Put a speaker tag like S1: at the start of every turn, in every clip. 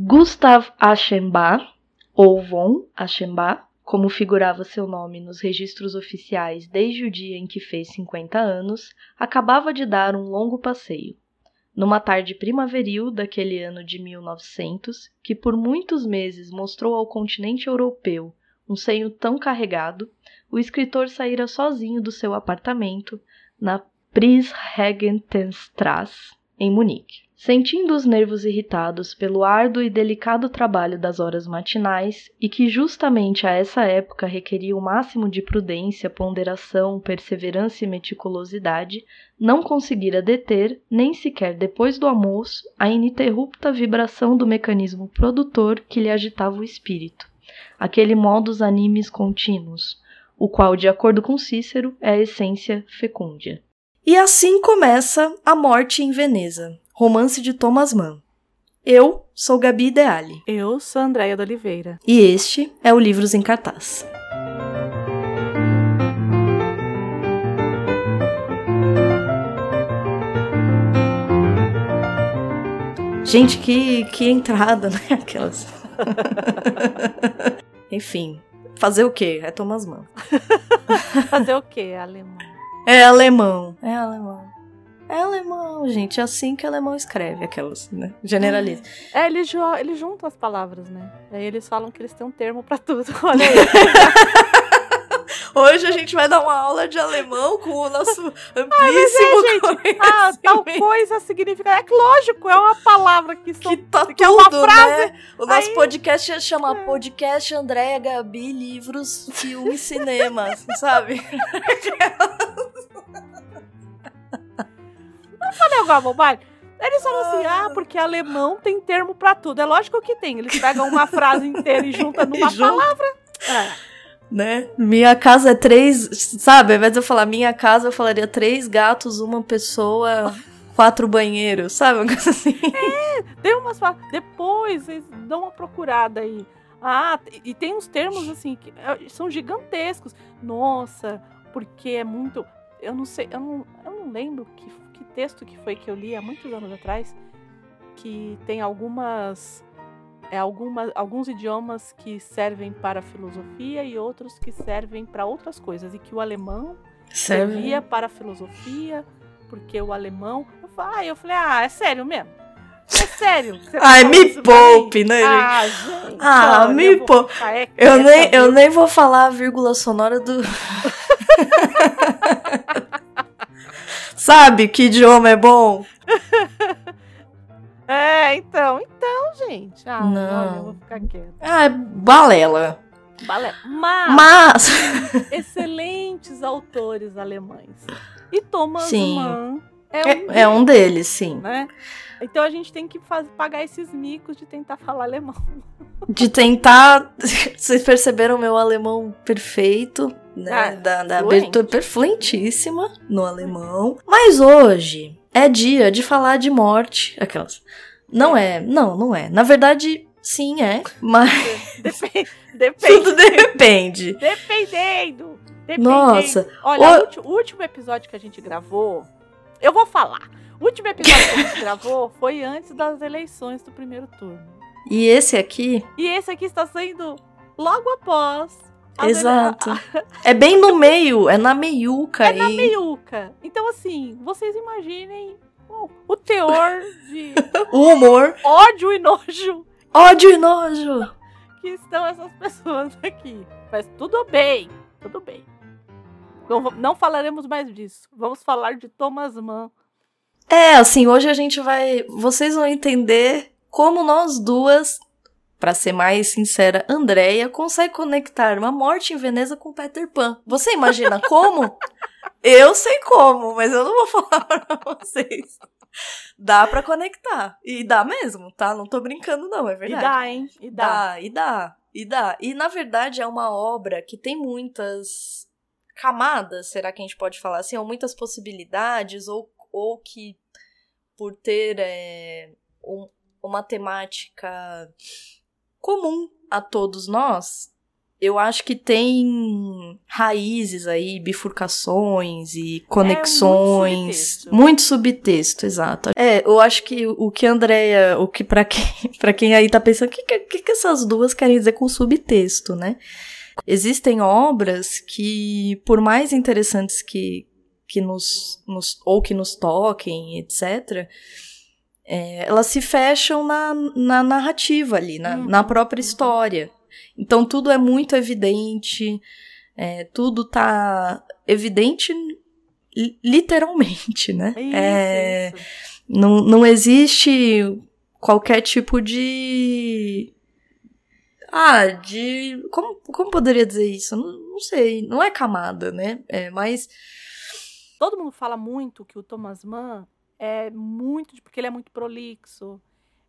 S1: Gustav Aschenbach, ou von Aschenbach, como figurava seu nome nos registros oficiais desde o dia em que fez 50 anos, acabava de dar um longo passeio. Numa tarde primaveril daquele ano de 1900, que por muitos meses mostrou ao continente europeu um seio tão carregado, o escritor saíra sozinho do seu apartamento na Prisregentenstrasse, em Munique. Sentindo os nervos irritados pelo árduo e delicado trabalho das horas matinais, e que justamente a essa época requeria o máximo de prudência, ponderação, perseverança e meticulosidade, não conseguira deter, nem sequer depois do almoço, a ininterrupta vibração do mecanismo produtor que lhe agitava o espírito, aquele modus animis contínuos, o qual, de acordo com Cícero, é a essência fecúndia. E assim começa A Morte em Veneza, romance de Thomas Mann. Eu sou Gabi Ideali.
S2: Eu sou Andréia da Oliveira.
S1: E este é o Livros em Cartaz. Gente, que, que entrada, né? Aquelas. Enfim, fazer o quê? É Thomas Mann.
S2: fazer o quê? Alemão.
S1: É alemão. É alemão. É alemão, gente. É assim que alemão escreve, aquelas, né? Generaliza.
S2: É, eles, eles juntam as palavras, né? Aí eles falam que eles têm um termo para tudo. Olha aí.
S1: Hoje a gente vai dar uma aula de alemão com o nosso amplíssimo ah, é, gente,
S2: Ah, tal coisa significa. É lógico, é uma palavra que, são,
S1: que tá que tudo, é uma frase. Né? O nosso Aí... podcast chama é. Podcast Andréa Gabi Livros, Filme Cinema, sabe?
S2: Não falei alguma bobagem? Eles falam assim, ah, porque alemão tem termo para tudo. É lógico que tem. Eles pegam uma frase inteira e juntam numa palavra. É
S1: né? Minha casa é três, sabe? Ao invés de eu falar minha casa, eu falaria três gatos, uma pessoa, quatro banheiros, sabe? Uma coisa assim.
S2: É, tem umas. Depois, vocês dão uma procurada aí. Ah, e tem uns termos assim que é, são gigantescos. Nossa, porque é muito. Eu não sei, eu não, eu não lembro que texto que foi que eu li há muitos anos atrás. Que tem algumas é alguma, alguns idiomas que servem para filosofia e outros que servem para outras coisas. E que o alemão Serve. servia para a filosofia, porque o alemão. Eu falei, ah, eu falei, ah é sério mesmo? É sério?
S1: Ai, me poupe, né? Ah, gente, ah olha, me poupe. Eu, eu, nem, eu nem vou falar a vírgula sonora do. Sabe que idioma é bom?
S2: É, então, então, gente. Ah, não. Olha, eu vou ficar quieta.
S1: Ah, é balela.
S2: Balela. Mas,
S1: Mas...
S2: excelentes autores alemães. E Thomas sim. Mann é, é um,
S1: é um deles, sim.
S2: Né? Então a gente tem que fazer, pagar esses micos de tentar falar alemão.
S1: De tentar. Vocês perceberam meu alemão perfeito, né? Ah, da, da abertura perfluentíssima no alemão. Mas hoje é dia de falar de morte. Aquelas. Não é, não, não é. Na verdade, sim, é, mas.
S2: Depende. depende.
S1: Tudo depende.
S2: Dependendo. Dependendo.
S1: Nossa.
S2: Olha, o... o último episódio que a gente gravou. Eu vou falar. O último episódio que a gente gravou foi antes das eleições do primeiro turno.
S1: E esse aqui?
S2: E esse aqui está saindo logo após
S1: Exato. é bem no meio, é na meiuca.
S2: É aí. na meiuca. Então, assim, vocês imaginem o, o teor de.
S1: o humor.
S2: Ódio e nojo.
S1: Ódio e nojo.
S2: Que estão essas pessoas aqui. Mas tudo bem, tudo bem. Não, não falaremos mais disso. Vamos falar de Thomas Mann.
S1: É, assim, hoje a gente vai. Vocês vão entender como nós duas para ser mais sincera, Andrea consegue conectar uma morte em Veneza com Peter Pan. Você imagina como? eu sei como, mas eu não vou falar pra vocês. Dá para conectar. E dá mesmo, tá? Não tô brincando, não, é verdade.
S2: E dá, hein?
S1: E dá. dá. E dá, e dá. E na verdade é uma obra que tem muitas camadas, será que a gente pode falar assim? Ou muitas possibilidades, ou, ou que por ter é, um, uma temática comum a todos nós, eu acho que tem raízes aí, bifurcações e conexões. É, muito, subtexto. muito subtexto, exato. É, eu acho que o que a Andrea, o que para quem, pra quem aí tá pensando, o que, que, que essas duas querem dizer com subtexto, né? Existem obras que, por mais interessantes que, que nos, nos ou que nos toquem, etc., é, elas se fecham na, na narrativa ali, na, uhum. na própria história. Então tudo é muito evidente, é, tudo tá evidente literalmente, né?
S2: Isso, é, isso.
S1: Não, não existe qualquer tipo de. Ah, de. Como, como poderia dizer isso? Não, não sei. Não é camada, né? É, mas.
S2: Todo mundo fala muito que o Thomas Mann é muito. Porque ele é muito prolixo,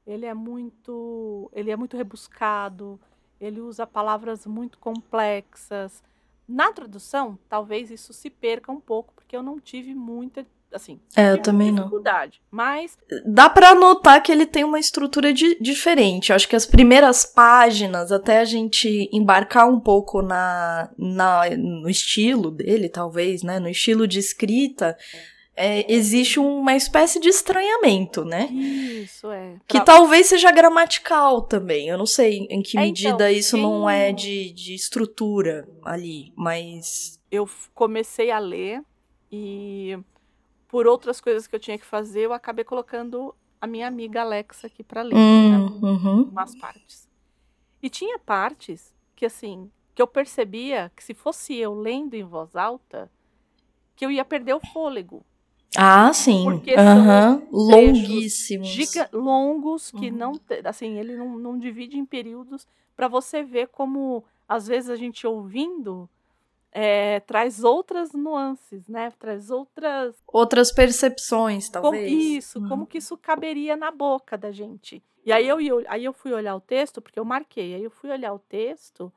S2: ele é muito. Ele é muito rebuscado ele usa palavras muito complexas. Na tradução, talvez isso se perca um pouco, porque eu não tive muita assim,
S1: é, eu também
S2: dificuldade.
S1: Não.
S2: Mas
S1: dá para notar que ele tem uma estrutura de, diferente. Eu acho que as primeiras páginas, até a gente embarcar um pouco na, na no estilo dele, talvez, né, no estilo de escrita, é, existe uma espécie de estranhamento, né?
S2: Isso, é.
S1: Que talvez seja gramatical também. Eu não sei em que
S2: é,
S1: medida
S2: então,
S1: isso não é de, de estrutura ali, mas.
S2: Eu comecei a ler e por outras coisas que eu tinha que fazer, eu acabei colocando a minha amiga Alexa aqui para ler,
S1: hum, né? uhum.
S2: umas partes. E tinha partes que assim, que eu percebia que se fosse eu lendo em voz alta, que eu ia perder o fôlego.
S1: Ah, sim. Porque uhum. longuíssimos.
S2: Giga, longos que uhum. não, assim, ele não, não divide em períodos para você ver como às vezes a gente ouvindo é, traz outras nuances, né? Traz outras
S1: outras percepções, talvez.
S2: Como, isso, uhum. como que isso caberia na boca da gente. E aí eu, eu aí eu fui olhar o texto porque eu marquei. Aí eu fui olhar o texto.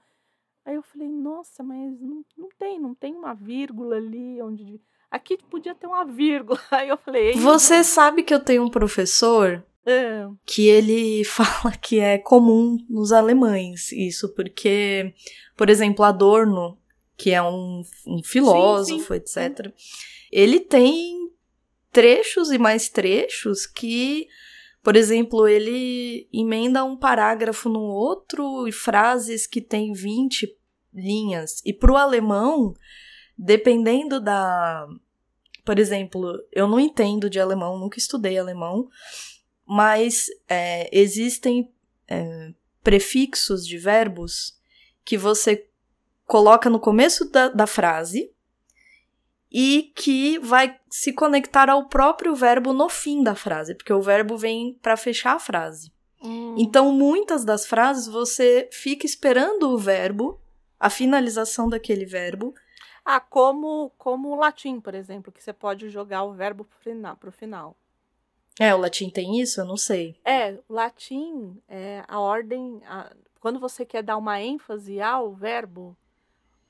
S2: Aí eu falei, nossa, mas não, não tem, não tem uma vírgula ali onde Aqui podia ter uma vírgula. Aí eu falei.
S1: Você sabe que eu tenho um professor
S2: é.
S1: que ele fala que é comum nos alemães isso, porque, por exemplo, Adorno, que é um, um filósofo, sim, sim. etc., ele tem trechos e mais trechos que, por exemplo, ele emenda um parágrafo no outro e frases que tem 20 linhas. E para o alemão, dependendo da. Por exemplo, eu não entendo de alemão, nunca estudei alemão, mas é, existem é, prefixos de verbos que você coloca no começo da, da frase e que vai se conectar ao próprio verbo no fim da frase, porque o verbo vem para fechar a frase.
S2: Hum.
S1: Então, muitas das frases você fica esperando o verbo, a finalização daquele verbo,
S2: ah, como, como o latim, por exemplo, que você pode jogar o verbo pro final. Pro final.
S1: É, o latim tem isso? Eu não sei.
S2: É, o latim, é, a ordem. A, quando você quer dar uma ênfase ao verbo,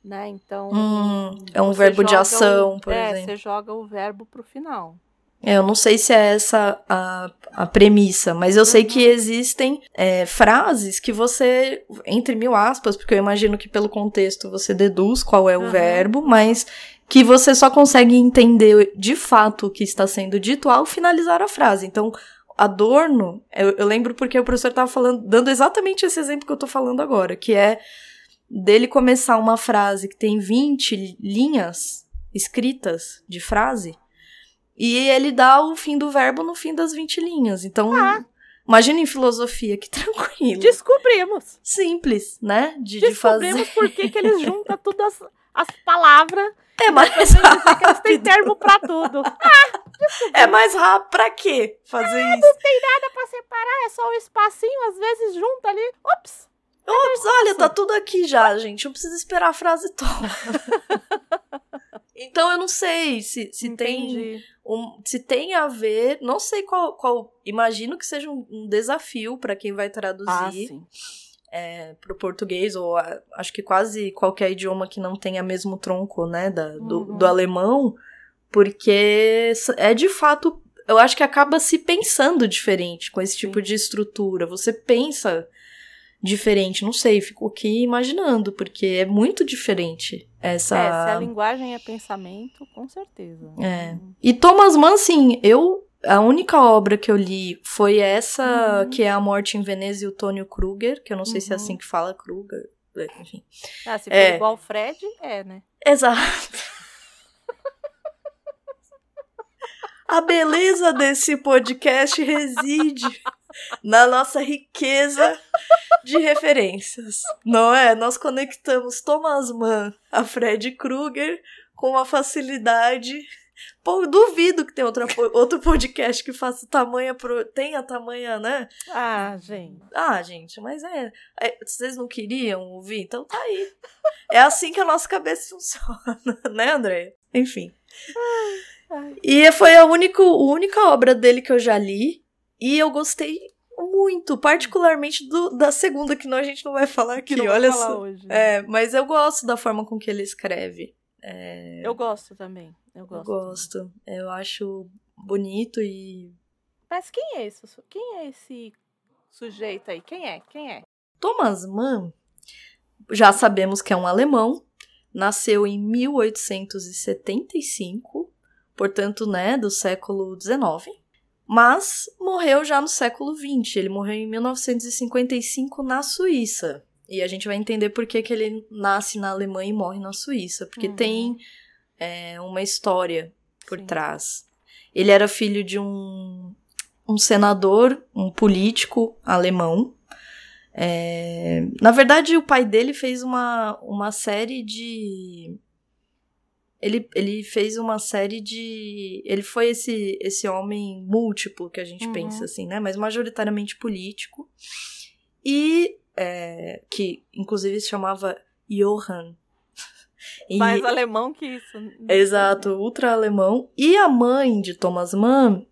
S2: né? Então.
S1: Hum, é um verbo de ação,
S2: o,
S1: por
S2: é,
S1: exemplo.
S2: Você joga o verbo pro final.
S1: É, eu não sei se é essa a, a premissa, mas eu sei que uhum. existem é, frases que você, entre mil aspas, porque eu imagino que pelo contexto você deduz qual é o uhum. verbo, mas que você só consegue entender de fato o que está sendo dito ao finalizar a frase. Então, Adorno, eu, eu lembro porque o professor estava falando, dando exatamente esse exemplo que eu estou falando agora, que é dele começar uma frase que tem 20 linhas escritas de frase e ele dá o fim do verbo no fim das 20 linhas. Então,
S2: ah.
S1: imagina em filosofia, que tranquilo.
S2: Descobrimos.
S1: Simples, né?
S2: De, Descobrimos de fazer. por que, que eles juntam todas as, as palavras.
S1: É mais rápido.
S2: Eles têm termo pra tudo. Ah,
S1: é mais rápido pra quê fazer
S2: ah,
S1: isso?
S2: Não tem nada pra separar, é só um espacinho, às vezes junta ali. Ops!
S1: Ops, olha, tá tudo aqui já, gente. Não precisa esperar a frase toda. então eu não sei se, se tem um, se tem a ver, não sei qual, qual imagino que seja um, um desafio para quem vai traduzir
S2: ah,
S1: é, para o português ou a, acho que quase qualquer idioma que não tenha mesmo tronco, né, da, do, uhum. do alemão, porque é de fato, eu acho que acaba se pensando diferente com esse tipo Sim. de estrutura. Você pensa diferente. Não sei, fico aqui imaginando, porque é muito diferente essa.
S2: É, se a linguagem é pensamento, com certeza.
S1: É. E Thomas Mann, assim, eu. A única obra que eu li foi essa,
S2: Uhum.
S1: que é A Morte em Veneza e o Tônio Kruger, que eu não sei se é
S2: Uhum.
S1: assim que fala, Kruger, é, enfim.
S2: Ah, se for
S1: É.
S2: igual o Fred, é, né?
S1: Exato. A beleza desse podcast reside na nossa riqueza de referências, não é? Nós conectamos Thomas Mann a Fred Krueger com uma facilidade. Pô, duvido que tenha outra, outro podcast que faça tamanha, pro- tenha tamanha, né?
S2: Ah, gente.
S1: Ah, gente, mas é, é, Vocês não queriam ouvir? Então tá aí. É assim que a nossa cabeça funciona, né, André? Enfim.
S2: Ai.
S1: E foi a, único, a única obra dele que eu já li. E eu gostei muito, particularmente do, da segunda, que não, a gente não vai falar aqui,
S2: Que não
S1: olha
S2: falar
S1: só.
S2: hoje.
S1: É, mas eu gosto da forma com que ele escreve. É,
S2: Eu gosto também. Eu
S1: eu
S2: gosto.
S1: gosto. Eu acho bonito e.
S2: Mas quem é esse? Quem é esse sujeito aí? Quem é? Quem é?
S1: Thomas Mann, já sabemos que é um alemão, nasceu em 1875, portanto, né, do século XIX, mas morreu já no século XX. Ele morreu em 1955 na Suíça. E a gente vai entender por que, que ele nasce na Alemanha e morre na Suíça, porque
S2: Uhum.
S1: tem é, uma história por
S2: Sim.
S1: trás. Ele era filho de um, um senador, um político alemão. É, na verdade, o pai dele fez uma, uma série de. Ele, ele fez uma série de. Ele foi esse, esse homem múltiplo que a gente
S2: Uhum.
S1: pensa assim, né? Mas majoritariamente político. E. é, que inclusive se chamava Johann. E-
S2: Mais alemão que isso.
S1: Exato, ultra alemão. E a mãe de Thomas Mann,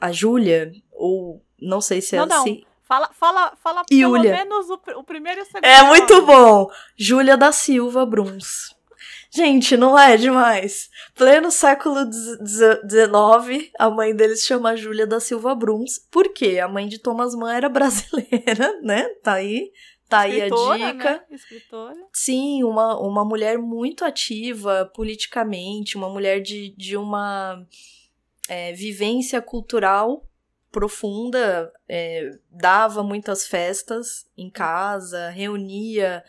S1: a Júlia, ou não sei se é
S2: Não, não.
S1: assim.
S2: Fala, fala, fala pelo
S1: Yulia.
S2: menos o, o primeiro e o segundo.
S1: É muito
S2: nome.
S1: bom! Júlia da Silva Bruns. Gente, não é demais? Pleno século XIX, a mãe deles chama Júlia da Silva Bruns. Por quê? A mãe de Thomas Mann era brasileira, né? Tá aí. Tá aí a dica.
S2: Né? Escritora.
S1: Sim, uma, uma mulher muito ativa politicamente, uma mulher de, de uma é, vivência cultural profunda, é, dava muitas festas em casa, reunia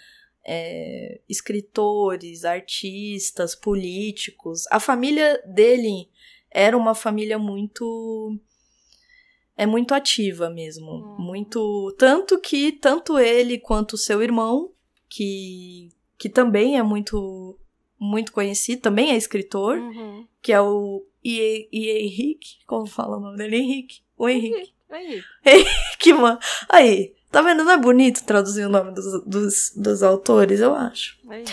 S1: é, escritores, artistas, políticos. A família dele era uma família muito é muito ativa mesmo,
S2: Hum.
S1: muito tanto que tanto ele quanto o seu irmão, que que também é muito muito conhecido, também é escritor,
S2: Uhum.
S1: que é o I- I- Henrique, como fala o nome dele? Henrique. O Henrique.
S2: Aí.
S1: Que mano. Aí, tá vendo? Não é bonito traduzir o nome dos, dos, dos autores, eu acho.
S2: Aí.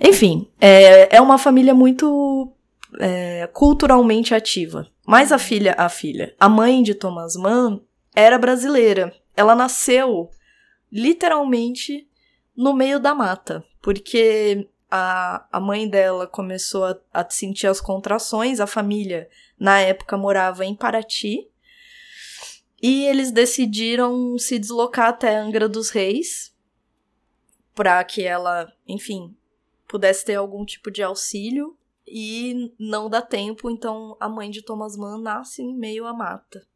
S1: Enfim, é, é uma família muito é, culturalmente ativa. Mas a filha, a filha, a mãe de Thomas Mann era brasileira. Ela nasceu literalmente no meio da mata, porque a, a mãe dela começou a, a sentir as contrações, a família na época morava em Paraty. E eles decidiram se deslocar até Angra dos Reis para que ela, enfim, pudesse ter algum tipo de auxílio e não dá tempo, então a mãe de Thomas Mann nasce em meio à mata.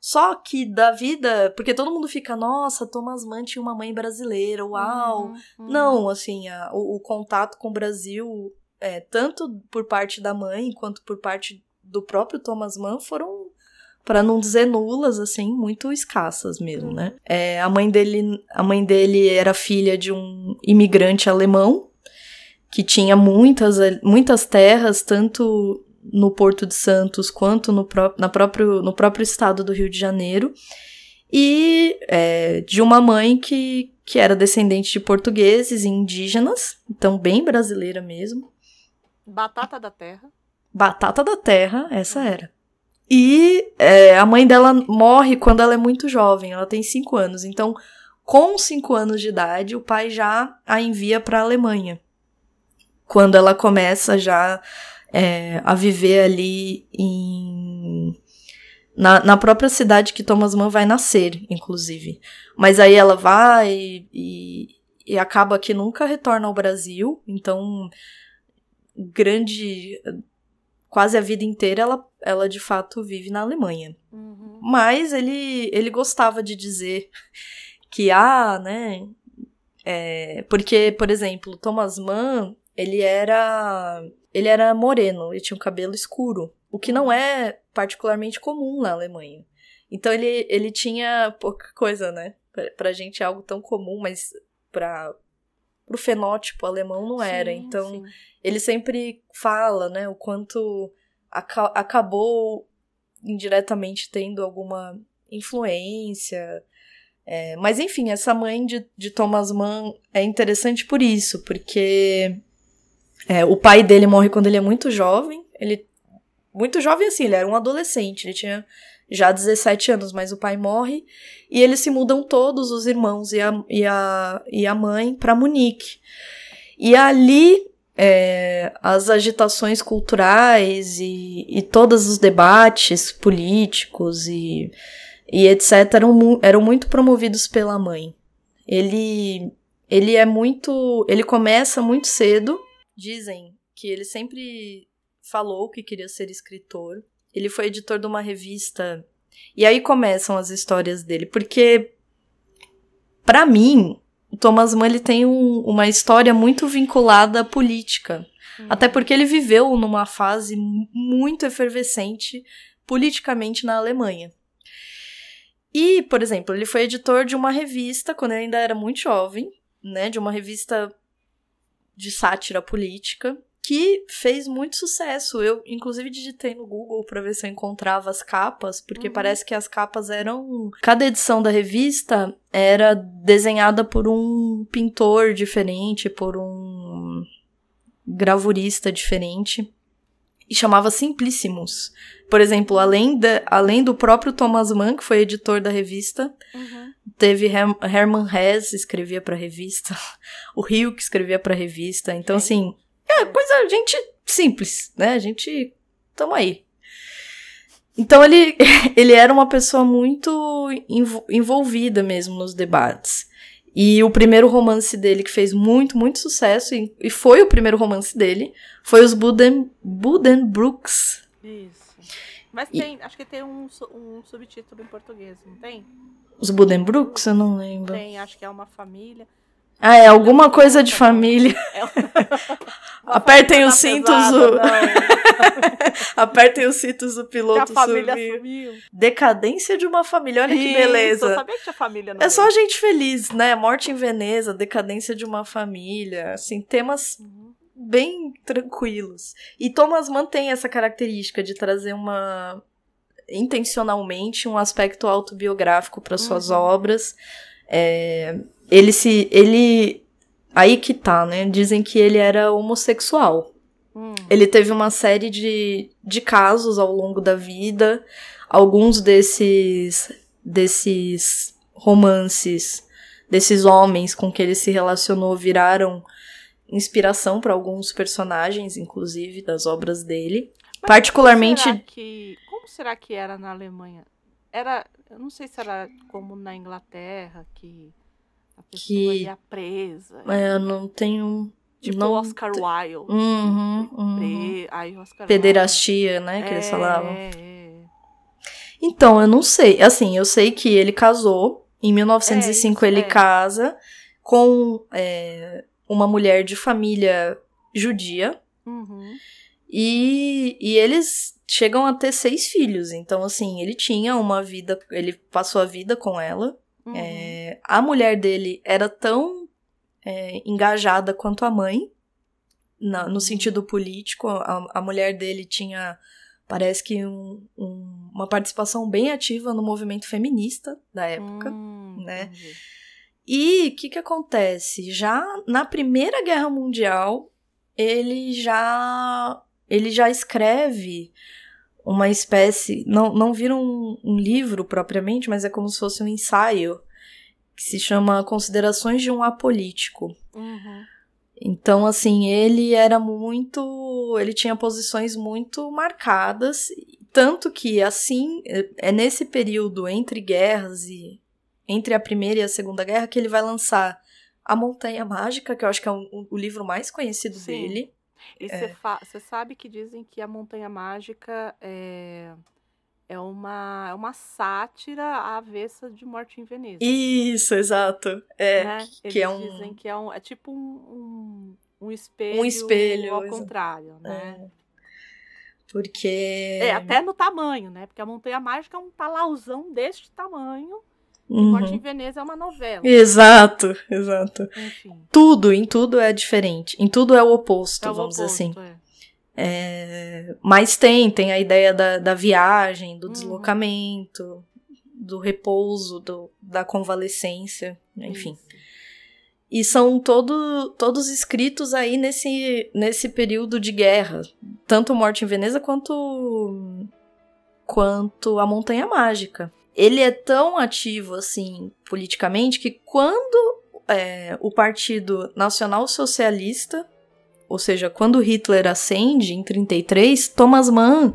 S1: Só que da vida, porque todo mundo fica, nossa, Thomas Mann tinha uma mãe brasileira, uau.
S2: Uhum, uhum.
S1: Não, assim, a- o, o contato com o Brasil, é, tanto por parte da mãe quanto por parte do próprio Thomas Mann, foram, para não dizer nulas, assim, muito escassas mesmo, né? É, a mãe dele, a mãe dele era filha de um imigrante alemão que tinha muitas, muitas terras, tanto no Porto de Santos quanto no, pró na próprio, no próprio estado do Rio de Janeiro. E é, de uma mãe que, que era descendente de portugueses e indígenas, então bem brasileira mesmo.
S2: Batata da terra.
S1: Batata da terra, essa era. E é, a mãe dela morre quando ela é muito jovem, ela tem 5 anos. Então, com 5 anos de idade, o pai já a envia para a Alemanha. Quando ela começa já é, a viver ali em. na, na própria cidade que Thomas Mann vai nascer, inclusive. Mas aí ela vai e, e acaba que nunca retorna ao Brasil, então grande quase a vida inteira ela, ela de fato vive na Alemanha. Uhum. Mas ele, ele gostava de dizer que, ah, né, é, porque, por exemplo, Thomas Mann, ele era ele era moreno, ele tinha um cabelo escuro, o que não é particularmente comum na Alemanha. Então ele, ele tinha pouca coisa, né? Pra, pra gente é algo tão comum, mas para pro fenótipo alemão não era. Sim, então sim. ele sempre fala, né, o quanto aca acabou indiretamente tendo alguma influência. É, mas enfim, essa mãe de, de Thomas Mann é interessante por isso, porque é, o pai dele morre quando ele é muito jovem. Ele. Muito jovem assim, ele era um adolescente, ele tinha já 17 anos, mas o pai morre. E eles se mudam todos, os irmãos e a, e a, e a mãe, para Munique. E ali é, as agitações culturais e, e todos os debates políticos e, e etc. eram, eram muito promovidos pela mãe. Ele, ele é muito. Ele começa muito cedo Dizem que ele sempre falou que queria ser escritor. Ele foi editor de uma revista. E aí começam as histórias dele, porque para mim, o Thomas Mann ele tem um, uma história muito vinculada à política. Uhum. Até porque ele viveu numa fase muito efervescente politicamente na Alemanha. E, por exemplo, ele foi editor de uma revista quando ele ainda era muito jovem, né, de uma revista de sátira política que fez muito sucesso. Eu, inclusive, digitei no Google para ver se eu encontrava as capas, porque uhum. parece que as capas eram. Cada edição da revista era desenhada por um pintor diferente, por um gravurista diferente. E chamava Simplíssimos. Por exemplo, além, de, além do próprio Thomas Mann, que foi editor da revista, uhum. teve Her Herman Hesse, escrevia pra revista, o Rio, que escrevia pra revista. Então, assim, é coisa, gente simples, né? A gente. Tamo aí. Então, ele, ele era uma pessoa muito envolvida mesmo nos debates. E o primeiro romance dele, que fez muito, muito sucesso, e, foi o primeiro romance dele, foi os Buden, Budenbrooks.
S2: Isso. Mas tem, e... acho que tem um, um subtítulo em português, não tem?
S1: Os Budenbrooks? Eu não lembro.
S2: Tem, acho que é uma família.
S1: Ah, é alguma coisa de família. Apertem os cintos. o... Apertem os cintos do piloto que a família sumiu. sumiu. Decadência de uma família, olha Isso, que beleza. Eu
S2: sabia que tinha família
S1: É só gente feliz, né? Morte em Veneza, decadência de uma família, assim, temas uhum bem tranquilos. E Thomas mantém essa característica de trazer uma intencionalmente um aspecto autobiográfico para suas uhum. obras. É, ele se ele aí que tá, né? Dizem que ele era homossexual. Hum. Ele teve uma série de, de casos ao longo da vida. Alguns desses desses romances, desses homens com que ele se relacionou viraram inspiração para alguns personagens, inclusive, das obras dele. Mas Particularmente.
S2: Como será, que, como será que era na Alemanha? Era. Eu não sei se era como na Inglaterra, que a pessoa que... ia presa.
S1: É, eu não tenho.
S2: Tipo
S1: não...
S2: Oscar Wilde.
S1: Uhum, uhum.
S2: Pre... Ai, Oscar
S1: Pederastia, Wilde. né? Que é, eles falavam.
S2: É, é.
S1: Então, eu não sei. Assim, eu sei que ele casou. Em 1905 é, isso, ele é. casa com é, uma mulher de família judia.
S2: Uhum.
S1: E, e eles chegam a ter seis filhos. Então, assim, ele tinha uma vida. Ele passou a vida com ela. Uhum. É, a mulher dele era tão é, engajada quanto a mãe, na, no sentido político. A, a mulher dele tinha, parece que, um, um, uma participação bem ativa no movimento feminista da época,
S2: uhum.
S1: né? E o que, que acontece? Já na Primeira Guerra Mundial, ele já ele já escreve uma espécie. Não, não vira um, um livro propriamente, mas é como se fosse um ensaio que se chama Considerações de um Apolítico.
S2: Uhum.
S1: Então, assim, ele era muito. Ele tinha posições muito marcadas, Tanto que, assim, é nesse período entre guerras e. entre a Primeira e a Segunda Guerra que ele vai lançar A Montanha Mágica, que eu acho que é um, o livro mais conhecido
S2: Sim.
S1: dele.
S2: E você sabe que dizem que a Montanha Mágica é, é, uma, é uma sátira à avessa de Morte em Veneza.
S1: Isso, exato. É,
S2: né? Eles
S1: que é um-
S2: dizem que é, um, é tipo um, um, um espelho,
S1: Um espelho,
S2: ao
S1: exa-
S2: contrário, né?
S1: Porque.
S2: É. até no tamanho, né? Porque a Montanha Mágica é um talauzão deste tamanho.
S1: Uhum.
S2: Morte em Veneza é uma novela.
S1: Exato, exato.
S2: Enfim.
S1: Tudo, em tudo é diferente. Em tudo é o oposto,
S2: é o
S1: vamos dizer assim.
S2: oposto, é.
S1: É, mas tem, tem a ideia da, da viagem, do
S2: Uhum.
S1: deslocamento, do repouso, do, da convalescência, enfim.
S2: Isso.
S1: E são todo, todos escritos aí nesse, nesse período de guerra. Tanto Morte em Veneza quanto, quanto A Montanha Mágica. Ele é tão ativo, assim, politicamente, que quando é, o Partido Nacional Socialista, ou seja, quando Hitler ascende em 33, Thomas Mann,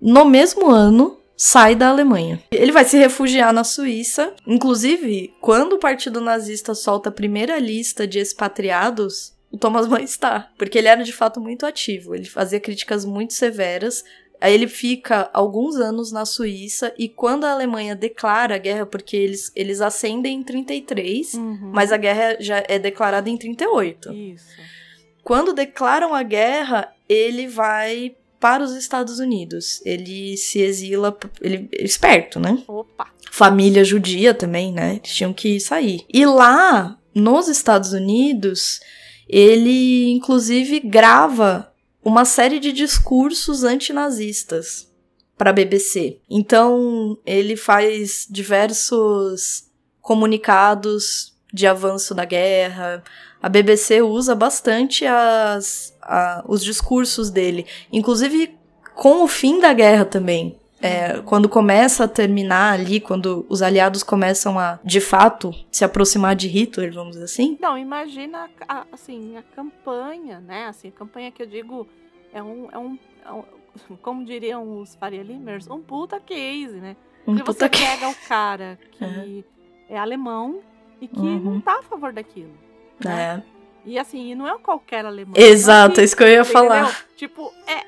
S1: no mesmo ano, sai da Alemanha. Ele vai se refugiar na Suíça. Inclusive, quando o Partido Nazista solta a primeira lista de expatriados, o Thomas Mann está, porque ele era de fato muito ativo. Ele fazia críticas muito severas. Aí ele fica alguns anos na Suíça e quando a Alemanha declara a guerra, porque eles, eles ascendem em 33,
S2: Uhum.
S1: mas a guerra já é declarada em 38.
S2: Isso.
S1: Quando declaram a guerra, ele vai para os Estados Unidos. Ele se exila, ele é esperto, né?
S2: Opa.
S1: Família judia também, né? Eles tinham que sair. E lá, nos Estados Unidos, ele inclusive grava uma série de discursos antinazistas para a BBC. Então, ele faz diversos comunicados de avanço da guerra. A BBC usa bastante as, a- os discursos dele, inclusive com o fim da guerra também. É, quando começa a terminar ali, quando os aliados começam a, de fato, se aproximar de Hitler, vamos dizer assim.
S2: Não, imagina, a- assim, a campanha, né? Assim, a campanha que eu digo é um, é um, é um- como diriam os Faria Limers, um puta case, né?
S1: Um
S2: Porque
S1: puta
S2: você pega o cara que
S1: Uhum.
S2: é alemão e que
S1: Uhum.
S2: não tá a favor daquilo. né?
S1: É.
S2: E assim, e não é qualquer alemão.
S1: Exato, é isso que eu ia
S2: entendeu?
S1: falar.
S2: Tipo, é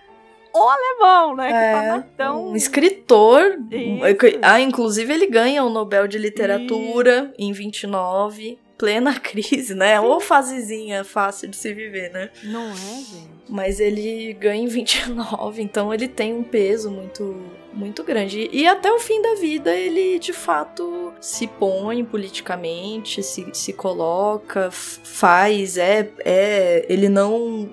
S2: o alemão, né? que
S1: É,
S2: fala tão...
S1: um escritor.
S2: Isso.
S1: Ah, inclusive ele ganha o Nobel de Literatura em 29, plena crise, né? Ou fasezinha fácil de se viver, né?
S2: Não é, gente?
S1: Mas ele ganha em 29, então ele tem um peso muito muito grande. E até o fim da vida ele de fato se põe politicamente, se, se coloca, faz, é, é. Ele não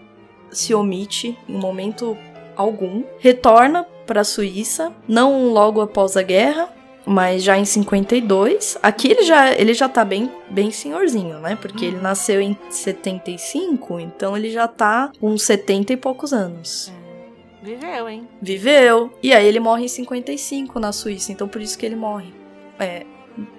S1: se omite em momento algum. Retorna para a Suíça, não logo após a guerra, mas já em 52. Aqui ele já, ele já tá bem, bem senhorzinho, né? Porque ele nasceu em 75, então ele já tá com 70 e poucos anos.
S2: É. Viveu, hein?
S1: Viveu. E aí ele morre em 55 na Suíça, então por isso que ele morre. É,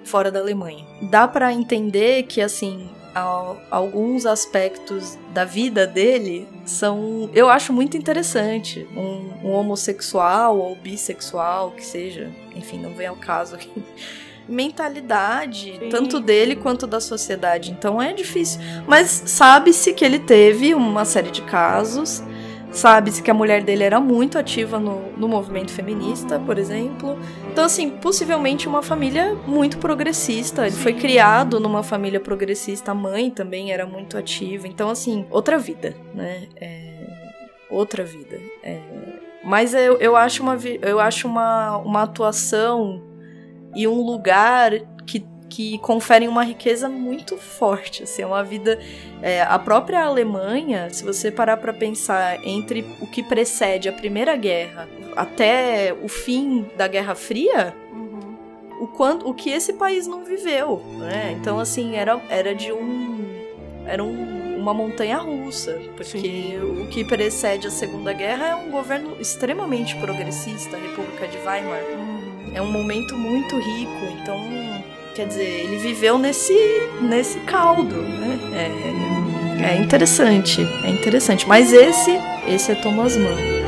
S1: fora da Alemanha. Dá pra entender que, assim, alguns aspectos da vida dele são. Eu acho muito interessante. Um, um homossexual ou bissexual, que seja, enfim, não vem ao caso aqui. Mentalidade,
S2: Sim,
S1: tanto dele quanto da sociedade. Então é difícil. Mas sabe-se que ele teve uma série de casos. Sabe-se que a mulher dele era muito ativa no, no movimento feminista, por exemplo. Então, assim, possivelmente uma família muito progressista. Ele foi
S2: Sim.
S1: criado numa família progressista, a mãe também era muito ativa. Então, assim, outra vida, né? É, outra vida. É, mas eu, eu acho, uma, eu acho uma, uma atuação e um lugar que conferem uma riqueza muito forte. Assim, é uma vida. é, a própria Alemanha, se você parar para pensar entre o que precede a Primeira Guerra até o fim da Guerra Fria,
S2: Uhum.
S1: o, quanto, o que esse país não viveu, né? Então, assim, era, era de um... Era um- uma montanha russa, porque
S2: Sim.
S1: o que precede a Segunda Guerra é um governo extremamente progressista, a República de Weimar.
S2: Uhum.
S1: É um momento muito rico, então, quer dizer, ele viveu nesse, nesse caldo, né? É, é interessante, é interessante. Mas esse, esse é Thomas Mann.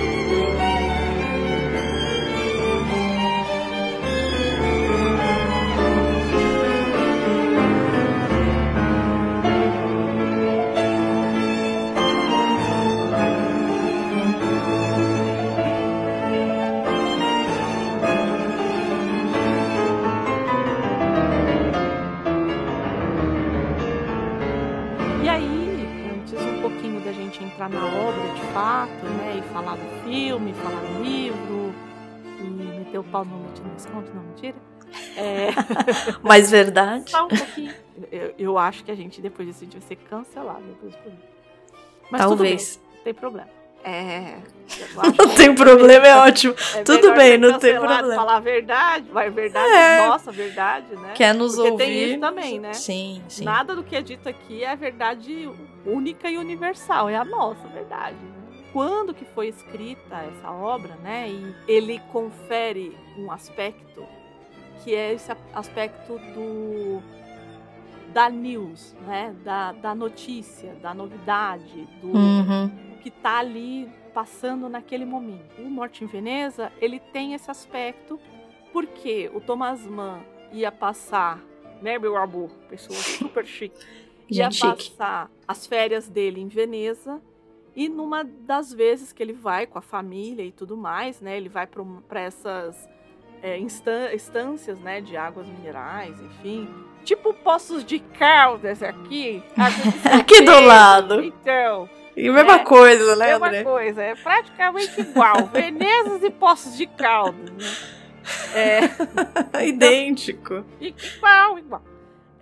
S2: Filme, falar do livro, e meter o pau no Mentira Nos Contos, não, mentira. É...
S1: Mais verdade.
S2: Só um pouquinho. Eu, eu, acho que a gente, depois disso, a gente vai ser cancelado depois do
S1: Mas Talvez.
S2: Bem, não tem problema. É.
S1: Não tem problema, é ótimo. É Tudo bem, não tem problema.
S2: Falar a verdade, vai verdade, é. nossa verdade, né?
S1: Quer nos
S2: Porque
S1: ouvir.
S2: tem isso também, né?
S1: Sim, sim.
S2: Nada do que é dito aqui é verdade única e universal, é a nossa verdade. Quando que foi escrita essa obra, né? E ele confere um aspecto que é esse aspecto do da news, né? Da, da notícia, da novidade, do
S1: uhum
S2: que está ali passando naquele momento. O Morte em Veneza, ele tem esse aspecto porque o Thomas Mann ia passar, né, meu amor, pessoa super chique, ia passar as férias dele em Veneza e numa das vezes que ele vai com a família e tudo mais, né, ele vai para essas é, instâncias, né, de águas minerais, enfim, tipo Poços de Caldas aqui,
S1: aqui do lado.
S2: Então,
S1: e mesma é, coisa, né,
S2: mesma
S1: André?
S2: Mesma coisa, é praticamente igual. Venezas e Poços de Caldas, né?
S1: É... Idêntico.
S2: Igual, igual.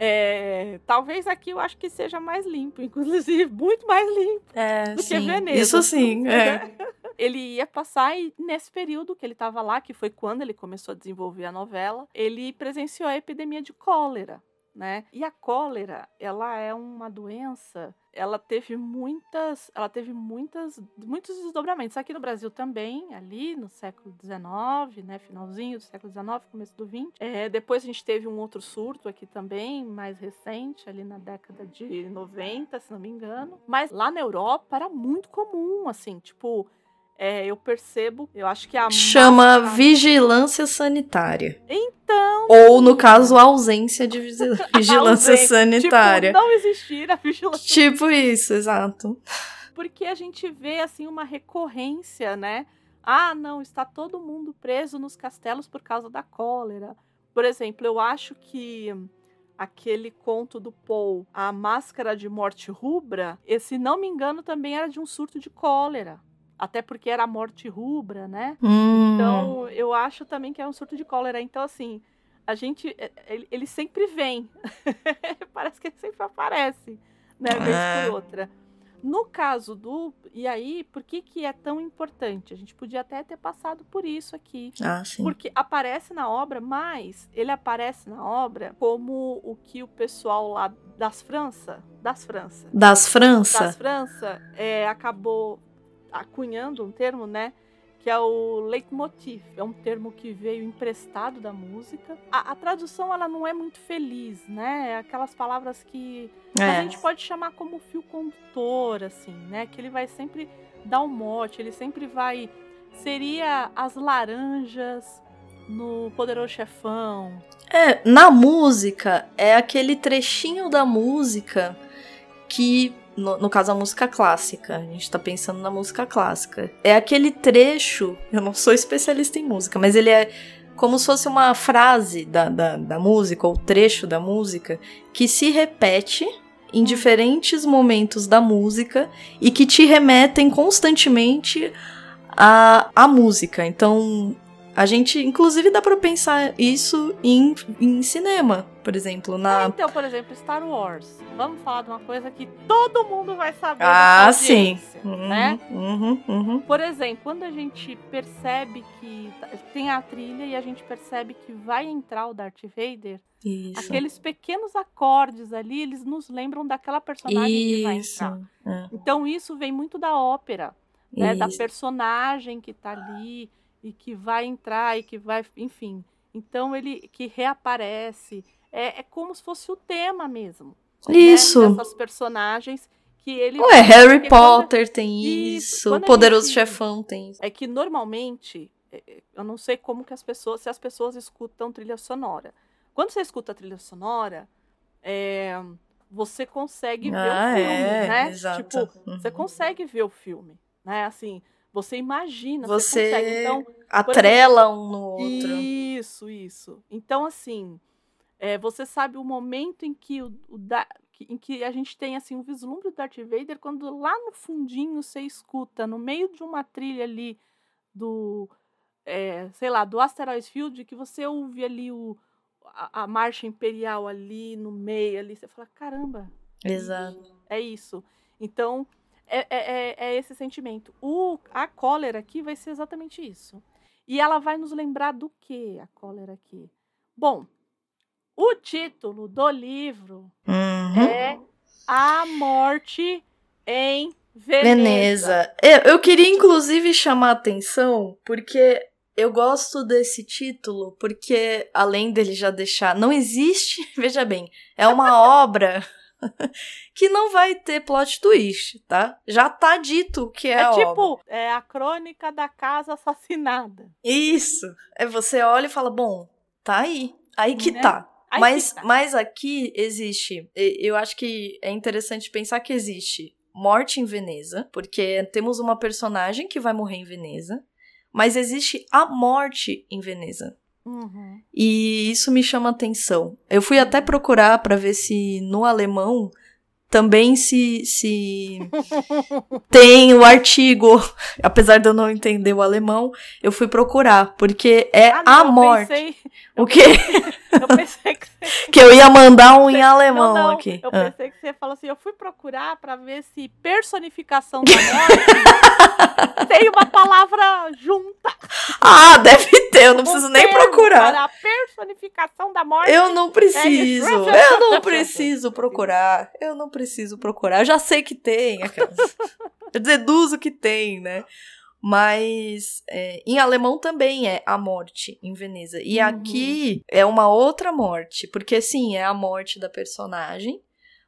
S2: É, talvez aqui eu acho que seja mais limpo, inclusive muito mais limpo
S1: é,
S2: do
S1: sim.
S2: que Veneza.
S1: Isso sim, é.
S2: Ele ia passar e nesse período que ele estava lá, que foi quando ele começou a desenvolver a novela, ele presenciou a epidemia de cólera né? E a cólera, ela é uma doença, ela teve muitas, ela teve muitas, muitos desdobramentos. Aqui no Brasil também, ali no século XIX, né, finalzinho do século XIX, começo do XX. É, depois a gente teve um outro surto aqui também, mais recente, ali na década de 90, se não me engano. Mas lá na Europa era muito comum, assim, tipo, é, eu percebo, eu acho que a
S1: chama máscara... vigilância sanitária.
S2: Então.
S1: Ou no caso ausência de vigilância sanitária.
S2: Tipo, não existir a vigilância.
S1: Tipo isso, exato.
S2: Porque a gente vê assim uma recorrência, né? Ah, não, está todo mundo preso nos castelos por causa da cólera. Por exemplo, eu acho que aquele conto do Paul, A Máscara de Morte Rubra, se não me engano, também era de um surto de cólera até porque era a morte rubra, né?
S1: Hum.
S2: Então, eu acho também que é um surto de cólera. Então, assim, a gente, é, ele, ele sempre vem. Parece que ele sempre aparece, né? Vez é. por outra. No caso do. E aí, por que, que é tão importante? A gente podia até ter passado por isso aqui.
S1: Ah, sim.
S2: Porque aparece na obra, mas ele aparece na obra como o que o pessoal lá das França. Das França.
S1: Das França?
S2: Das França é, acabou acunhando um termo, né? Que é o leitmotiv. É um termo que veio emprestado da música. A, a tradução, ela não é muito feliz, né? É aquelas palavras que é. a gente pode chamar como fio condutor, assim, né? Que ele vai sempre dar um mote, ele sempre vai... Seria as laranjas no Poderoso Chefão.
S1: É, na música, é aquele trechinho da música que no, no, caso a música clássica, a gente tá pensando na música clássica. É aquele trecho, eu não sou especialista em música, mas ele é como se fosse uma frase da, da, da música, ou trecho da música, que se repete em diferentes momentos da música e que te remetem constantemente à, à música. Então, a gente, inclusive, dá para pensar isso em, em cinema, por exemplo. Na...
S2: É, então, por exemplo, Star Wars. Vamos falar de uma coisa que todo mundo vai saber.
S1: Ah, sim.
S2: Uhum, né?
S1: Uhum, uhum.
S2: Por exemplo, quando a gente percebe que tem a trilha e a gente percebe que vai entrar o Darth Vader,
S1: isso.
S2: aqueles pequenos acordes ali, eles nos lembram daquela personagem
S1: isso.
S2: que vai entrar. É. Então, isso vem muito da ópera, né? Da personagem que tá ali e que vai entrar e que vai, enfim. Então ele que reaparece. É, é como se fosse o tema mesmo.
S1: Né, isso.
S2: Né? Dessas personagens que ele.
S1: Ué, Harry Potter quando... tem isso. O Poderoso gente... Chefão tem isso.
S2: É que normalmente, é, é, eu não sei como que as pessoas, se as pessoas escutam trilha sonora. Quando você escuta a trilha sonora, é, você consegue ver
S1: ah,
S2: o filme,
S1: é,
S2: né?
S1: Exato.
S2: Tipo, uhum. você consegue ver o filme, né? Assim, você imagina,
S1: você,
S2: você consegue. Então,
S1: atrela exemplo, um no outro.
S2: Isso, isso. Então, assim, é, você sabe o momento em que o, o da, em que a gente tem assim um vislumbre do Darth Vader quando lá no fundinho você escuta, no meio de uma trilha ali do, é, sei lá, do Asteroid Field, que você ouve ali o, a, a, marcha imperial ali no meio, ali, você fala, caramba.
S1: Exato.
S2: É isso. Então, é, é, é, é esse sentimento. O, a cólera aqui vai ser exatamente isso. E ela vai nos lembrar do que a cólera aqui? Bom, o título do livro
S1: uhum.
S2: é A Morte em Veneza.
S1: Veneza. Eu, eu queria, inclusive, chamar a atenção, porque eu gosto desse título, porque além dele já deixar. Não existe, veja bem, é uma obra que não vai ter plot twist, tá? Já tá dito que é,
S2: é tipo,
S1: obra.
S2: é a crônica da casa assassinada.
S1: Isso. É você olha e fala, bom, tá aí. Aí que
S2: Né?
S1: tá.
S2: Aí
S1: Mas,
S2: que tá.
S1: mas aqui existe. Eu acho que é interessante pensar que existe morte em Veneza, porque temos uma personagem que vai morrer em Veneza, mas existe a morte em Veneza.
S2: Uhum.
S1: E isso me chama atenção. Eu fui até procurar para ver se no alemão também se, se tem o artigo. Apesar de eu não entender o alemão, eu fui procurar, porque é
S2: Ah, não,
S1: a
S2: eu
S1: morte.
S2: Pensei,
S1: O quê?
S2: eu pensei que você
S1: Que eu ia mandar um em
S2: Não,
S1: alemão
S2: não,
S1: aqui.
S2: Eu
S1: Ah.
S2: pensei que você falou assim, eu fui procurar pra ver se personificação da morte tem uma palavra junta.
S1: Ah, deve ter, eu não preciso nem procurar.
S2: Para a personificação da morte.
S1: Eu não preciso,
S2: isso.
S1: eu não preciso procurar, eu não preciso procurar. Eu já sei que tem, aquelas. Eu deduzo que tem, né? Mas é, em alemão também é a morte em Veneza. E
S2: Uhum.
S1: aqui é uma outra morte, porque sim, é a morte da personagem,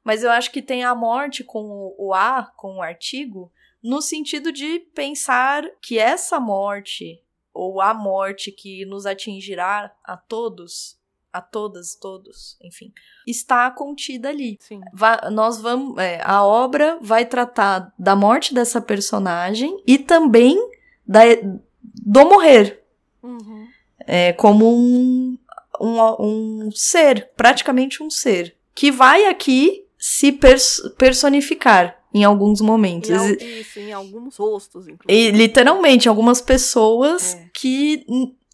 S1: mas eu acho que tem a morte com o, o A, com o artigo, no sentido de pensar que essa morte, ou a morte que nos atingirá a todos, a todas, todos, enfim, está contida ali.
S2: Sim.
S1: Va- nós vamos, é, a obra vai tratar da morte dessa personagem e também da, do morrer,
S2: Uhum.
S1: é, como um, um, um ser, praticamente um ser, que vai aqui se pers- personificar em alguns momentos.
S2: Em isso, em alguns rostos,
S1: E
S2: inclusive.
S1: literalmente, algumas pessoas
S2: É.
S1: que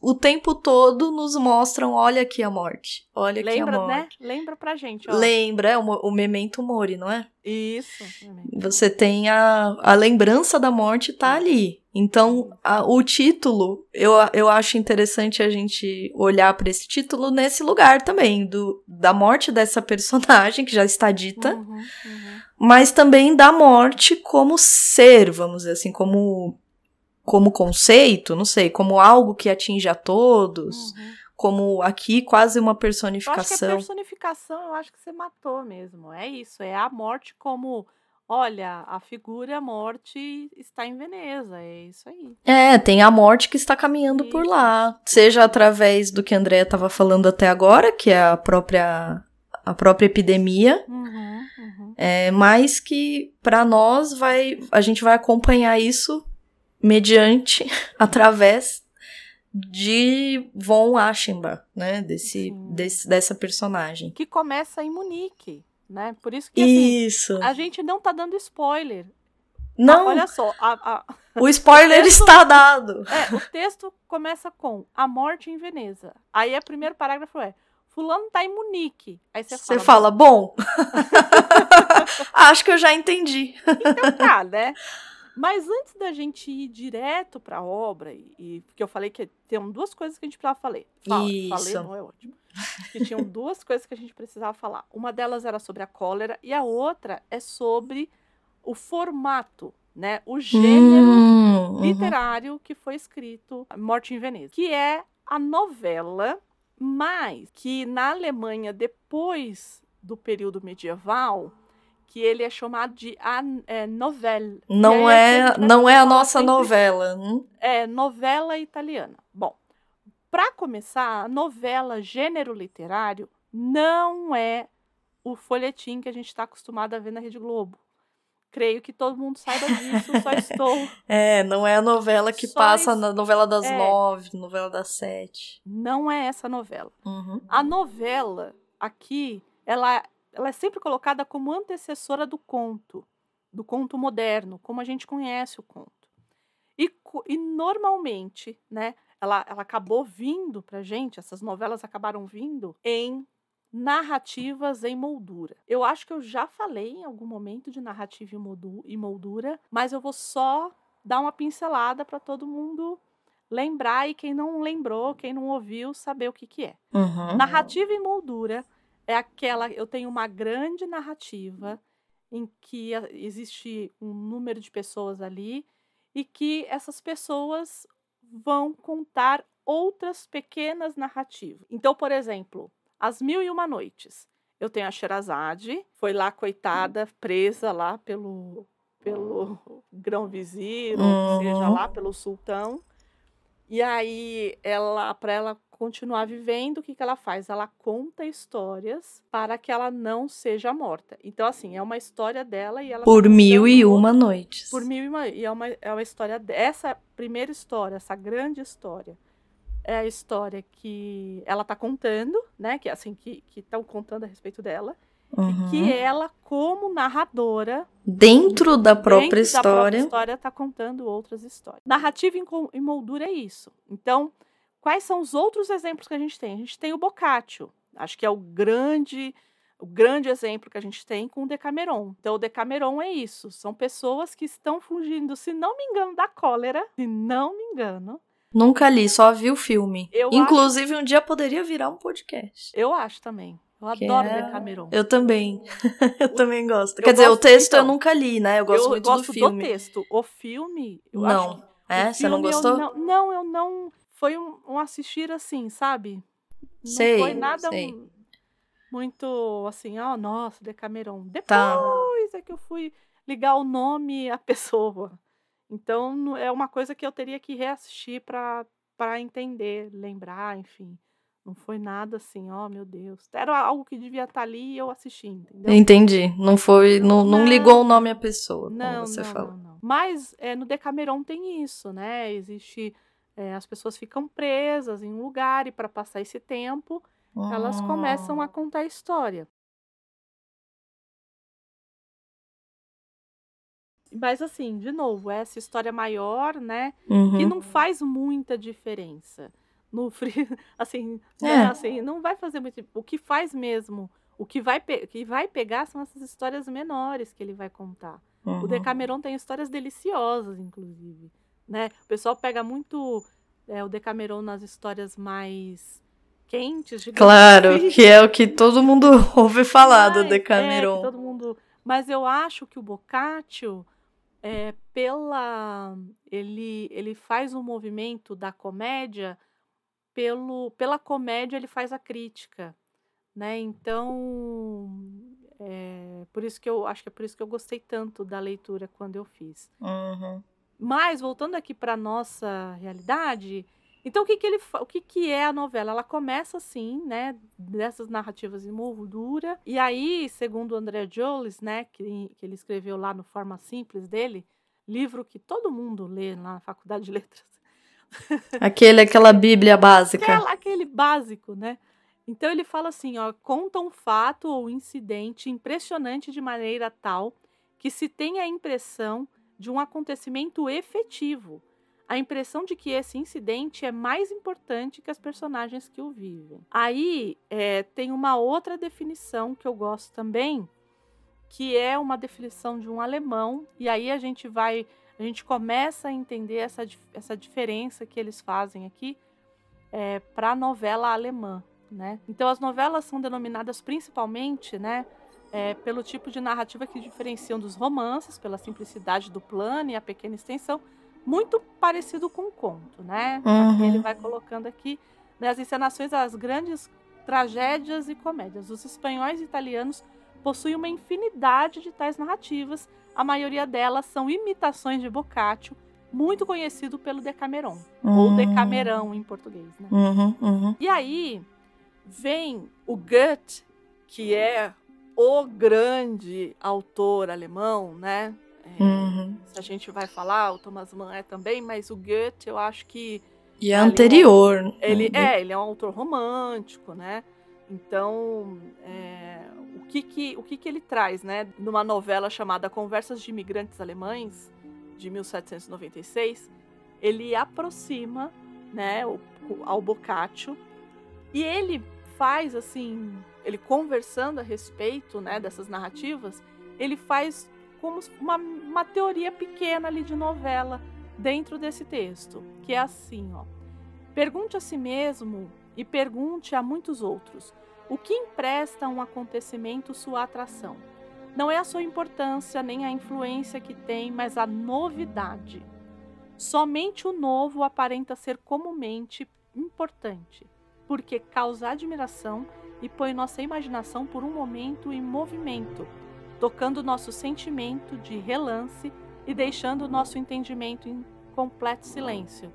S1: o tempo todo nos mostram: olha aqui a morte, olha aqui a
S2: Lembra,
S1: morte.
S2: né? Lembra pra gente, ó.
S1: Lembra, é o, o memento mori, não é?
S2: Isso.
S1: Você tem a, a lembrança da morte tá ali. Então, a- o título, eu, eu acho interessante a gente olhar para esse título nesse lugar também, do, da morte dessa personagem, que já está dita,
S2: Uhum, uhum.
S1: mas também da morte como ser, vamos dizer assim, como, como conceito, não sei, como algo que atinge a todos,
S2: Uhum.
S1: como aqui quase uma
S2: Eu acho que a
S1: personificação.
S2: personificação, eu acho que você matou mesmo. É isso, é a morte como, olha, a figura morte está em Veneza, é isso aí.
S1: É, tem a morte que está caminhando por lá. Seja através do que a Andrea estava falando até agora, que é a própria, a própria epidemia,
S2: Uhum, uhum.
S1: é, mas que para nós vai, a gente vai acompanhar isso mediante, através de Von Aschenbach, né? Desse, desse, dessa personagem.
S2: Que começa em Munique, né? Por isso que assim,
S1: Isso.
S2: a gente não tá dando spoiler.
S1: Não,
S2: Ah, olha só, a- a-
S1: o spoiler
S2: texto-
S1: está dado.
S2: é, o texto começa com a morte em Veneza. Aí o primeiro parágrafo é Fulano tá em Munique. Aí você
S1: Você
S2: fala,
S1: fala, bom, acho que eu já entendi.
S2: então tá, né? Mas antes da gente ir direto pra obra, e, porque eu falei que tem duas coisas que a gente precisava falar. Fala, Falei,
S1: Isso.
S2: não é ótimo. Que tinham duas coisas que a gente precisava falar. Uma delas era sobre a cólera e a outra é sobre o formato, né? O gênero
S1: Hum, uhum.
S2: literário que foi escrito Morte em Veneza, que é a novela, mas que na Alemanha depois do período medieval, que ele é chamado de a é, novela.
S1: Não
S2: aí
S1: é,
S2: a
S1: não é a nossa
S2: sempre-
S1: novela. hum?
S2: É novela italiana. Bom, para começar, a novela gênero literário não é o folhetim que a gente está acostumado a ver na Rede Globo. Creio que todo mundo saiba disso, só estou
S1: É, não é a novela que
S2: Só
S1: passa
S2: isso-
S1: na novela das
S2: é.
S1: nove, novela das sete.
S2: não é essa novela.
S1: Uhum.
S2: A novela aqui, ela ela é sempre colocada como antecessora do conto, do conto moderno, como a gente conhece o conto. E, e normalmente, né, ela, ela acabou vindo para gente, essas novelas acabaram vindo em narrativas em moldura. Eu acho que eu já falei em algum momento de narrativa em moldura, mas eu vou só dar uma pincelada para todo mundo lembrar e quem não lembrou, quem não ouviu, saber o que, que é.
S1: Uhum.
S2: Narrativa em moldura é aquela. Eu tenho uma grande narrativa em que existe um número de pessoas ali e que essas pessoas vão contar outras pequenas narrativas. Então, por exemplo, As Mil e Uma Noites. Eu tenho a Sherazade, foi lá, coitada, presa lá pelo, pelo grão-vizir, uhum. seja, lá pelo sultão. E aí, ela, para ela continuar vivendo, o que, que ela faz? Ela conta histórias para que ela não seja morta. Então, assim, é uma história dela e ela.
S1: Por tá mil e uma noites.
S2: Por mil e uma. E é uma, é uma história. Essa primeira história, essa grande história, é a história que ela tá contando, né? Que assim, que estão contando a respeito dela. Uhum. E que uhum. ela, como narradora.
S1: Dentro da própria dentro história. Da própria
S2: história, tá contando outras histórias. Narrativa em moldura é isso. Então, Quais são os outros exemplos que a gente tem? A gente tem o Boccaccio, acho que é o grande o grande exemplo que a gente tem com o Decameron. Então, o Decameron é isso: são pessoas que estão fugindo, se não me engano, da cólera, se não me engano.
S1: Nunca li, só vi o filme. Eu Inclusive, acho... um dia poderia virar um podcast.
S2: Eu acho também. Eu que adoro é... Decameron.
S1: Eu também. eu também gosto. Eu Quer dizer, o texto então, eu nunca li, né? Eu gosto eu muito
S2: gosto
S1: do filme.
S2: do texto. O filme, eu
S1: não.
S2: acho.
S1: É? Você não gostou?
S2: Não, não, eu não foi um, um assistir assim, sabe?
S1: Não sei,
S2: foi nada
S1: sei.
S2: Um, muito assim, ó, oh, nossa, Decameron.
S1: Tá.
S2: Depois tá. é que eu fui ligar o nome à pessoa. Então é uma coisa que eu teria que reassistir para entender, lembrar, enfim. Não foi nada assim, ó, oh, meu Deus. Era algo que devia estar tá ali e eu assisti, entendeu?
S1: Entendi. Não foi, não, não, não ligou o nome à pessoa, não, como você
S2: não,
S1: falou.
S2: Não, não. Mas é, no Decameron tem isso, né? Existe é, as pessoas ficam presas em um lugar e para passar esse tempo, elas começam a contar história. Mas assim, de novo, essa história maior, né, uhum. que não faz muita diferença. No frio, assim, é. né, assim, não vai fazer muito. O que faz mesmo, o que vai, que vai pegar são essas histórias menores que ele vai contar. Uhum. O Decameron tem histórias deliciosas, inclusive né? O pessoal pega muito é, o Decameron nas histórias mais quentes,
S1: Claro, assim. que é o que todo mundo ouve falar do Decameron.
S2: É, todo mundo... Mas eu acho que o Boccaccio, é, pela... Ele, ele faz um movimento da comédia, pelo, pela comédia ele faz a crítica, né? Então, é, por isso que eu acho que é por isso que eu gostei tanto da leitura quando eu fiz.
S1: Uhum.
S2: Mas, voltando aqui para nossa realidade, então o que, que, ele, o que, que é a novela? Ela começa assim, né, dessas narrativas em moldura, e aí, segundo o André Jones, né, que, que ele escreveu lá no Forma Simples dele, livro que todo mundo lê lá na Faculdade de Letras.
S1: Aquele, aquela bíblia básica.
S2: Aquela, aquele básico, né? Então ele fala assim, ó, conta um fato ou incidente impressionante de maneira tal que se tem a impressão de um acontecimento efetivo, a impressão de que esse incidente é mais importante que as personagens que o vivem. Aí é, tem uma outra definição que eu gosto também, que é uma definição de um alemão, e aí a gente vai, a gente começa a entender essa, essa diferença que eles fazem aqui é, para a novela alemã. Né? Então as novelas são denominadas principalmente, né, é, pelo tipo de narrativa que diferenciam dos romances, pela simplicidade do plano e a pequena extensão, muito parecido com o conto, né?
S1: Uhum.
S2: Ele vai colocando aqui né, as encenações das grandes tragédias e comédias. Os espanhóis e italianos possuem uma infinidade de tais narrativas, a maioria delas são imitações de Boccaccio, muito conhecido pelo Decameron, uhum. ou Decamerão em português, né?
S1: Uhum, uhum.
S2: E aí vem o Goethe, que é o grande autor alemão, né?
S1: É, uhum.
S2: Se a gente vai falar, o Thomas Mann é também, mas o Goethe, eu acho que.
S1: E é anterior.
S2: Ele, uhum. é, ele é um autor romântico, né? Então, é, o que, que, o que, que ele traz, né? Numa novela chamada Conversas de Imigrantes Alemães, de 1796, ele aproxima, né, o, ao Boccaccio e ele faz assim, ele conversando a respeito, né, dessas narrativas, ele faz como uma, uma teoria pequena ali de novela dentro desse texto, que é assim, ó. Pergunte a si mesmo e pergunte a muitos outros o que empresta a um acontecimento sua atração. Não é a sua importância nem a influência que tem, mas a novidade. Somente o novo aparenta ser comumente importante, porque causa admiração e põe nossa imaginação por um momento em movimento, tocando nosso sentimento de relance e deixando nosso entendimento em completo silêncio.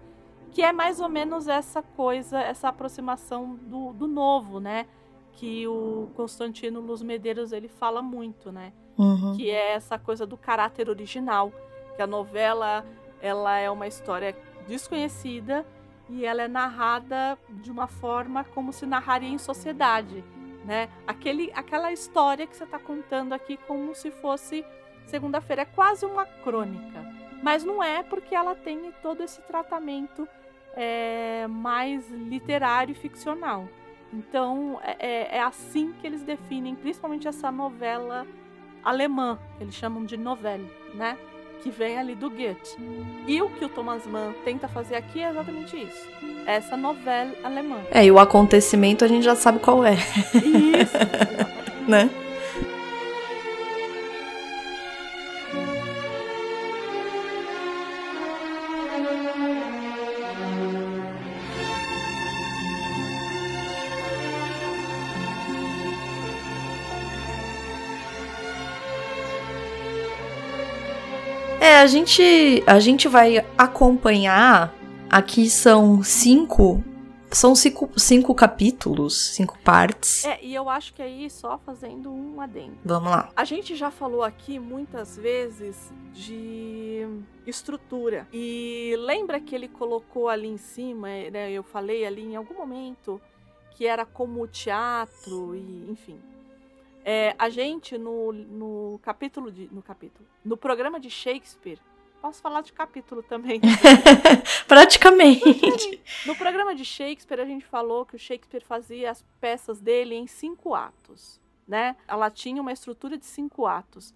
S2: Que é mais ou menos essa coisa, essa aproximação do, do novo, né? Que o Constantino Luz Medeiros ele fala muito, né? Uhum. Que é essa coisa do caráter original. Que a novela ela é uma história desconhecida e ela é narrada de uma forma como se narraria em sociedade né? Aquele, aquela história que você está contando aqui como se fosse segunda-feira é quase uma crônica, mas não é porque ela tem todo esse tratamento é, mais literário e ficcional. Então é, é, é assim que eles definem, principalmente essa novela alemã, que eles chamam de novelle, né? Que vem ali do Goethe. E o que o Thomas Mann tenta fazer aqui é exatamente isso. Essa novela alemã.
S1: É, e o acontecimento a gente já sabe qual é.
S2: Isso.
S1: né? A gente, a gente vai acompanhar. Aqui são cinco. São cinco, cinco capítulos, cinco partes.
S2: É, e eu acho que aí, só fazendo um adendo.
S1: Vamos lá.
S2: A gente já falou aqui muitas vezes de estrutura. E lembra que ele colocou ali em cima, né? Eu falei ali em algum momento que era como teatro e, enfim, é, a gente, no, no capítulo de. No capítulo. No programa de Shakespeare. Posso falar de capítulo também.
S1: Praticamente.
S2: No programa de Shakespeare, a gente falou que o Shakespeare fazia as peças dele em cinco atos. Né? Ela tinha uma estrutura de cinco atos.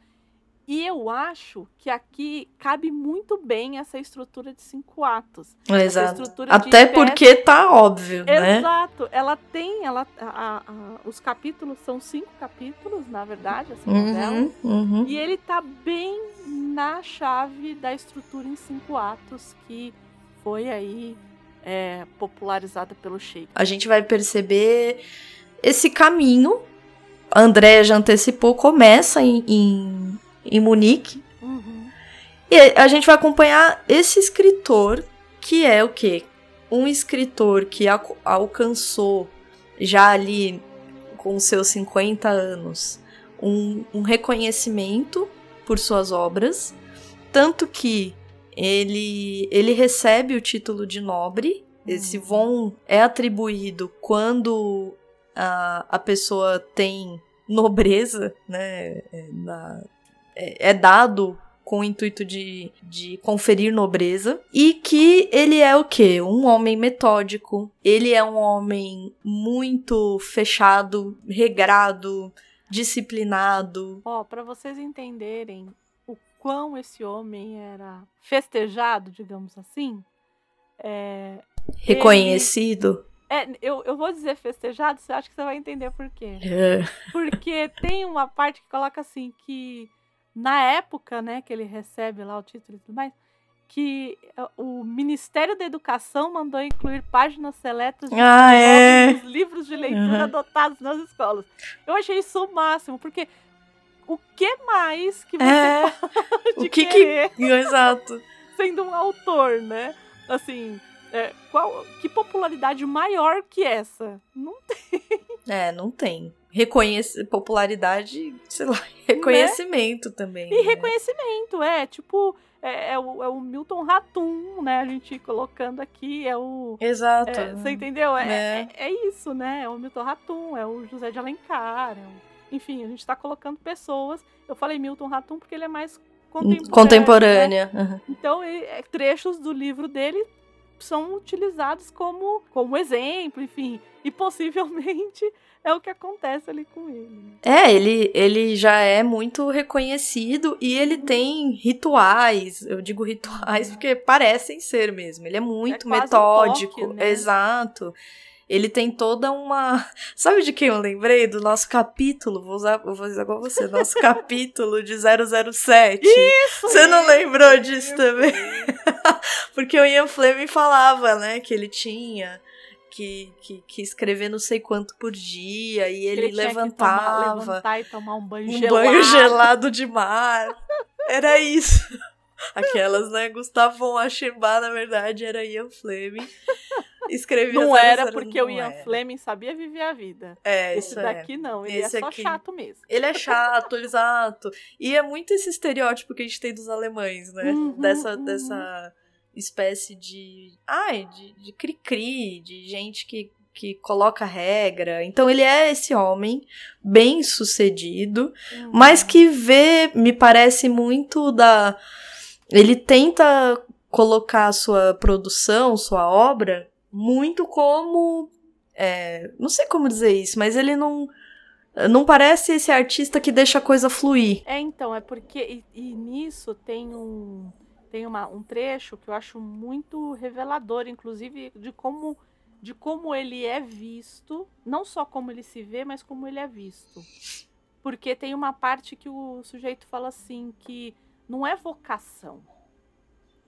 S2: E eu acho que aqui cabe muito bem essa estrutura de cinco atos.
S1: Exato. Até porque tá óbvio,
S2: né? Exato. Ela tem, ela, a, a, os capítulos são cinco capítulos, na verdade, essa uhum, novela. Uhum. E ele tá bem na chave da estrutura em cinco atos que foi aí é, popularizada pelo Shakespeare.
S1: A gente vai perceber esse caminho. A André já antecipou, começa em, em em Munique. Uhum. E a gente vai acompanhar esse escritor, que é o quê? Um escritor que alcançou já ali com seus 50 anos um, um reconhecimento por suas obras, tanto que ele, ele recebe o título de nobre. Esse uhum. von é atribuído quando a, a pessoa tem nobreza, né, na, é, dado com o intuito de, de conferir nobreza. E que ele é o quê? Um homem metódico. Ele é um homem muito fechado, regrado, disciplinado.
S2: Ó, oh, para vocês entenderem o quão esse homem era festejado, digamos assim, é,
S1: reconhecido.
S2: Ele... É, eu, eu vou dizer festejado, você acha que você vai entender por quê. É. Porque tem uma parte que coloca assim que na época, né, que ele recebe lá o título e tudo mais, que eh, o Ministério da Educação mandou incluir páginas seletas de
S1: ah, é.
S2: livros de leitura uhum. adotados nas escolas. Eu achei isso o máximo, porque o que mais que você é. pode o que querer,
S1: que... Exato.
S2: sendo um autor, né? Assim, é, qual, que popularidade maior que essa? Não tem.
S1: É, não tem reconhece popularidade, sei lá, reconhecimento né? também.
S2: E né? reconhecimento, é, tipo, é, é, o, é o Milton Ratum, né? A gente colocando aqui, é o.
S1: Exato.
S2: É, você entendeu? É, é. é, é isso, né? É o Milton Ratum, é o José de Alencar. É o, enfim, a gente está colocando pessoas. Eu falei Milton Ratum porque ele é mais contemporâneo. Né?
S1: Contemporânea.
S2: Né? Uhum. Então, ele, é, trechos do livro dele são utilizados como, como exemplo, enfim. E possivelmente é o que acontece ali com ele.
S1: É, ele, ele já é muito reconhecido e ele uhum. tem rituais. Eu digo rituais uhum. porque parecem ser mesmo. Ele é muito é metódico. Um toque, né? Exato ele tem toda uma. Sabe de quem eu lembrei? Do nosso capítulo. Vou usar, vou usar igual você. Nosso capítulo de 007.
S2: Isso!
S1: Você não lembrou disso também? Porque o Ian Fleming falava, né? Que ele tinha. Que, que, que, escrever não sei quanto por dia e ele, ele levantava.
S2: Tomar, levantar e tomar um banho
S1: um
S2: gelado.
S1: banho gelado de mar. Era isso. Aquelas, né? Gustavo Aschenbach, na verdade, era Ian Fleming. Escrevia
S2: Não era porque o Ian era. Fleming sabia viver a vida.
S1: É,
S2: esse
S1: isso
S2: é. daqui é. não, ele esse é só aqui... chato mesmo.
S1: Ele é chato, exato. E é muito esse estereótipo que a gente tem dos alemães, né? Uhum, dessa, uhum. dessa espécie de. Ai, de, de cri-cri, de gente que que coloca regra. Então ele é esse homem bem sucedido, uhum. mas que vê, me parece muito da ele tenta colocar a sua produção, sua obra, muito como. É, não sei como dizer isso, mas ele não. Não parece esse artista que deixa a coisa fluir.
S2: É, então, é porque. E, e nisso tem um. Tem uma, um trecho que eu acho muito revelador, inclusive, de como, de como ele é visto. Não só como ele se vê, mas como ele é visto. Porque tem uma parte que o sujeito fala assim que não é vocação.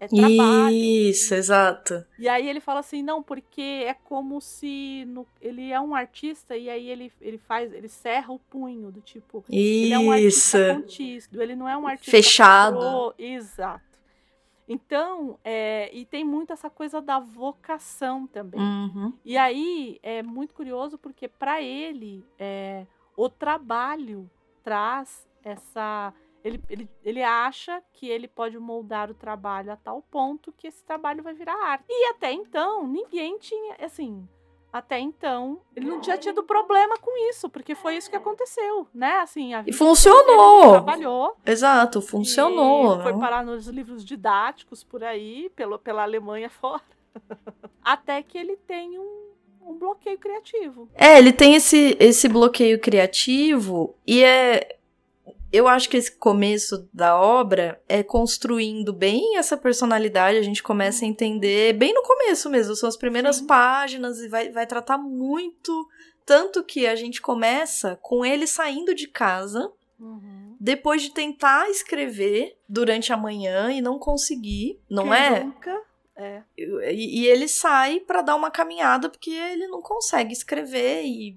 S2: É trabalho.
S1: Isso, exato.
S2: E aí ele fala assim, não, porque é como se no, ele é um artista e aí ele, ele faz, ele serra o punho do tipo.
S1: Isso. Ele é um artista
S2: contício, ele não é um artista
S1: fechado.
S2: Pro, exato. Então, é, e tem muito essa coisa da vocação também.
S1: Uhum.
S2: E aí é muito curioso porque para ele é, o trabalho traz essa ele, ele, ele acha que ele pode moldar o trabalho a tal ponto que esse trabalho vai virar arte. E até então, ninguém tinha, assim, até então, ele não tinha tido problema com isso, porque foi isso que aconteceu, né? Assim, a
S1: e funcionou.
S2: trabalhou.
S1: Exato, funcionou.
S2: foi parar nos livros didáticos por aí, pelo, pela Alemanha fora. até que ele tem um, um bloqueio criativo.
S1: É, ele tem esse, esse bloqueio criativo e é eu acho que esse começo da obra é construindo bem essa personalidade, a gente começa a entender bem no começo mesmo, são as primeiras Sim. páginas e vai, vai tratar muito. Tanto que a gente começa com ele saindo de casa, uhum. depois de tentar escrever durante a manhã e não conseguir, não
S2: Quem
S1: é?
S2: Nunca. É.
S1: E, e ele sai para dar uma caminhada porque ele não consegue escrever e,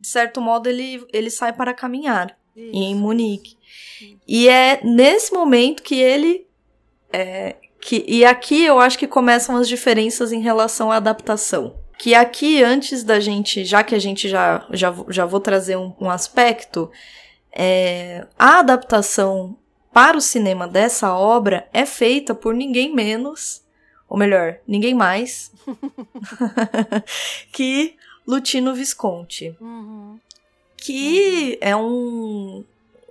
S1: de certo modo, ele, ele sai para caminhar. Isso. em Munique. E é nesse momento que ele. É, que, e aqui eu acho que começam as diferenças em relação à adaptação. Que aqui, antes da gente, já que a gente já, já, já vou trazer um, um aspecto, é, a adaptação para o cinema dessa obra é feita por ninguém menos, ou melhor, ninguém mais, que Lutino Visconti.
S2: Uhum
S1: que é um,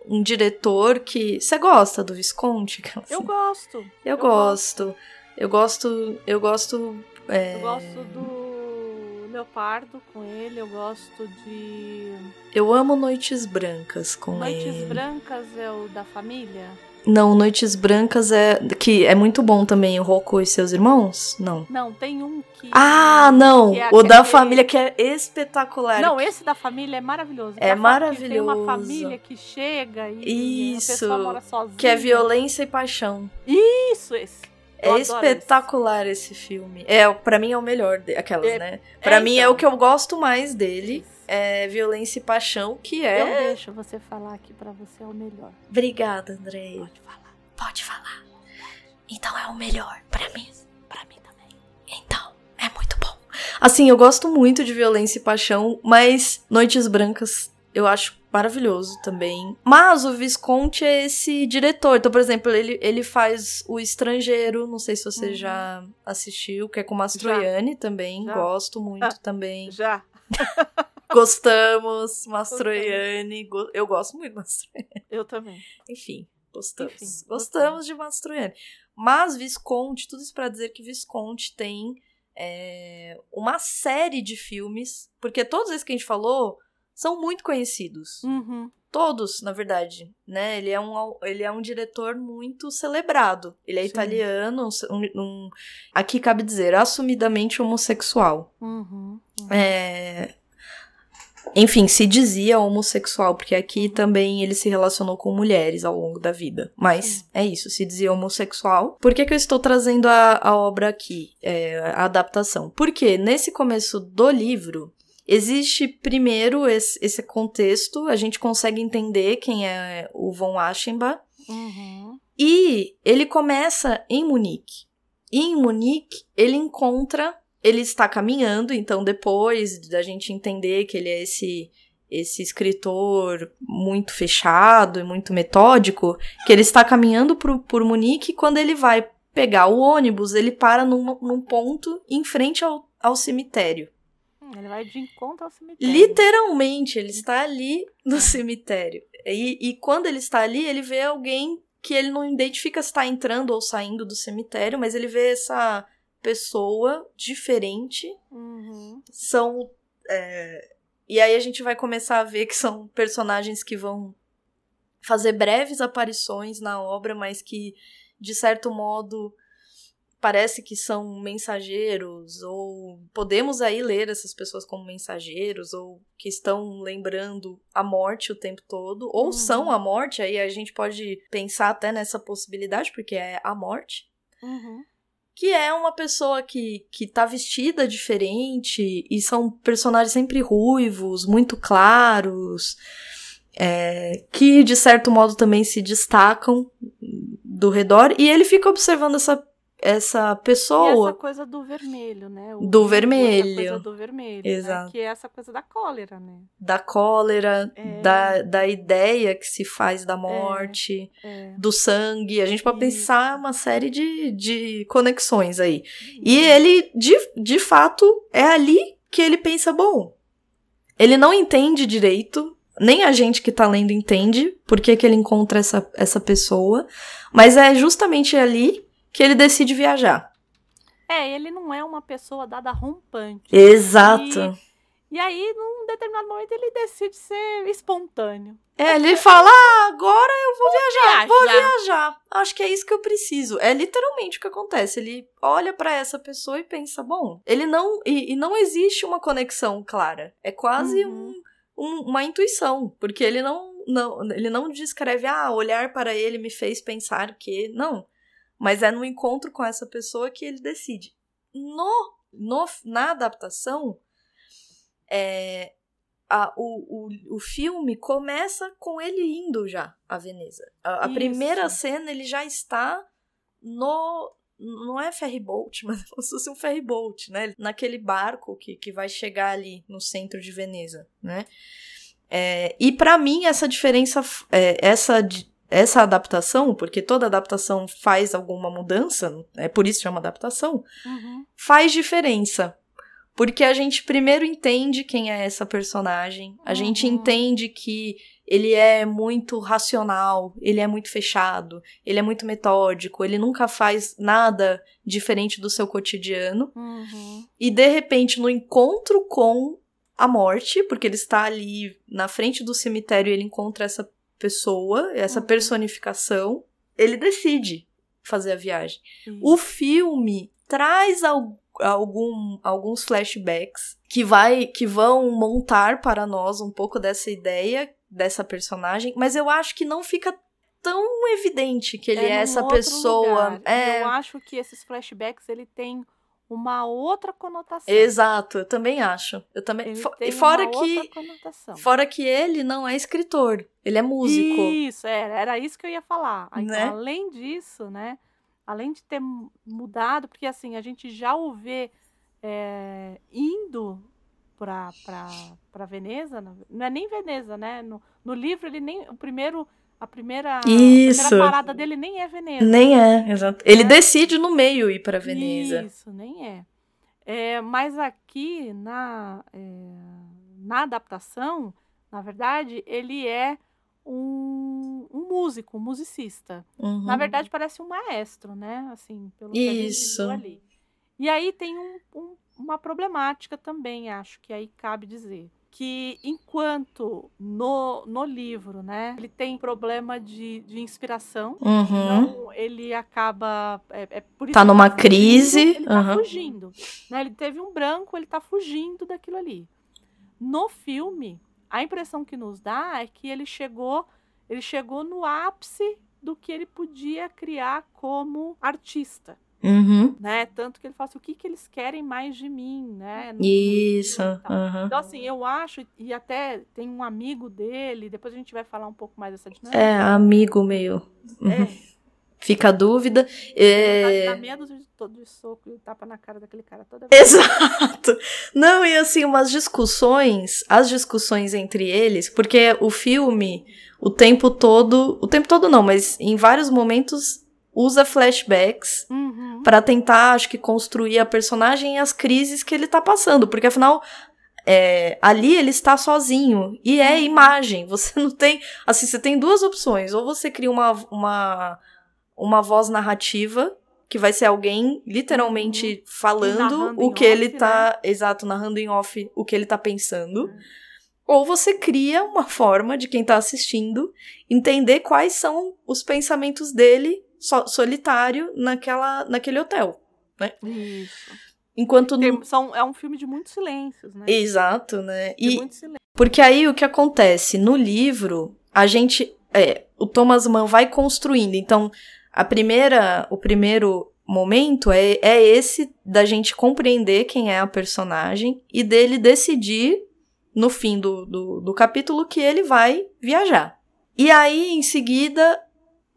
S1: um diretor que. Você gosta do Visconti?
S2: Assim? Eu gosto.
S1: Eu, eu gosto. gosto. Eu gosto. Eu gosto.
S2: É... Eu gosto do Leopardo com ele, eu gosto de.
S1: Eu amo Noites Brancas com
S2: Noites
S1: ele.
S2: Noites Brancas é o da família?
S1: Não, Noites Brancas é. Que é muito bom também, o Rocco e seus irmãos? Não.
S2: Não, tem um que.
S1: Ah, não! É o da família que é espetacular.
S2: Não, esse da família é maravilhoso.
S1: É maravilhoso. Tem
S2: uma família que chega e
S1: Isso,
S2: a pessoa mora sozinha.
S1: Que é violência e paixão.
S2: Isso, esse.
S1: Eu é espetacular esse. esse. filme. É, para mim é o melhor de, aquelas, é, né? Para é, mim então. é o que eu gosto mais dele. É Violência e Paixão, que é.
S2: Eu deixo você falar aqui para você é o melhor.
S1: Obrigada, Andréia.
S2: Pode falar.
S1: Pode falar. Então é o melhor para mim.
S2: Para mim também.
S1: Então, é muito bom. Assim, eu gosto muito de Violência e Paixão, mas Noites Brancas eu acho maravilhoso também. Mas o Visconti é esse diretor. Então, por exemplo, ele, ele faz O Estrangeiro, não sei se você uhum. já assistiu, que é com Mastroianni também. Já. Gosto muito ah, também.
S2: Já.
S1: Gostamos, Mastroianni. Eu gosto muito de Mastroianni.
S2: Eu também.
S1: Enfim, gostamos. Enfim, gostamos, gostamos de Mastroianni. Mas Visconti, tudo isso para dizer que Visconti tem é, uma série de filmes, porque todos esses que a gente falou são muito conhecidos.
S2: Uhum.
S1: Todos, na verdade, né? Ele é um, ele é um diretor muito celebrado. Ele é Sim. italiano, um, um, aqui cabe dizer, assumidamente homossexual.
S2: Uhum, uhum.
S1: É, enfim, se dizia homossexual, porque aqui também ele se relacionou com mulheres ao longo da vida. Mas Sim. é isso, se dizia homossexual. Por que, que eu estou trazendo a, a obra aqui, é, a adaptação? Porque nesse começo do livro, Existe primeiro esse, esse, contexto, a gente consegue entender quem é o von Aschenbach.
S2: Uhum.
S1: E ele começa em Munique. E em Munique, ele encontra ele está caminhando, então depois da gente entender que ele é esse esse escritor muito fechado e muito metódico, que ele está caminhando por, por Munique e quando ele vai pegar o ônibus, ele para num, num ponto em frente ao, ao cemitério.
S2: Ele vai de encontro ao cemitério.
S1: Literalmente, ele está ali no cemitério. E, e quando ele está ali, ele vê alguém que ele não identifica se está entrando ou saindo do cemitério, mas ele vê essa pessoa diferente.
S2: Uhum.
S1: São. É... E aí a gente vai começar a ver que são personagens que vão fazer breves aparições na obra, mas que, de certo modo, parece que são mensageiros, ou podemos aí ler essas pessoas como mensageiros, ou que estão lembrando a morte o tempo todo, ou uhum. são a morte, aí a gente pode pensar até nessa possibilidade, porque é a morte.
S2: Uhum
S1: que é uma pessoa que, que tá vestida diferente e são personagens sempre ruivos, muito claros, é, que de certo modo também se destacam do redor, e ele fica observando essa essa pessoa.
S2: E essa coisa do vermelho, né?
S1: O do vermelho.
S2: Coisa do vermelho. Né?
S1: Exato.
S2: Né? Que é essa coisa da cólera, né?
S1: Da cólera, é. da, da ideia que se faz da morte,
S2: é. É.
S1: do sangue. A gente pode e... pensar uma série de, de conexões aí. E ele, de, de fato, é ali que ele pensa: bom, ele não entende direito. Nem a gente que tá lendo entende por que, que ele encontra essa, essa pessoa, mas é justamente ali que ele decide viajar.
S2: É, ele não é uma pessoa dada rompante.
S1: Exato.
S2: E, e aí, num determinado momento, ele decide ser espontâneo.
S1: É, ele fala: ah, agora eu vou, vou viajar, viajar, vou viajar. Acho que é isso que eu preciso. É literalmente o que acontece. Ele olha para essa pessoa e pensa: bom, ele não. E, e, não existe uma conexão clara. É quase uhum. um, um, uma intuição. Porque ele não, não, ele não descreve: ah, olhar para ele me fez pensar que. Não. Mas é no encontro com essa pessoa que ele decide. No, no na adaptação, é, a, o, o, o filme começa com ele indo já a Veneza. A, a primeira cena ele já está no. Não é ferryboat, mas é como se fosse um ferryboat, né? Naquele barco que, que vai chegar ali no centro de Veneza, né? É, e para mim essa diferença, é, essa essa adaptação, porque toda adaptação faz alguma mudança, é por isso que chama adaptação,
S2: uhum.
S1: faz diferença. Porque a gente primeiro entende quem é essa personagem, a uhum. gente entende que ele é muito racional, ele é muito fechado, ele é muito metódico, ele nunca faz nada diferente do seu cotidiano.
S2: Uhum.
S1: E de repente, no encontro com a morte, porque ele está ali na frente do cemitério e ele encontra essa pessoa, essa uhum. personificação, ele decide fazer a viagem. Uhum. O filme traz algum, alguns flashbacks que vai que vão montar para nós um pouco dessa ideia dessa personagem, mas eu acho que não fica tão evidente que ele é, é essa pessoa.
S2: É... Eu acho que esses flashbacks ele tem uma outra conotação.
S1: Exato, eu também acho. Eu também. E fora que fora que ele não é escritor, ele é músico.
S2: Isso, era, era isso que eu ia falar. Então, né? além disso, né? Além de ter mudado, porque assim, a gente já o vê é, indo para para Veneza, não é nem Veneza, né? No, no livro ele nem o primeiro a primeira,
S1: Isso.
S2: a primeira parada dele nem é Veneza.
S1: Nem é, exato. Ele é. decide no meio ir para Veneza.
S2: Isso, nem é. é. Mas aqui na, é, na adaptação, na verdade, ele é um, um músico, um musicista.
S1: Uhum.
S2: Na verdade, parece um maestro, né? Assim, pelo que a gente
S1: Isso.
S2: viu ali. E aí tem um- um- uma problemática também, acho que aí cabe dizer. Que enquanto no, no livro, né, ele tem problema de, de inspiração,
S1: Uhum.
S2: então ele acaba. É, é por isso
S1: Tá numa
S2: fugindo,
S1: crise,
S2: Ele tá
S1: aham.
S2: fugindo. Né? Ele teve um branco, ele tá fugindo daquilo ali. No filme, a impressão que nos dá é que ele chegou, ele chegou no ápice do que ele podia criar como artista,
S1: Uhum.
S2: né? Tanto que ele fala assim, o que, que eles querem mais de mim, né? no-
S1: Isso. Uhum.
S2: Então, assim, eu acho, e até tem um amigo dele, depois a gente vai falar um pouco mais dessa dinâmica.
S1: É, amigo meu.
S2: É,
S1: Fica a dúvida.
S2: é.
S1: É...
S2: Dá medo de todo de soco e tapa na cara daquele cara toda vez.
S1: Exato. Não, e assim, umas discussões, as discussões entre eles, porque o filme, o tempo todo, o tempo todo não, mas em vários momentos usa flashbacks
S2: Uhum.
S1: Pra tentar, acho que, construir a personagem e as crises que ele tá passando. Porque afinal, é, ali ele está sozinho. E é
S2: Uhum.
S1: imagem. Você não tem. Assim, você tem duas opções. Ou você cria uma, uma, uma voz narrativa, que vai ser alguém literalmente falando
S2: Uhum. narrando
S1: o que ele
S2: off, né?
S1: tá. Exato, narrando em off o que ele tá pensando.
S2: Uhum.
S1: Ou você cria uma forma de quem tá assistindo entender quais são os pensamentos dele so- solitário naquela, naquele hotel.
S2: Isso.
S1: Enquanto no...
S2: Tem- são, é um filme de muitos silêncios, né?
S1: Exato, né?
S2: De
S1: E porque aí o que acontece no livro, a gente é, o Thomas Mann vai construindo. Então, a primeira, o primeiro momento é, é esse da gente compreender quem é a personagem e dele decidir no fim do, do, do capítulo que ele vai viajar. E aí, em seguida,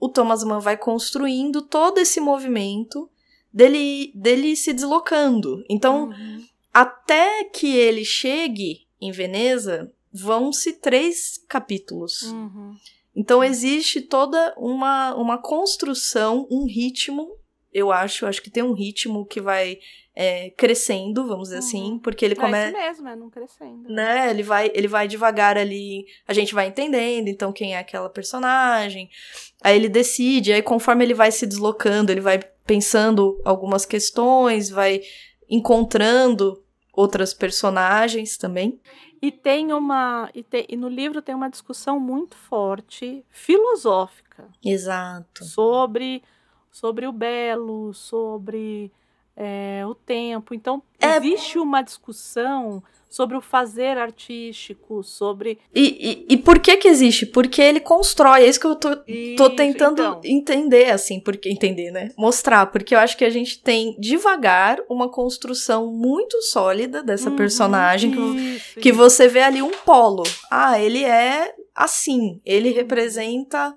S1: o Thomas Mann vai construindo todo esse movimento dele, dele se deslocando. Então,
S2: Uhum.
S1: até que ele chegue em Veneza, vão-se três capítulos.
S2: Uhum.
S1: Então existe toda uma, uma construção, um ritmo, eu acho, acho que tem um ritmo que vai é, crescendo, vamos dizer
S2: Uhum.
S1: assim, porque ele
S2: É
S1: começa.
S2: isso mesmo, é não crescendo.
S1: Né, ele vai, ele vai devagar ali, a gente vai entendendo, então, quem é aquela personagem. Aí ele decide, aí conforme ele vai se deslocando, ele vai pensando algumas questões, vai encontrando outras personagens também.
S2: E tem uma. E, e no livro tem uma discussão muito forte, filosófica,
S1: Exato.
S2: sobre, sobre o belo, sobre é, o tempo. Então,
S1: É-
S2: existe uma discussão sobre o fazer artístico, sobre.
S1: E, e, e por que que existe? Porque ele constrói, é isso que eu tô, tô
S2: Isso,
S1: tentando
S2: então.
S1: entender, assim, porque entender, né? Mostrar, porque eu acho que a gente tem devagar uma construção muito sólida dessa
S2: Uhum,
S1: personagem que,
S2: isso,
S1: que
S2: isso.
S1: você vê ali um polo. Ah, ele é assim, ele
S2: Uhum.
S1: representa.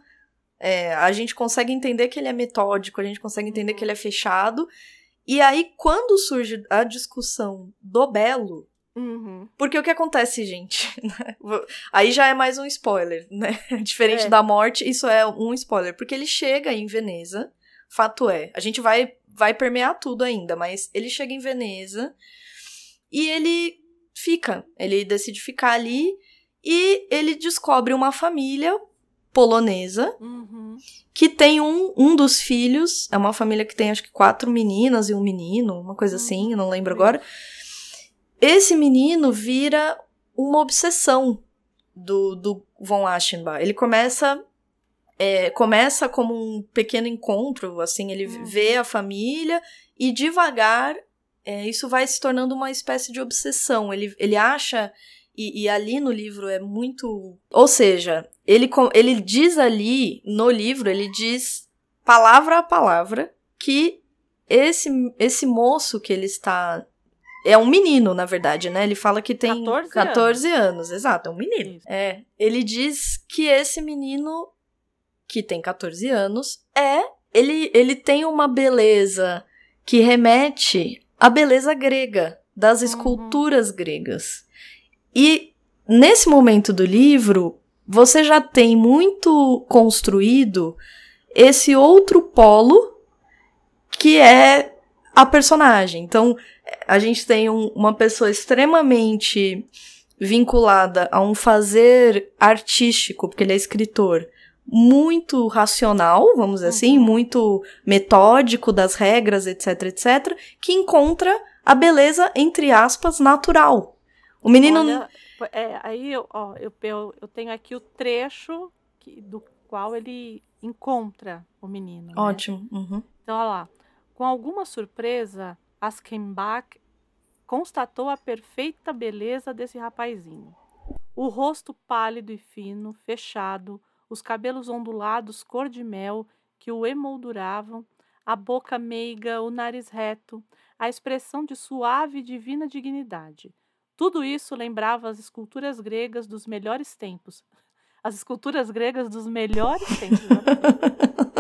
S1: é, a gente consegue entender que ele é metódico, a gente consegue entender
S2: Uhum.
S1: que ele é fechado. E aí, quando surge a discussão do belo,
S2: Uhum.
S1: porque o que acontece, gente? né? Aí já é mais um spoiler, né? Diferente
S2: É.
S1: da morte, isso é um spoiler. Porque ele chega em Veneza, fato é. A gente vai, vai permear tudo ainda, mas ele chega em Veneza e ele fica. Ele decide ficar ali e ele descobre uma família polonesa
S2: Uhum.
S1: Que tem um, um dos filhos. É uma família que tem acho que quatro meninas e um menino, uma coisa
S2: Uhum.
S1: assim, não lembro agora. Esse menino vira uma obsessão do, do von Aschenbach. Ele começa. é, começa como um pequeno encontro, assim, ele
S2: Uhum.
S1: vê a família e devagar é, isso vai se tornando uma espécie de obsessão. Ele, ele acha, e, e ali no livro é muito. Ou seja, ele, ele diz ali, no livro, ele diz palavra a palavra que esse, esse moço que ele está. É um menino, na verdade, né? Ele fala que tem
S2: 14
S1: 14 anos. Exato, é um menino. É. Ele diz que esse menino, que tem 14 anos, é. Ele, ele tem uma beleza que remete à beleza grega, das
S2: Uhum.
S1: esculturas gregas. E nesse momento do livro, você já tem muito construído esse outro polo que é a personagem. Então, a gente tem um- uma pessoa extremamente vinculada a um fazer artístico, porque ele é escritor, muito racional, vamos dizer assim, uhum. muito metódico das regras, etc, etc, que encontra a beleza, entre aspas, natural. O menino.
S2: Olha, é, aí ó, eu, eu, eu tenho aqui o trecho que, do qual ele encontra o menino. Né?
S1: Ótimo. Uhum.
S2: Então, olha lá. Com alguma surpresa, Aschenbach constatou a perfeita beleza desse rapazinho. O rosto pálido e fino, fechado, os cabelos ondulados cor de mel que o emolduravam, a boca meiga, o nariz reto, a expressão de suave e divina dignidade. Tudo isso lembrava as esculturas gregas dos melhores tempos. As esculturas gregas dos melhores tempos.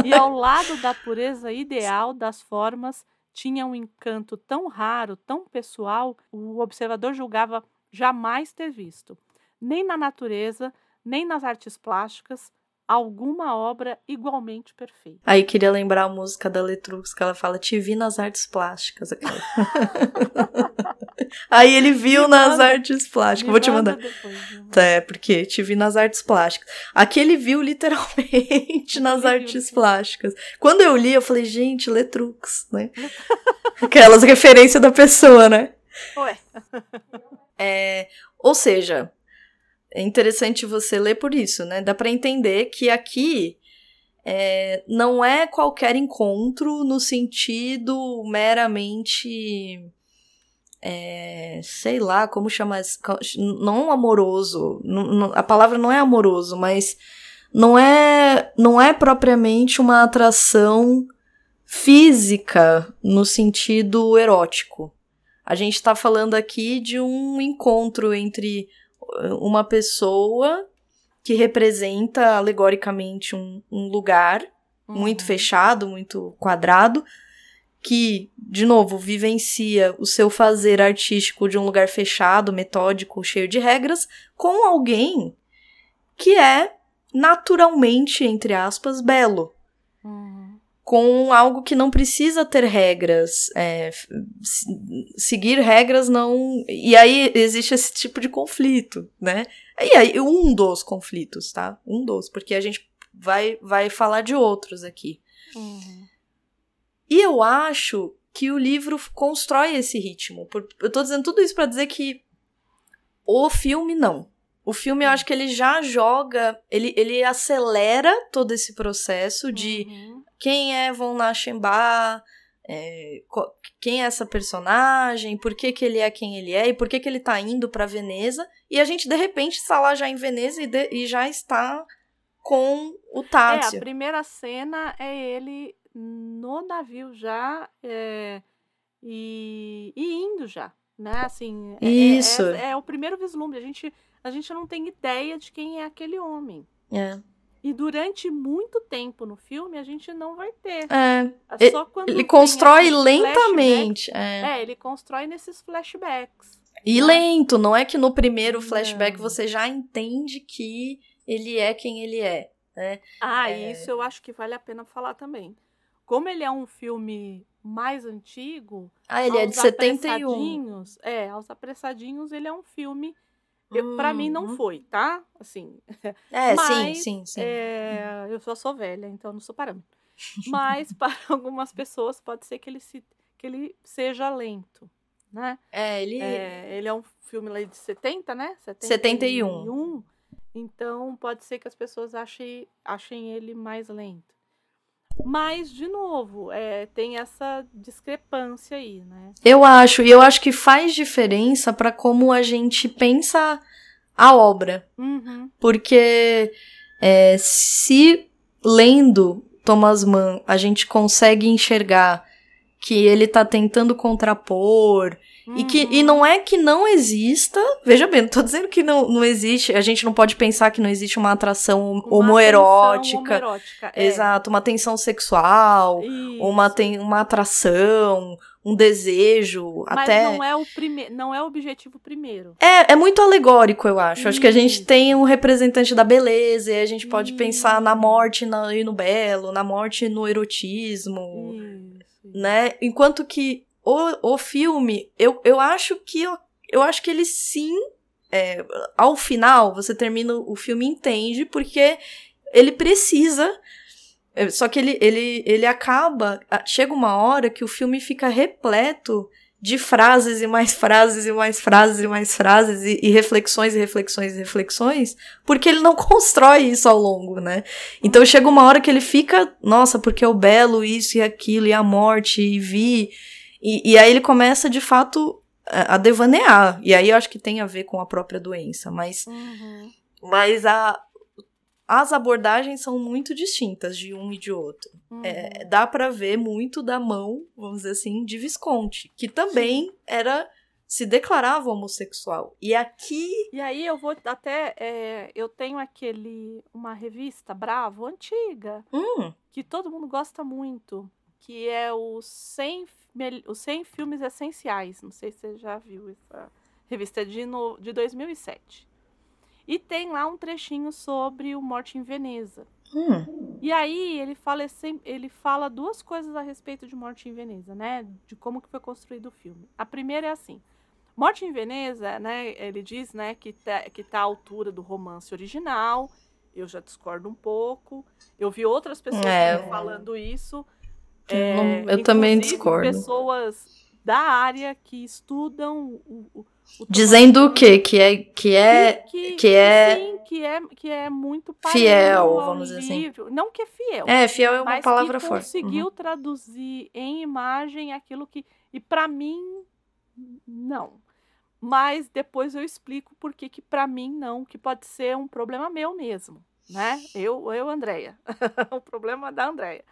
S2: e ao lado da pureza ideal das formas, tinha um encanto tão raro, tão pessoal, o observador julgava jamais ter visto. Nem na natureza, nem nas artes plásticas, alguma obra igualmente perfeita.
S1: Aí queria lembrar a música da Letrux, que ela fala: Te vi nas artes plásticas. Aí ele viu me nas manda, artes plásticas. Vou te mandar. Depois, é, porque te vi nas artes plásticas. Aqui ele viu literalmente nas artes plásticas. Quando eu li, eu falei, gente, Letrux, né? Aquelas referências da pessoa, né?
S2: Ué.
S1: É, ou seja, é interessante você ler por isso, né? Dá para entender que aqui é, não é qualquer encontro no sentido meramente. É, sei lá como chamar. Não amoroso. Não, a palavra não é amoroso, mas não é, não é propriamente uma atração física no sentido erótico. A gente está falando aqui de um encontro entre uma pessoa que representa alegoricamente um, um lugar uhum. muito fechado, muito quadrado, que, de novo, vivencia o seu fazer artístico de um lugar fechado, metódico, cheio de regras, com alguém que é naturalmente, entre aspas, belo. Uhum com algo que não precisa ter regras. É, seguir regras não. E aí existe esse tipo de conflito, né? E aí, um dos conflitos, tá? Um dos, porque a gente vai, vai falar de outros aqui. Uhum. E eu acho que o livro constrói esse ritmo. Eu tô dizendo tudo isso para dizer que o filme não. O filme, eu acho que ele já joga, ele, ele acelera todo esse processo de uhum quem é Von Lachenbach, é, quem é essa personagem, por que, que ele é quem ele é e por que, que ele tá indo para Veneza. E a gente, de repente, está lá já em Veneza e, de, e já está com o Tássio.
S2: É, a primeira cena é ele no navio já é, e, e, indo já, né? Assim, é, é,
S1: Isso.
S2: É, é, o primeiro vislumbre. A gente, a gente não tem ideia de quem é aquele homem.
S1: É.
S2: E durante muito tempo no filme a gente não vai ter.
S1: É. é só quando ele constrói lentamente.
S2: É. é. ele constrói nesses flashbacks.
S1: E né? lento, não é que no primeiro flashback você já entende que ele é quem ele é. Né?
S2: Ah, é... isso eu acho que vale a pena falar também. Como ele é um filme mais antigo.
S1: Ah, ele é de 71.
S2: É, aos apressadinhos, ele é um filme Hum, para mim não uhum. foi, tá? Assim.
S1: É, mas, sim, sim, sim.
S2: É, eu só sou velha, então não sou parâmetro. Mas para algumas pessoas pode ser que ele, se, que ele seja lento, né?
S1: É, ele...
S2: É, ele é um filme lá de 70, né?
S1: 71. 71.
S2: Então pode ser que as pessoas achem, achem ele mais lento. Mas, de novo, é, tem essa discrepância aí, né?
S1: Eu acho, e eu acho que faz diferença para como a gente pensa a obra.
S2: Uhum.
S1: Porque é, se lendo Thomas Mann a gente consegue enxergar que ele tá tentando contrapor Uhum. E, que, e não é que não exista, veja bem, não tô dizendo que não, não existe, a gente não pode pensar que não existe uma atração uma homoerótica.
S2: homoerótica é.
S1: Exato, uma tensão sexual, uma, tem, uma atração, um desejo,
S2: Mas
S1: até...
S2: não é o primeiro, não é o objetivo primeiro.
S1: É, é muito alegórico, eu acho. Isso. Acho que a gente tem um representante da beleza e a gente pode Isso. pensar na morte na, e no belo, na morte no erotismo, Isso. Né? Enquanto que o, o filme, eu, eu acho que eu, eu acho que ele sim é, ao final, você termina o filme entende, porque ele precisa. é, Só que ele, ele, ele acaba. Chega uma hora que o filme fica repleto de frases e mais frases e mais frases e mais frases e, e reflexões e reflexões e reflexões, porque ele não constrói isso ao longo, né? Então chega uma hora que ele fica, nossa, porque é o belo, isso e aquilo, e a morte, e vi. E, e aí ele começa de fato a a devanear. E aí eu acho que tem a ver com a própria doença, mas
S2: Uhum.
S1: mas a, as abordagens são muito distintas de um e de outro.
S2: Uhum.
S1: É, dá pra ver muito da mão, vamos dizer assim, de Visconti, que também era se declarava homossexual. E aqui,
S2: E aí eu vou até. é, eu tenho aquele. uma revista Bravo, antiga,
S1: hum,
S2: que todo mundo gosta muito, que é os 100, mel- os 100 filmes essenciais. Não sei se você já viu essa revista é de, no, de 2007. E tem lá um trechinho sobre o Morte em Veneza.
S1: hum,
S2: E aí ele fala, ele fala duas coisas a respeito de Morte em Veneza, né? De como que foi construído o filme. A primeira é assim. Morte em Veneza, né? Ele diz, né, que tá, que tá à altura do romance original. Eu já discordo um pouco. Eu vi outras pessoas
S1: É.
S2: falando isso. É,
S1: eu também discordo.
S2: Pessoas da área que estudam o, o
S1: dizendo o quê? Que é que é
S2: que,
S1: que é-
S2: sim, que é que é muito
S1: Fiel, vamos dizer assim.
S2: Não que é fiel,
S1: é fiel é uma
S2: mas
S1: palavra
S2: que
S1: forte.
S2: conseguiu
S1: Uhum.
S2: traduzir em imagem aquilo que e pra mim não. Mas depois eu explico por que que para mim não, que pode ser um problema meu mesmo, né? Eu, eu Andreia. o problema da Andreia,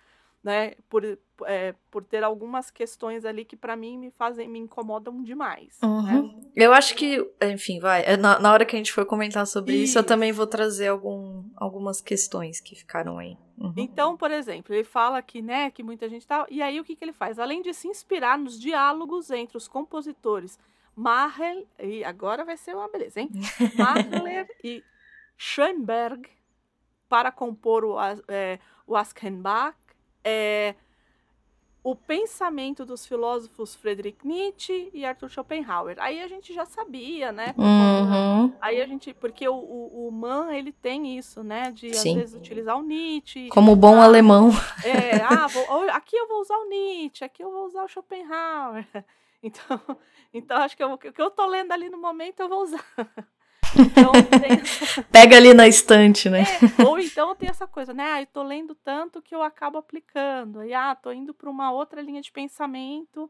S2: né? Por, é, por ter algumas questões ali que pra mim me fazem me incomodam demais, né?
S1: Uhum. Eu acho que, enfim, vai. é, Na, na hora que a gente for comentar sobre isso, eu
S2: Isso.
S1: também vou trazer algum, algumas questões que ficaram aí. Uhum.
S2: Então, por exemplo, ele fala que, né, que muita gente tá. E aí o que, que ele faz? Além de se inspirar nos diálogos entre os compositores Mahler, e agora vai ser uma beleza, hein? Mahler e Schoenberg para compor o, é, o Aschenbach, é, o pensamento dos filósofos Friedrich Nietzsche e Arthur Schopenhauer. Aí a gente já sabia, né?
S1: Uhum.
S2: Aí a gente, porque o, o, o Man, ele tem isso, né? De
S1: Sim.
S2: às vezes utilizar o Nietzsche.
S1: Como bom
S2: Ah,
S1: alemão.
S2: É, ah, vou- ou aqui eu vou usar o Nietzsche, aqui eu vou usar o Schopenhauer. Então, então acho que eu- o que eu tô lendo ali no momento eu vou usar. Então tem
S1: Pega ali na estante, né?
S2: é, ou então tem essa coisa, né? Ah, eu tô lendo tanto que eu acabo aplicando. Aí, ah, tô indo para uma outra linha de pensamento